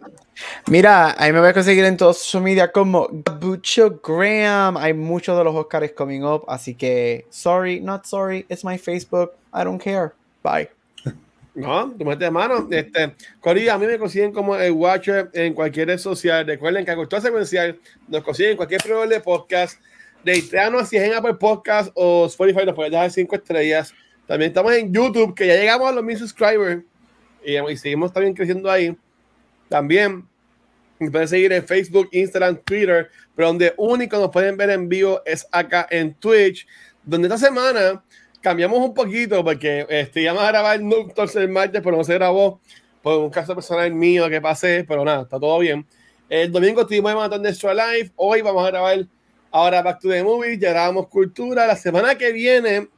Mira, ahí me voy a conseguir en todos sus media como Gabucho Graham. Hay muchos de los Oscars coming up, así que sorry, not sorry, it's my Facebook. I don't care. Bye. No, tú metes mano. Este, Corilla, a mí me consiguen como el Watcher en cualquier red social. Recuerden que a Secuencial nos consiguen en cualquier programa de podcast. Reiteranos si es en Apple Podcast o Spotify, nos pueden dejar cinco estrellas. También estamos en YouTube, que ya llegamos a los mil subscribers y, seguimos también creciendo ahí. También pueden seguir en Facebook, Instagram, Twitter, pero donde único nos pueden ver en vivo es acá en Twitch, donde esta semana cambiamos un poquito porque este, íbamos a grabar Nocturne el martes, pero no se grabó por un caso personal mío que pasé, pero nada, está todo bien. El domingo estuvimos en Matón de Extra Live, hoy vamos a grabar ahora Back to the Movie, ya grabamos Cultura, la semana que viene,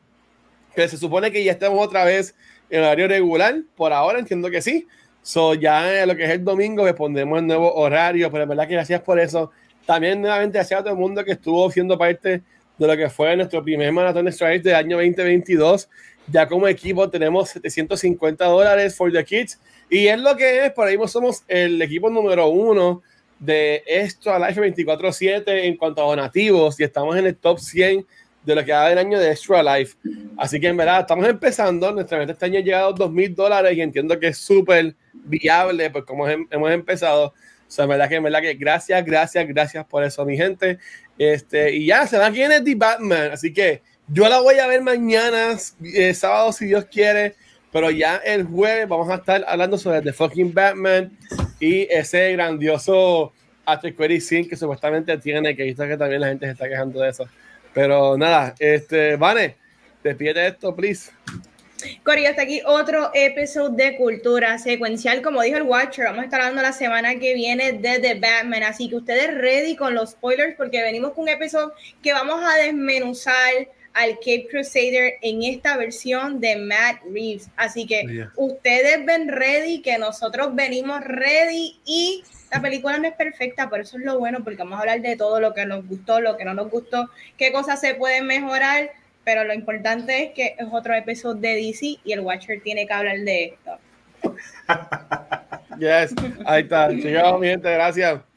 que se supone que ya estamos otra vez en horario regular. Por ahora entiendo que sí. So, ya lo que es el domingo respondemos el nuevo horario, pero es verdad que gracias por eso. También nuevamente gracias a todo el mundo que estuvo siendo parte de lo que fue nuestro primer maratón de del año 2022. Ya como equipo tenemos 750 dólares for the kids y es lo que es, por ahí somos el equipo número uno de esto a Life 24-7 en cuanto a donativos y estamos en el top 100 de lo que va del año de Extra Life. Así que en verdad estamos empezando, nuestra meta este año ha llegado a dos mil dólares y entiendo que es súper viable, pues como hemos empezado. O sea, en verdad que, en verdad que gracias, gracias, gracias por eso, mi gente. Este, y ya, se va aquí en The Batman, así que yo la voy a ver mañana, eh, sábado, si Dios quiere, pero ya el jueves vamos a estar hablando sobre The Fucking Batman y ese grandioso After Query Scene que supuestamente tiene, que visto que también la gente se está quejando de eso. Pero nada, este, Vane, despídete esto, please. Corillo, hasta aquí otro episodio de Cultura Secuencial. Como dijo el Watcher, vamos a estar hablando la semana que viene de The Batman. Así que ustedes ready con los spoilers porque venimos con un episodio que vamos a desmenuzar al Cape Crusader en esta versión de Matt Reeves. Así que ustedes ven ready, que nosotros venimos ready y la película no es perfecta, pero eso es lo bueno, porque vamos a hablar de todo lo que nos gustó, lo que no nos gustó, qué cosas se pueden mejorar, pero lo importante es que es otro episodio de DC y el Watcher tiene que hablar de esto. yes, ahí está. Llegamos, mi gente, gracias.